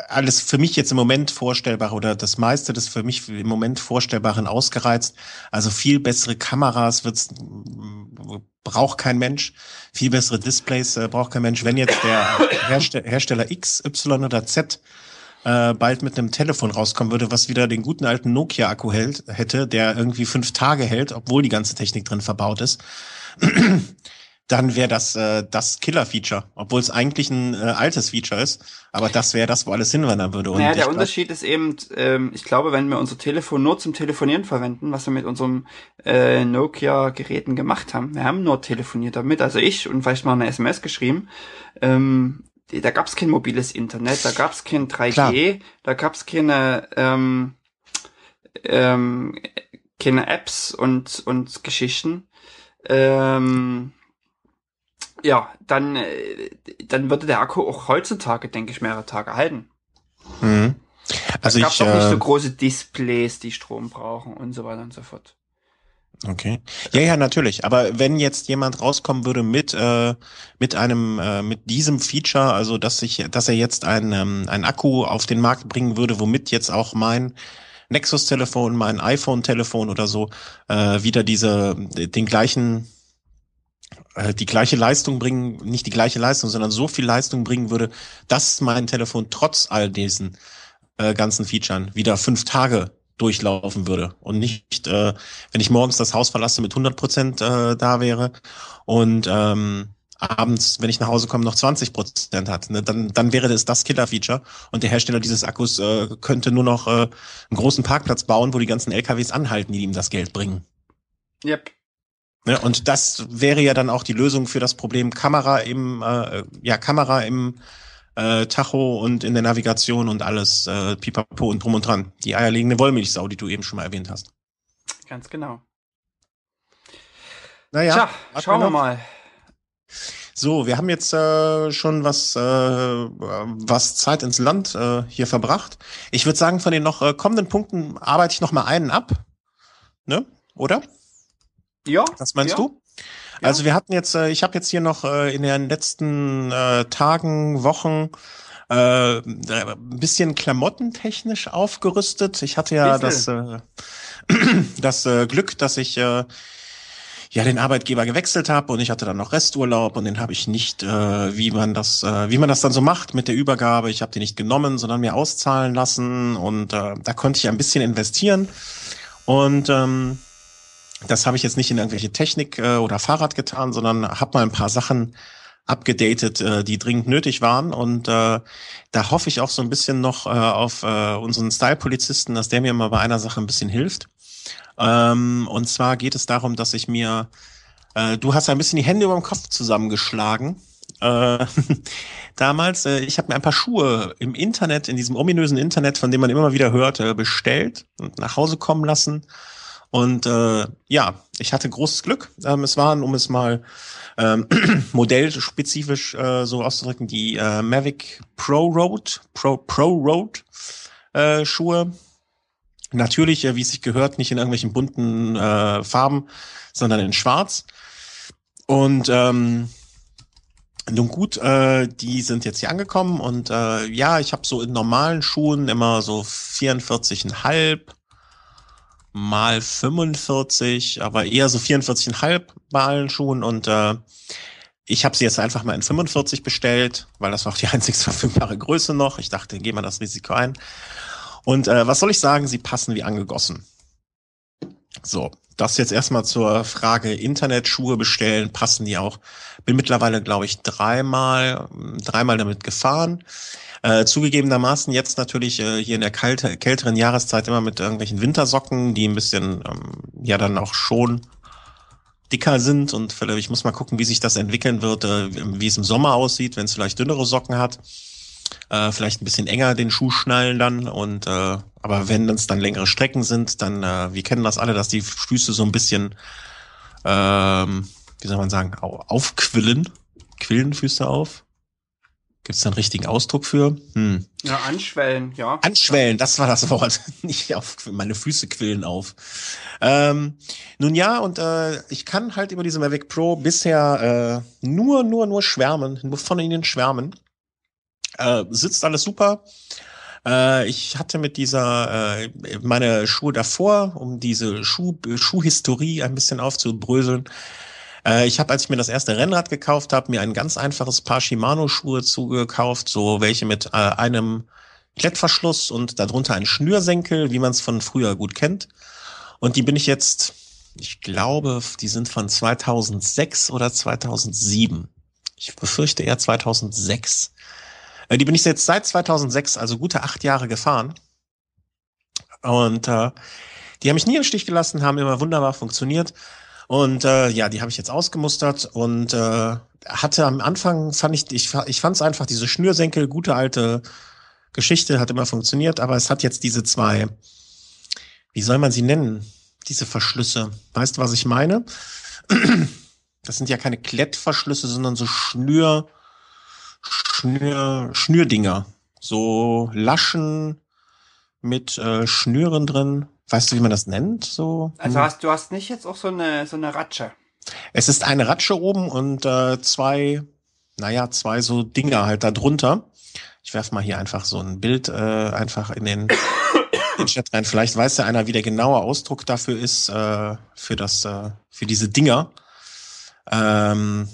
alles für mich jetzt im Moment vorstellbar oder das meiste des für mich im Moment Vorstellbaren ausgereizt. Also viel bessere Kameras wird's, braucht kein Mensch. Viel bessere Displays äh, braucht kein Mensch. Wenn jetzt der Herste Hersteller X, Y oder Z äh, bald mit einem Telefon rauskommen würde, was wieder den guten alten Nokia-Akku hält, hätte, der irgendwie fünf Tage hält, obwohl die ganze Technik drin verbaut ist, dann wäre das äh, das Killer-Feature, obwohl es eigentlich ein äh, altes Feature ist, aber das wäre das, wo alles hinwandern würde. Und naja, der Unterschied ist eben, ähm, ich glaube, wenn wir unser Telefon nur zum Telefonieren verwenden, was wir mit unserem äh, Nokia-Geräten gemacht haben, wir haben nur telefoniert damit, also ich und vielleicht mal eine SMS geschrieben, ähm, da gab es kein mobiles Internet, da gab es kein 3G, Klar. da gab es keine, ähm, ähm, keine Apps und, und Geschichten. Ähm, ja, dann, äh, dann würde der Akku auch heutzutage, denke ich, mehrere Tage halten. Mhm. Also da gab es auch nicht so äh, große Displays, die Strom brauchen und so weiter und so fort. Okay. Ja, ja, natürlich. Aber wenn jetzt jemand rauskommen würde mit äh, mit einem äh, mit diesem Feature, also dass ich, dass er jetzt ein ähm, ein Akku auf den Markt bringen würde, womit jetzt auch mein Nexus-Telefon, mein iPhone-Telefon oder so äh, wieder diese den gleichen äh, die gleiche Leistung bringen, nicht die gleiche Leistung, sondern so viel Leistung bringen würde, dass mein Telefon trotz all diesen äh, ganzen Features wieder fünf Tage durchlaufen würde und nicht, äh, wenn ich morgens das Haus verlasse, mit 100 Prozent äh, da wäre und ähm, abends, wenn ich nach Hause komme, noch 20 Prozent hat, ne, dann, dann wäre das das Killer-Feature und der Hersteller dieses Akkus äh, könnte nur noch äh, einen großen Parkplatz bauen, wo die ganzen LKWs anhalten, die ihm das Geld bringen. Yep. Ja, ne, und das wäre ja dann auch die Lösung für das Problem Kamera im, äh, ja, Kamera im äh, Tacho und in der Navigation und alles, äh, pipapo und drum und dran. Die eierlegende Wollmilchsau, die du eben schon mal erwähnt hast. Ganz genau. Naja, Tja, schauen wir, mal. So, wir haben jetzt äh, schon was, äh, was Zeit ins Land äh, hier verbracht. Ich würde sagen, von den noch äh, kommenden Punkten arbeite ich noch mal einen ab. Ne? Oder? Ja. Was meinst ja. du? Also wir hatten jetzt, äh, ich habe jetzt hier noch äh, in den letzten äh, Tagen, Wochen äh, ein bisschen klamottentechnisch aufgerüstet. Ich hatte ja das, äh, das äh, Glück, dass ich äh, ja den Arbeitgeber gewechselt habe und ich hatte dann noch Resturlaub und den habe ich nicht, äh, wie man das, äh, wie man das dann so macht mit der Übergabe. Ich habe den nicht genommen, sondern mir auszahlen lassen und äh, da konnte ich ein bisschen investieren und ähm, das habe ich jetzt nicht in irgendwelche Technik äh, oder Fahrrad getan, sondern habe mal ein paar Sachen abgedatet, äh, die dringend nötig waren. Und äh, da hoffe ich auch so ein bisschen noch äh, auf äh, unseren Style-Polizisten, dass der mir mal bei einer Sache ein bisschen hilft. Ähm, und zwar geht es darum, dass ich mir, äh, du hast ein bisschen die Hände über dem Kopf zusammengeschlagen. Äh, damals, äh, ich habe mir ein paar Schuhe im Internet, in diesem ominösen Internet, von dem man immer wieder hört, bestellt und nach Hause kommen lassen. Und äh, ja, ich hatte großes Glück. Ähm, es waren, um es mal ähm, modellspezifisch äh, so auszudrücken, die äh, Mavic Pro Road, Pro, Pro Road äh, Schuhe. Natürlich, äh, wie es sich gehört, nicht in irgendwelchen bunten äh, Farben, sondern in Schwarz. Und ähm, nun gut, äh, die sind jetzt hier angekommen und äh, ja, ich habe so in normalen Schuhen immer so 44,5 mal 45, aber eher so 44,5 bei allen Schuhen und äh, ich habe sie jetzt einfach mal in 45 bestellt, weil das war auch die einzigst verfügbare Größe noch. Ich dachte, gehen wir das Risiko ein. Und äh, was soll ich sagen? Sie passen wie angegossen. So, das jetzt erstmal zur Frage Internetschuhe bestellen, passen die auch. Bin mittlerweile, glaube ich, dreimal, dreimal damit gefahren. Äh, zugegebenermaßen jetzt natürlich äh, hier in der kalte, kälteren Jahreszeit immer mit irgendwelchen Wintersocken, die ein bisschen ähm, ja dann auch schon dicker sind und ich muss mal gucken, wie sich das entwickeln wird, äh, wie es im Sommer aussieht, wenn es vielleicht dünnere Socken hat. Äh, vielleicht ein bisschen enger den Schuh schnallen dann und äh, aber wenn es dann längere Strecken sind, dann äh, wir kennen das alle, dass die Füße so ein bisschen ähm, wie soll man sagen, aufquillen, quillen Füße auf. Gibt es da einen richtigen Ausdruck für? Hm. Ja, anschwellen, ja. Anschwellen, das war das Wort. Nicht auf, meine Füße quillen auf. Ähm, nun ja, und äh, ich kann halt über diese Mavic Pro bisher äh, nur, nur, nur schwärmen, nur von ihnen schwärmen. Äh, sitzt alles super. Äh, ich hatte mit dieser, äh, meine Schuhe davor, um diese Schuh, Schuhhistorie ein bisschen aufzubröseln, äh, ich habe, als ich mir das erste Rennrad gekauft habe, mir ein ganz einfaches Paar Shimano-Schuhe zugekauft, so welche mit äh, einem Klettverschluss und darunter ein Schnürsenkel, wie man es von früher gut kennt. Und die bin ich jetzt, ich glaube, die sind von 2006 oder 2007. Ich befürchte eher 2006. Äh, die bin ich jetzt seit 2006, also gute acht Jahre gefahren. Und äh, die haben mich nie im Stich gelassen, haben immer wunderbar funktioniert. Und äh, ja, die habe ich jetzt ausgemustert und äh, hatte am Anfang fand ich ich ich fand es einfach diese Schnürsenkel gute alte Geschichte hat immer funktioniert, aber es hat jetzt diese zwei wie soll man sie nennen? Diese Verschlüsse. Weißt du, was ich meine? Das sind ja keine Klettverschlüsse, sondern so Schnür Schnür Schnürdinger, so Laschen mit äh, Schnüren drin. Weißt du, wie man das nennt? So. Also hast du hast nicht jetzt auch so eine so eine Ratsche. Es ist eine Ratsche oben und äh, zwei, naja, zwei so Dinger halt da drunter. Ich werf mal hier einfach so ein Bild äh, einfach in den, den Chat rein. Vielleicht weiß ja einer, wie der genaue Ausdruck dafür ist, äh, für das, äh, für diese Dinger. Ähm,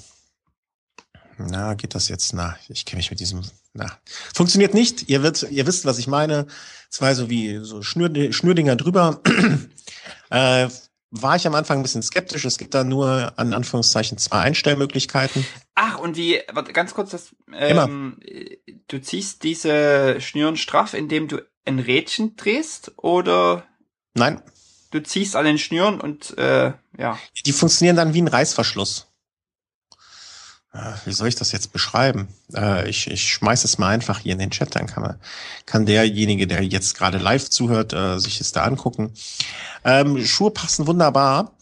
na, geht das jetzt? Na, ich kenne mich mit diesem. Na, funktioniert nicht. Ihr wird, ihr wisst, was ich meine. Zwei so wie so Schnür, Schnürdinger drüber. äh, war ich am Anfang ein bisschen skeptisch. Es gibt da nur an Anführungszeichen zwei Einstellmöglichkeiten. Ach, und wie, warte, ganz kurz, das, ähm, du ziehst diese Schnüren straff, indem du ein Rädchen drehst, oder? Nein. Du ziehst an den Schnüren und, äh, ja. Die funktionieren dann wie ein Reißverschluss. Äh, wie soll ich das jetzt beschreiben? Äh, ich, ich schmeiß es mal einfach hier in den Chat, dann kann, man, kann derjenige, der jetzt gerade live zuhört, äh, sich es da angucken. Ähm, Schuhe passen wunderbar.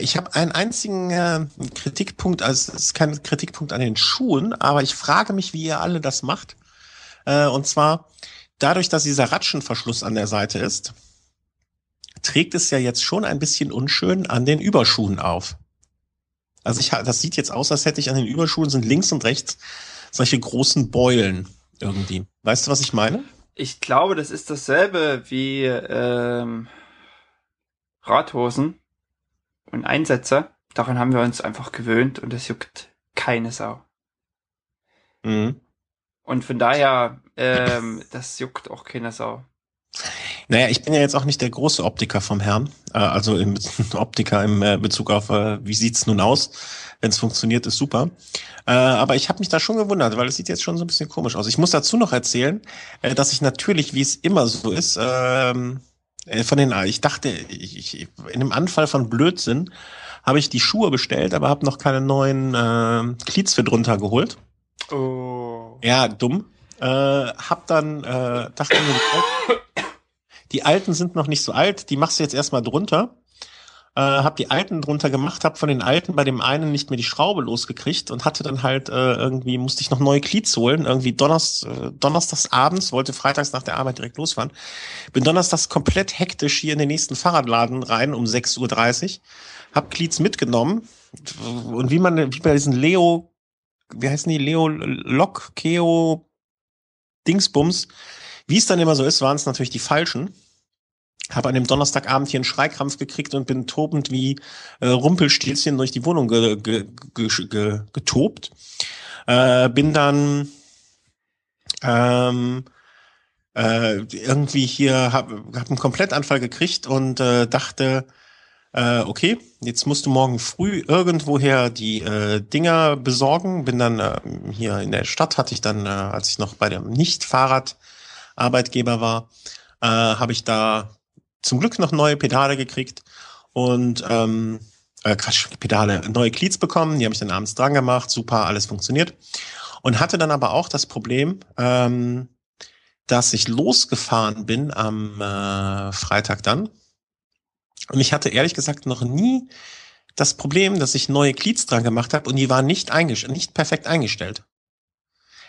ich habe einen einzigen Kritikpunkt, also es ist kein Kritikpunkt an den Schuhen, aber ich frage mich, wie ihr alle das macht. und zwar, dadurch, dass dieser Ratschenverschluss an der Seite ist, trägt es ja jetzt schon ein bisschen unschön an den Überschuhen auf. Also ich, das sieht jetzt aus, als hätte ich an den Überschuhen sind links und rechts solche großen Beulen irgendwie. Weißt du, was ich meine? Ich glaube, das ist dasselbe wie ähm, Radhosen und Einsätze. Daran haben wir uns einfach gewöhnt und es juckt keine Sau. Mhm. Und von daher, ähm, das juckt auch keine Sau. Naja, ich bin ja jetzt auch nicht der große Optiker vom Herrn, äh, also im Optiker im äh, Bezug auf, äh, wie sieht's nun aus? Wenn es funktioniert, ist super. Aber ich habe mich da schon gewundert, weil es sieht jetzt schon so ein bisschen komisch aus. Ich muss dazu noch erzählen, äh, dass ich natürlich, wie es immer so ist, ähm, äh, von den, ich dachte, ich, ich, in einem Anfall von Blödsinn habe ich die Schuhe bestellt, aber habe noch keine neuen äh, Cleats für drunter geholt. Oh. Ja, dumm. Äh, hab dann, äh, dachte mir, die alten sind noch nicht so alt, die machst du jetzt erstmal drunter. Äh, hab die alten drunter gemacht, hab von den alten bei dem einen nicht mehr die Schraube losgekriegt und hatte dann halt äh, irgendwie, musste ich noch neue Glieds holen, irgendwie Donnerst, äh, donnerstags abends, wollte freitags nach der Arbeit direkt losfahren. Bin donnerstags komplett hektisch hier in den nächsten Fahrradladen rein um 6.30 Uhr, hab Glieds mitgenommen. Und wie man, wie bei diesen Leo, wie heißen die, Leo Lock, Keo Dingsbums, wie es dann immer so ist, waren es natürlich die falschen habe an dem Donnerstagabend hier einen Schreikrampf gekriegt und bin tobend wie äh, Rumpelstilzchen durch die Wohnung ge ge ge getobt. Äh, bin dann ähm, äh, irgendwie hier, habe hab einen Komplettanfall gekriegt und äh, dachte, äh, okay, jetzt musst du morgen früh irgendwoher die äh, Dinger besorgen. Bin dann äh, hier in der Stadt, hatte ich dann, äh, als ich noch bei dem Nicht-Fahrrad-Arbeitgeber war, äh, habe ich da zum Glück noch neue Pedale gekriegt und ähm, äh, Quatsch, Pedale, neue Cleats bekommen, die habe ich dann abends dran gemacht, super, alles funktioniert. Und hatte dann aber auch das Problem, ähm, dass ich losgefahren bin am äh, Freitag dann. Und ich hatte ehrlich gesagt noch nie das Problem, dass ich neue Cleats dran gemacht habe und die waren nicht, nicht perfekt eingestellt.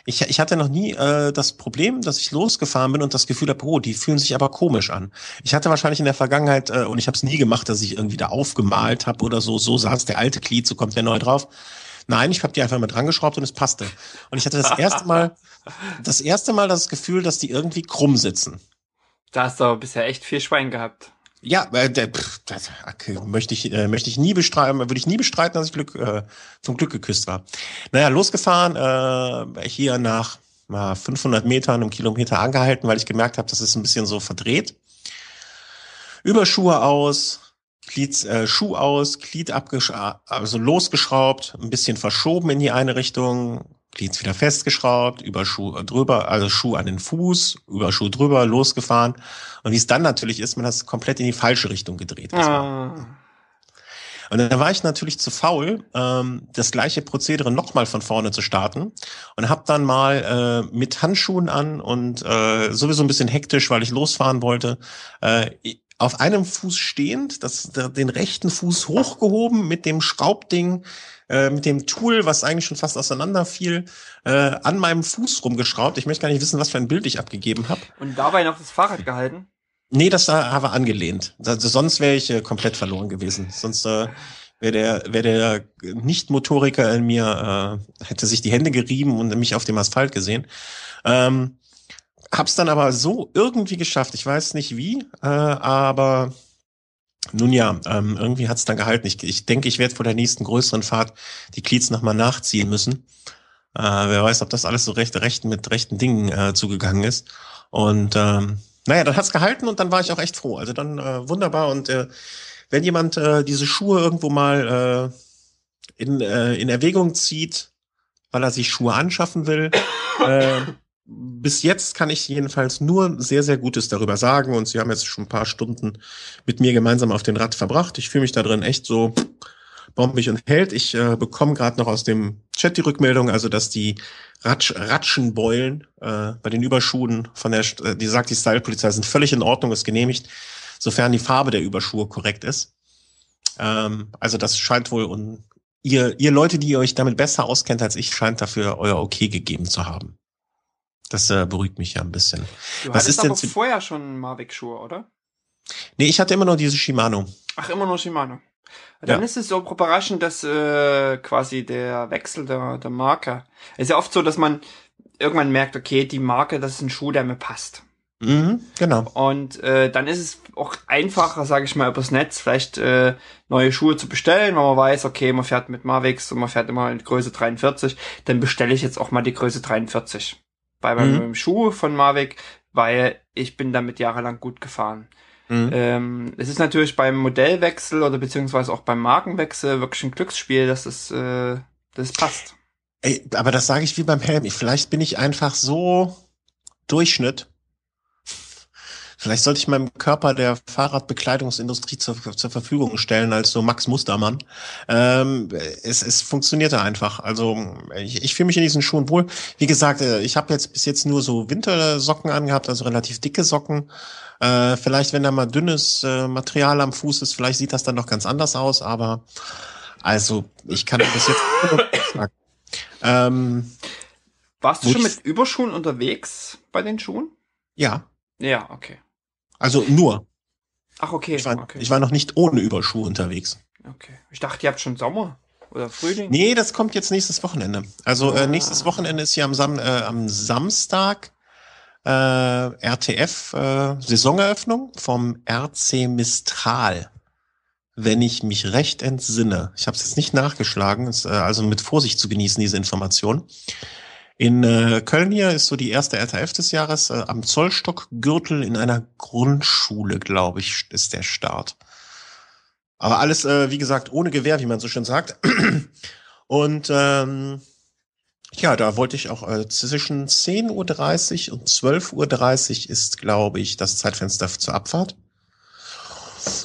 Ich, ich hatte noch nie äh, das Problem, dass ich losgefahren bin und das Gefühl habe, oh, die fühlen sich aber komisch an. Ich hatte wahrscheinlich in der Vergangenheit, äh, und ich habe es nie gemacht, dass ich irgendwie da aufgemalt habe oder so, so saß der alte Glied, so kommt der neu drauf. Nein, ich habe die einfach mal dran geschraubt und es passte. Und ich hatte das erste Mal, das erste Mal das Gefühl, dass die irgendwie krumm sitzen. Da hast du bisher echt viel Schwein gehabt. Ja, äh, pff, das, okay, möchte ich äh, möchte ich nie bestreiten, würde ich nie bestreiten, dass ich Glück äh, zum Glück geküsst war. Naja, losgefahren, äh, hier nach mal 500 Metern, einem Kilometer angehalten, weil ich gemerkt habe, das ist ein bisschen so verdreht. Überschuhe aus, Glied, äh, Schuh aus, Glied abgeschraubt, also losgeschraubt, ein bisschen verschoben in die eine Richtung, Glied wieder festgeschraubt, Überschuh drüber, also Schuh an den Fuß, Überschuh drüber, losgefahren. Und wie es dann natürlich ist, man hat es komplett in die falsche Richtung gedreht. Ah. Und dann war ich natürlich zu faul, ähm, das gleiche Prozedere nochmal von vorne zu starten und habe dann mal äh, mit Handschuhen an und äh, sowieso ein bisschen hektisch, weil ich losfahren wollte, äh, auf einem Fuß stehend, das, den rechten Fuß hochgehoben mit dem Schraubding, äh, mit dem Tool, was eigentlich schon fast auseinander fiel, äh, an meinem Fuß rumgeschraubt. Ich möchte gar nicht wissen, was für ein Bild ich abgegeben habe. Und dabei noch das Fahrrad gehalten? Nee, das habe ich angelehnt. Also sonst wäre ich äh, komplett verloren gewesen. Sonst äh, wäre der, wär der Nicht-Motoriker in mir, äh, hätte sich die Hände gerieben und mich auf dem Asphalt gesehen. Ähm, Hab's dann aber so irgendwie geschafft. Ich weiß nicht wie, äh, aber nun ja, ähm, irgendwie hat's dann gehalten. Ich, ich denke, ich werde vor der nächsten größeren Fahrt die Cleats nochmal nachziehen müssen. Äh, wer weiß, ob das alles so recht, recht mit rechten Dingen äh, zugegangen ist. Und ähm, naja, dann hat's gehalten und dann war ich auch echt froh. Also dann äh, wunderbar. Und äh, wenn jemand äh, diese Schuhe irgendwo mal äh, in, äh, in Erwägung zieht, weil er sich Schuhe anschaffen will, äh, bis jetzt kann ich jedenfalls nur sehr, sehr Gutes darüber sagen und Sie haben jetzt schon ein paar Stunden mit mir gemeinsam auf den Rad verbracht. Ich fühle mich da drin echt so bombig und hält. Ich äh, bekomme gerade noch aus dem Chat die Rückmeldung, also dass die Ratsch, Ratschenbeulen äh, bei den Überschuhen von der, äh, die sagt die Style-Polizei, sind völlig in Ordnung, ist genehmigt, sofern die Farbe der Überschuhe korrekt ist. Ähm, also das scheint wohl und ihr, ihr Leute, die euch damit besser auskennt als ich, scheint dafür euer Okay gegeben zu haben. Das äh, beruhigt mich ja ein bisschen. Du Was ist aber denn vorher schon Mavic-Schuhe, oder? Nee, ich hatte immer nur diese Shimano. Ach, immer nur Shimano. Dann ja. ist es so überraschend, dass äh, quasi der Wechsel der, der Marke. Es ist ja oft so, dass man irgendwann merkt, okay, die Marke, das ist ein Schuh, der mir passt. Mhm, genau. Und äh, dann ist es auch einfacher, sage ich mal, übers Netz vielleicht äh, neue Schuhe zu bestellen, weil man weiß, okay, man fährt mit Mavics und man fährt immer in Größe 43, dann bestelle ich jetzt auch mal die Größe 43 bei meinem mhm. Schuh von Mavic, weil ich bin damit jahrelang gut gefahren. Mhm. Ähm, es ist natürlich beim Modellwechsel oder beziehungsweise auch beim Markenwechsel wirklich ein Glücksspiel, dass es äh, das passt. Ey, aber das sage ich wie beim Helm. Vielleicht bin ich einfach so Durchschnitt Vielleicht sollte ich meinem Körper der Fahrradbekleidungsindustrie zur, zur Verfügung stellen als so Max Mustermann. Ähm, es, es funktionierte einfach. Also ich, ich fühle mich in diesen Schuhen wohl. Wie gesagt, äh, ich habe jetzt bis jetzt nur so Wintersocken angehabt, also relativ dicke Socken. Äh, vielleicht, wenn da mal dünnes äh, Material am Fuß ist, vielleicht sieht das dann noch ganz anders aus. Aber also ich kann das jetzt sagen. Ähm, Warst du schon mit Überschuhen unterwegs bei den Schuhen? Ja. Ja, okay. Also nur. Ach, okay. Ich war, okay. ich war noch nicht ohne Überschuhe unterwegs. Okay. Ich dachte, ihr habt schon Sommer oder Frühling. Nee, das kommt jetzt nächstes Wochenende. Also äh, ah. äh, nächstes Wochenende ist hier am, Sam äh, am Samstag äh, RTF äh, Saisoneröffnung vom RC Mistral. Wenn ich mich recht entsinne. Ich habe es jetzt nicht nachgeschlagen, ist, äh, also mit Vorsicht zu genießen, diese Information. In äh, Köln hier ist so die erste RTF des Jahres äh, am Zollstockgürtel in einer Grundschule, glaube ich, ist der Start. Aber alles, äh, wie gesagt, ohne Gewehr, wie man so schön sagt. Und ähm, ja, da wollte ich auch äh, zwischen 10.30 Uhr und 12.30 Uhr ist, glaube ich, das Zeitfenster zur Abfahrt.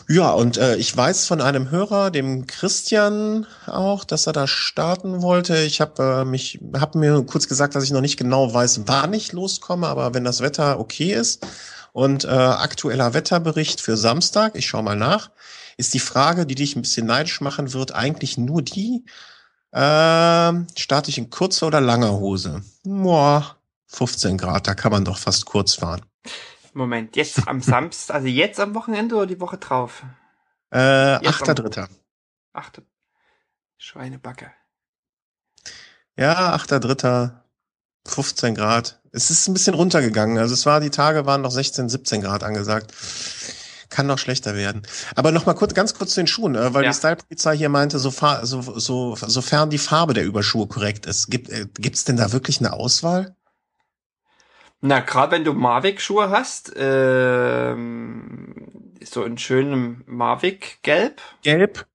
Ja, und äh, ich weiß von einem Hörer, dem Christian auch, dass er da starten wollte. Ich habe äh, mich, habe mir kurz gesagt, dass ich noch nicht genau weiß, wann ich loskomme, aber wenn das Wetter okay ist und äh, aktueller Wetterbericht für Samstag, ich schaue mal nach, ist die Frage, die dich ein bisschen neidisch machen wird, eigentlich nur die, äh, starte ich in kurzer oder langer Hose? Boah, 15 Grad, da kann man doch fast kurz fahren. Moment, jetzt am Samstag, also jetzt am Wochenende oder die Woche drauf? Äh, 8.3. Achte. Schweinebacke. Ja, 8.3. 15 Grad. Es ist ein bisschen runtergegangen. Also es war, die Tage waren noch 16, 17 Grad angesagt. Kann noch schlechter werden. Aber noch mal kurz, ganz kurz zu den Schuhen, äh, weil Ja. die Style-Polizei hier meinte, so, so, so, sofern die Farbe der Überschuhe korrekt ist. Gibt äh, gibt's denn da wirklich eine Auswahl? Na, gerade wenn du Mavic-Schuhe hast, ähm, so in schönem Mavic-Gelb, Gelb?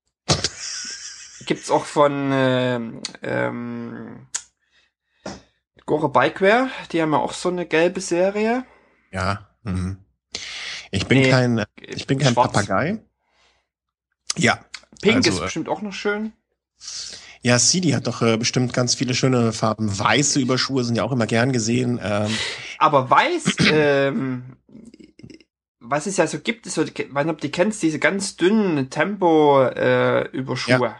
gibt's auch von ähm, ähm, Gore Bikewear, die haben ja auch so eine gelbe Serie. Ja. Mhm. Ich bin Nee, kein, ich bin kein Schwarz. Papagei. Ja. Pink Also, ist äh, bestimmt auch noch schön. Ja, CD hat doch äh, bestimmt ganz viele schöne Farben. Weiße Überschuhe sind ja auch immer gern gesehen. Ähm, Aber weiß, ähm, was es ja so gibt, ist so, ich weiß nicht, ob du die kennst, diese ganz dünnen Tempo-Überschuhe.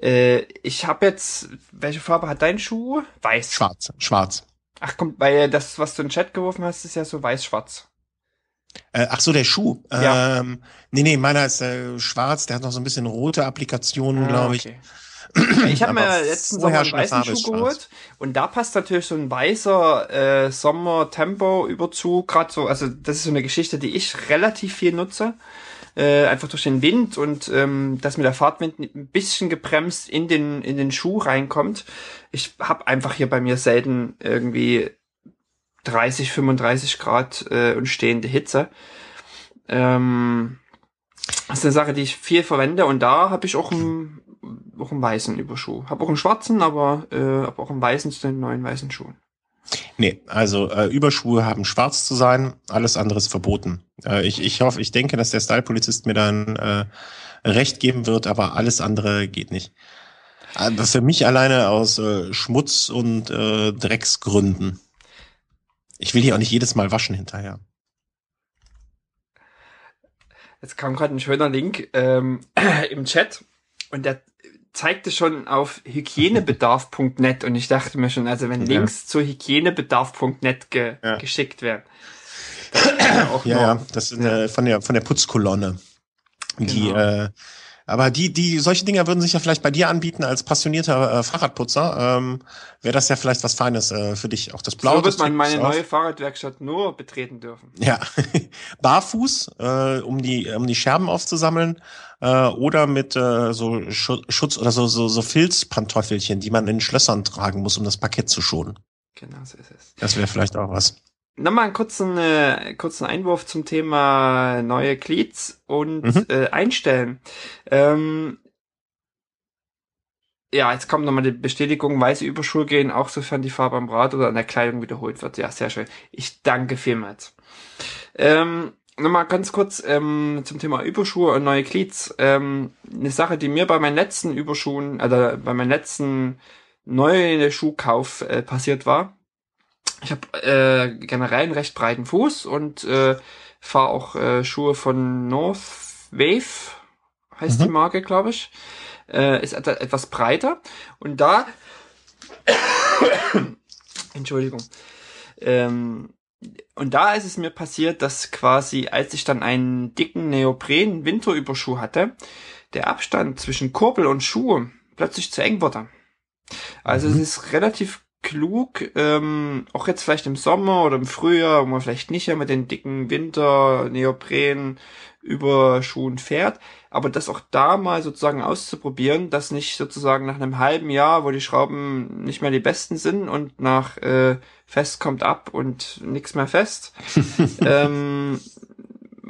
Äh, ich habe jetzt, welche Farbe hat dein Schuh? Weiß. schwarz, schwarz. Ach komm, weil das, was du in den Chat geworfen hast, ist ja so weiß-schwarz. Äh, ach so, der Schuh. Ja. Ähm, nee, nee, meiner ist äh, schwarz. Der hat noch so ein bisschen rote Applikationen, glaube ich. Ah, okay. Ich habe mir letzten Sommer einen weißen Farbe Schuh geholt und da passt natürlich so ein weißer äh, Sommer-Tempo-Überzug gerade so, also das ist so eine Geschichte, die ich relativ viel nutze, äh, einfach durch den Wind und ähm, dass mir der Fahrtwind ein bisschen gebremst in den in den Schuh reinkommt. Ich habe einfach hier bei mir selten irgendwie 30, 35 Grad äh, und stehende Hitze. Ähm, das ist eine Sache, die ich viel verwende und da habe ich auch einen, auch einen weißen Überschuh. Habe auch einen schwarzen, aber äh, habe auch einen weißen zu den neuen weißen Schuhen. Nee, also äh, Überschuhe haben schwarz zu sein, alles andere ist verboten. Äh, ich, ich hoffe, ich denke, dass der Style-Polizist mir dann äh, recht geben wird, aber alles andere geht nicht. Aber für mich alleine aus äh, Schmutz und äh, Drecksgründen. Ich will hier auch nicht jedes Mal waschen hinterher. Jetzt kam gerade ein schöner Link ähm, im Chat und der zeigte schon auf hygienebedarf.net und ich dachte mir schon, also wenn Ja. Links zu hygienebedarf.net ge Ja. geschickt werden. ja auch Ja, ja, das ist äh, von der von der Putzkolonne. Die, Genau. äh, aber die, die, solche Dinger würden sich ja vielleicht bei dir anbieten als passionierter äh, Fahrradputzer. Ähm, Wäre das ja vielleicht was Feines äh, für dich. Auch das Blau. So wird man meine auf. neue Fahrradwerkstatt nur betreten dürfen. Ja, barfuß, äh, um die um die Scherben aufzusammeln äh, oder mit äh, so Schu Schutz oder so so so Filzpantoffelchen, die man in Schlössern tragen muss, um das Parkett zu schonen. Genau so ist es. Das wäre vielleicht auch was. Nochmal einen kurzen, äh, kurzen Einwurf zum Thema neue Cleats und Mhm. äh, Einstellen. Ähm, ja, jetzt kommt nochmal die Bestätigung, weiße Überschuhe gehen, auch sofern die Farbe am Rad oder an der Kleidung wiederholt wird. Ja, sehr schön. Ich danke vielmals. Ähm, nochmal ganz kurz ähm, zum Thema Überschuhe und neue Cleats. Ähm, eine Sache, die mir bei meinen letzten Überschuhen, also bei meinem letzten neuen Schuhkauf äh, passiert war. Ich habe äh, generell einen recht breiten Fuß und äh, fahre auch äh, Schuhe von North Wave, heißt Mhm. die Marke, glaube ich. Äh, ist et etwas breiter. Und da, Entschuldigung, ähm, und da ist es mir passiert, dass quasi, als ich dann einen dicken Neopren Winterüberschuh hatte, der Abstand zwischen Kurbel und Schuh plötzlich zu eng wurde. Also Mhm. es ist relativ klug, ähm, auch jetzt vielleicht im Sommer oder im Frühjahr, wo man vielleicht nicht ja mit den dicken Winter Neopren Überschuhen fährt, aber das auch da mal sozusagen auszuprobieren, dass nicht sozusagen nach einem halben Jahr, wo die Schrauben nicht mehr die besten sind und nach äh, fest kommt ab und nichts mehr fest, ähm,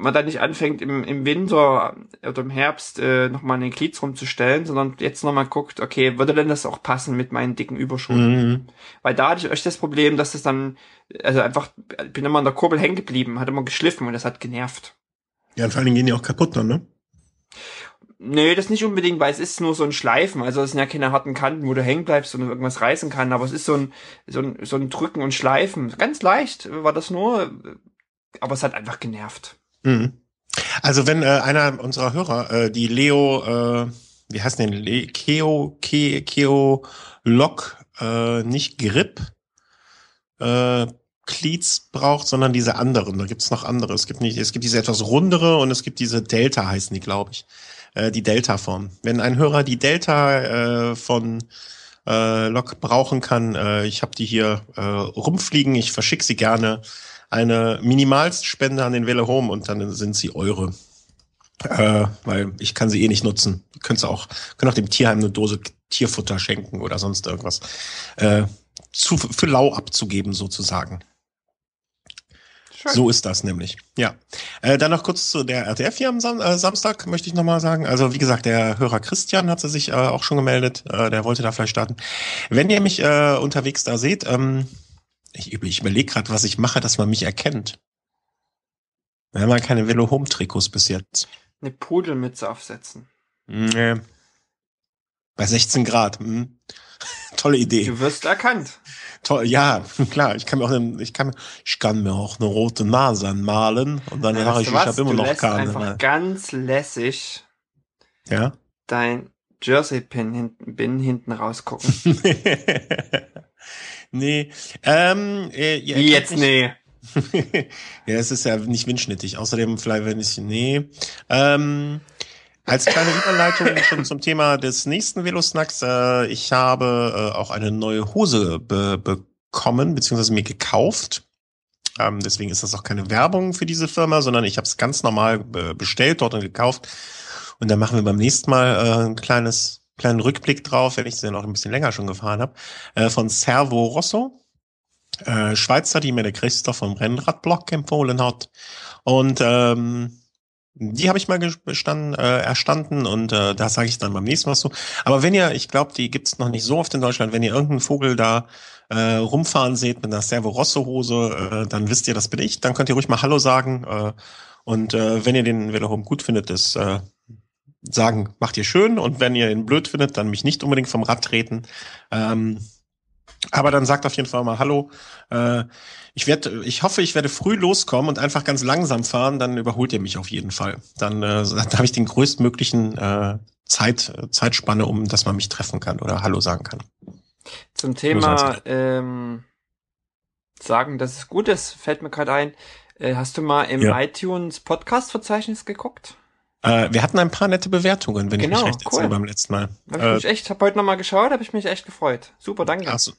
man dann nicht anfängt im, im Winter oder im Herbst äh, nochmal an den Glieds rumzustellen, sondern jetzt nochmal guckt, okay, würde denn das auch passen mit meinen dicken Überschuhen? Mhm. Weil da hatte ich euch das Problem, dass das dann, also einfach, bin immer an der Kurbel hängen geblieben, hat immer geschliffen und das hat genervt. Ja, und vor allen Dingen gehen die auch kaputt dann, ne? Nee, das nicht unbedingt, weil es ist nur so ein Schleifen. Also es sind ja keine harten Kanten, wo du hängen bleibst und irgendwas reißen kann, aber es ist so ein, so ein, so ein Drücken und Schleifen. Ganz leicht war das nur, aber es hat einfach genervt. Mhm. Also wenn äh, einer unserer Hörer äh, die Leo, äh, wie heißt denn, Keo, Ke, Keo Lock, äh, nicht Grip, äh, Cleats braucht, sondern diese anderen. Da gibt's noch andere. Es gibt nicht, es gibt diese etwas rundere und es gibt diese Delta heißen die, glaube ich. Äh, die Delta-Form. Wenn ein Hörer die Delta äh, von äh, Lok brauchen kann, äh, ich habe die hier äh, rumfliegen, ich verschicke sie gerne. Eine Minimalspende an den Welle Home und dann sind sie eure. Äh, weil ich kann sie eh nicht nutzen. Ihr könnt auch, könnt auch dem Tierheim eine Dose Tierfutter schenken oder sonst irgendwas. Äh, zu, für lau abzugeben sozusagen. Schön. So ist das nämlich. Ja. Äh, dann noch kurz zu der RTF hier am Sam äh, Samstag, möchte ich nochmal sagen. Also wie gesagt, der Hörer Christian hat sich äh, auch schon gemeldet. Äh, der wollte da vielleicht starten. Wenn ihr mich äh, unterwegs da seht, ähm, ich, ich überlege gerade, was ich mache, dass man mich erkennt. Wir haben ja keine Velo-Home-Trikots bis jetzt. Eine Pudelmütze aufsetzen. Nee. Bei 16 Grad. Hm. Tolle Idee. Du wirst erkannt. Toll, ja, klar. Ich kann mir auch, ich kann, ich kann mir auch eine rote Nase anmalen und dann sage ich, ich habe immer du noch keine. einfach mehr. ganz lässig. Ja. Dein Jersey-Pin hinten, Bin hinten rausgucken. nee, ähm, äh, Wie jetzt nee. ja, es ist ja nicht windschnittig. Außerdem vielleicht, wenn ich, nee. Ähm, als kleine Überleitung schon zum Thema des nächsten Velosnacks. Äh, ich habe äh, auch eine neue Hose be bekommen, beziehungsweise mir gekauft. Ähm, deswegen ist das auch keine Werbung für diese Firma, sondern ich habe es ganz normal bestellt dort und gekauft. Und dann machen wir beim nächsten Mal äh, ein kleines, kleinen Rückblick drauf, wenn ich sie noch ein bisschen länger schon gefahren habe, äh, von Servo Rosso. Äh, Schweizer, die mir der Christoph vom Rennradblock empfohlen hat. Und ähm, die habe ich mal bestanden, äh, erstanden und äh, da sage ich dann beim nächsten Mal so. Aber wenn ihr, ich glaube, die gibt's noch nicht so oft in Deutschland, wenn ihr irgendeinen Vogel da äh, rumfahren seht mit einer Servo Rosso Hose, äh, dann wisst ihr, das bin ich. Dann könnt ihr ruhig mal Hallo sagen. Äh, und äh, wenn ihr den Velo Home gut findet, das äh, sagen, macht ihr schön. Und wenn ihr ihn blöd findet, dann mich nicht unbedingt vom Rad treten. Ähm, aber dann sagt auf jeden Fall mal Hallo. Äh, ich werde, ich hoffe, ich werde früh loskommen und einfach ganz langsam fahren. Dann überholt ihr mich auf jeden Fall. Dann, äh, dann habe ich den größtmöglichen äh, Zeit, Zeitspanne, um dass man mich treffen kann oder Hallo sagen kann. Zum Thema ähm, sagen, dass es gut ist, fällt mir gerade ein. Äh, hast du mal im ja. iTunes Podcast-Verzeichnis geguckt? Äh, wir hatten ein paar nette Bewertungen, wenn genau, ich mich recht cool. erzähle, beim letzten Mal. Hab ich äh, mich echt, habe heute nochmal geschaut, habe ich mich echt gefreut. Super, danke. Achso.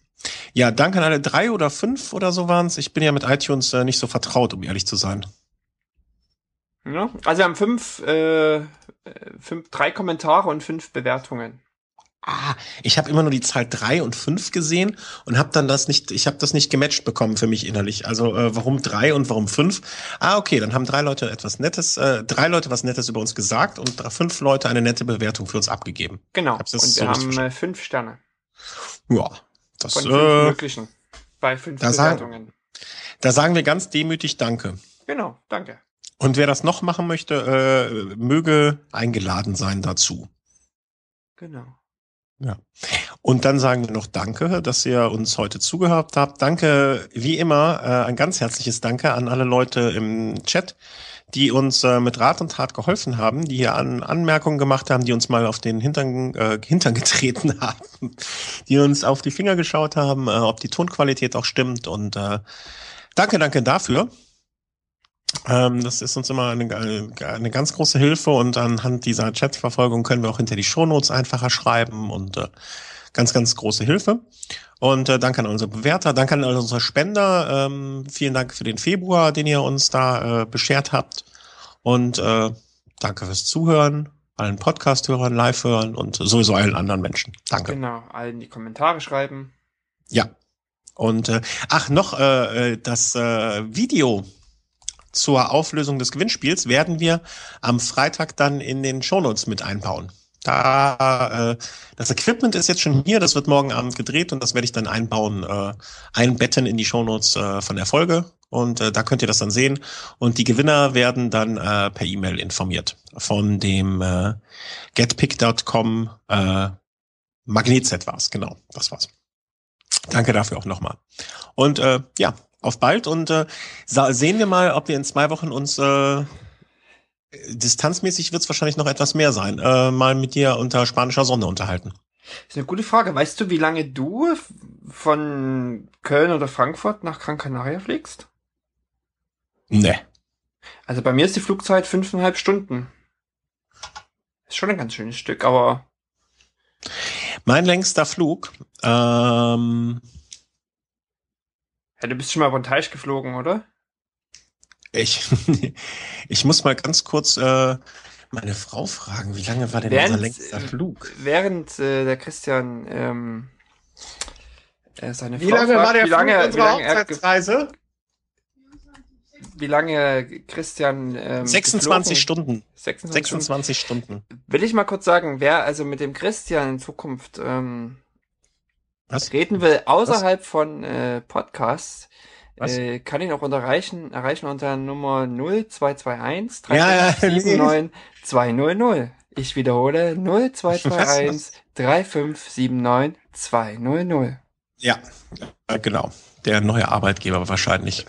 Ja, danke an alle drei oder fünf oder so waren's. Ich bin ja mit iTunes äh, nicht so vertraut, um ehrlich zu sein. Ja, also wir haben fünf, äh, fünf, drei Kommentare und fünf Bewertungen ah, ich habe immer nur die Zahl drei und fünf gesehen und habe dann das nicht, ich habe das nicht gematcht bekommen für mich innerlich. Also äh, warum drei und warum fünf? Ah, okay, dann haben drei Leute etwas Nettes, äh, drei Leute was Nettes über uns gesagt und fünf Leute eine nette Bewertung für uns abgegeben. Genau. und wir so haben äh, fünf Sterne. Ja, das Von fünf äh, möglichen. Bei fünf da Bewertungen. Sagen, da sagen wir ganz demütig Danke. Genau, danke. Und wer das noch machen möchte, äh, möge eingeladen sein dazu. Genau. Ja. Und dann sagen wir noch Danke, dass ihr uns heute zugehört habt. Danke, wie immer, äh, ein ganz herzliches Danke an alle Leute im Chat, die uns äh, mit Rat und Tat geholfen haben, die hier an Anmerkungen gemacht haben, die uns mal auf den Hintern, äh, Hintern getreten haben, die uns auf die Finger geschaut haben, äh, ob die Tonqualität auch stimmt. Und äh, danke, danke dafür. Ähm, das ist uns immer eine, eine ganz große Hilfe und anhand dieser Chatverfolgung können wir auch hinter die Shownotes einfacher schreiben und äh, ganz, ganz große Hilfe. Und äh, danke an unsere Bewerter, danke an unsere Spender. Ähm, vielen Dank für den Februar, den ihr uns da äh, beschert habt. Und äh, danke fürs Zuhören, allen Podcast-Hörern, Live-Hörern und sowieso allen anderen Menschen. Danke. Genau, allen die Kommentare schreiben. Ja. Und äh, ach, noch äh, äh das äh, Video zur Auflösung des Gewinnspiels werden wir am Freitag dann in den Shownotes mit einbauen. Da äh, das Equipment ist jetzt schon hier, das wird morgen Abend gedreht und das werde ich dann einbauen, äh, einbetten in die Shownotes äh, von der Folge und äh, da könnt ihr das dann sehen und die Gewinner werden dann äh, per E-Mail informiert von dem äh, getpick.com äh, Magnetset war's, genau, das war's. Danke dafür auch nochmal. Und äh, ja, auf bald und äh, sehen wir mal, ob wir in zwei Wochen uns äh, Distanzmäßig wird es wahrscheinlich noch etwas mehr sein. Äh, mal mit dir unter spanischer Sonne unterhalten. Das ist eine gute Frage. Weißt du, wie lange du von Köln oder Frankfurt nach Gran Canaria fliegst? Nee. Also bei mir ist die Flugzeit fünfeinhalb Stunden. Ist schon ein ganz schönes Stück, aber. Mein längster Flug. Ähm, ja, du bist schon mal über den Teich geflogen, oder? Ich, ich muss mal ganz kurz äh, meine Frau fragen, wie lange war denn während, unser längster Flug? Während äh, der Christian ähm, äh, seine wie Frau lange fragt, war der wie lange, Flug wie unserer lange, er, Hochzeitsreise? wie lange Christian ähm, 26 geflogen- Stunden. 26, Stunden. 26 Stunden. Will ich mal kurz sagen, wer also mit dem Christian in Zukunft ähm, Was? reden will, außerhalb von äh, Podcasts, Was? äh, kann ihn auch unterreichen, erreichen unter Nummer 0221 Ja, ja, 3579 200. Ich wiederhole 0221 3579 200. Ja, äh, genau. Der neue Arbeitgeber wahrscheinlich.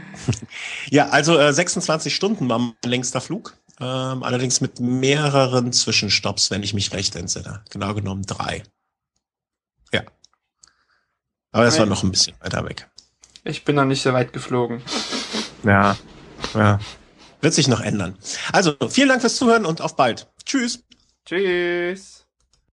ja, also äh, 26 Stunden war mein längster Flug. Ähm, allerdings mit mehreren Zwischenstopps, wenn ich mich recht entsinne. Genau genommen drei. Aber das war noch ein bisschen weiter weg. Ich bin noch nicht so weit geflogen. Ja. ja. Wird sich noch ändern. Also, vielen Dank fürs Zuhören und auf bald. Tschüss. Tschüss.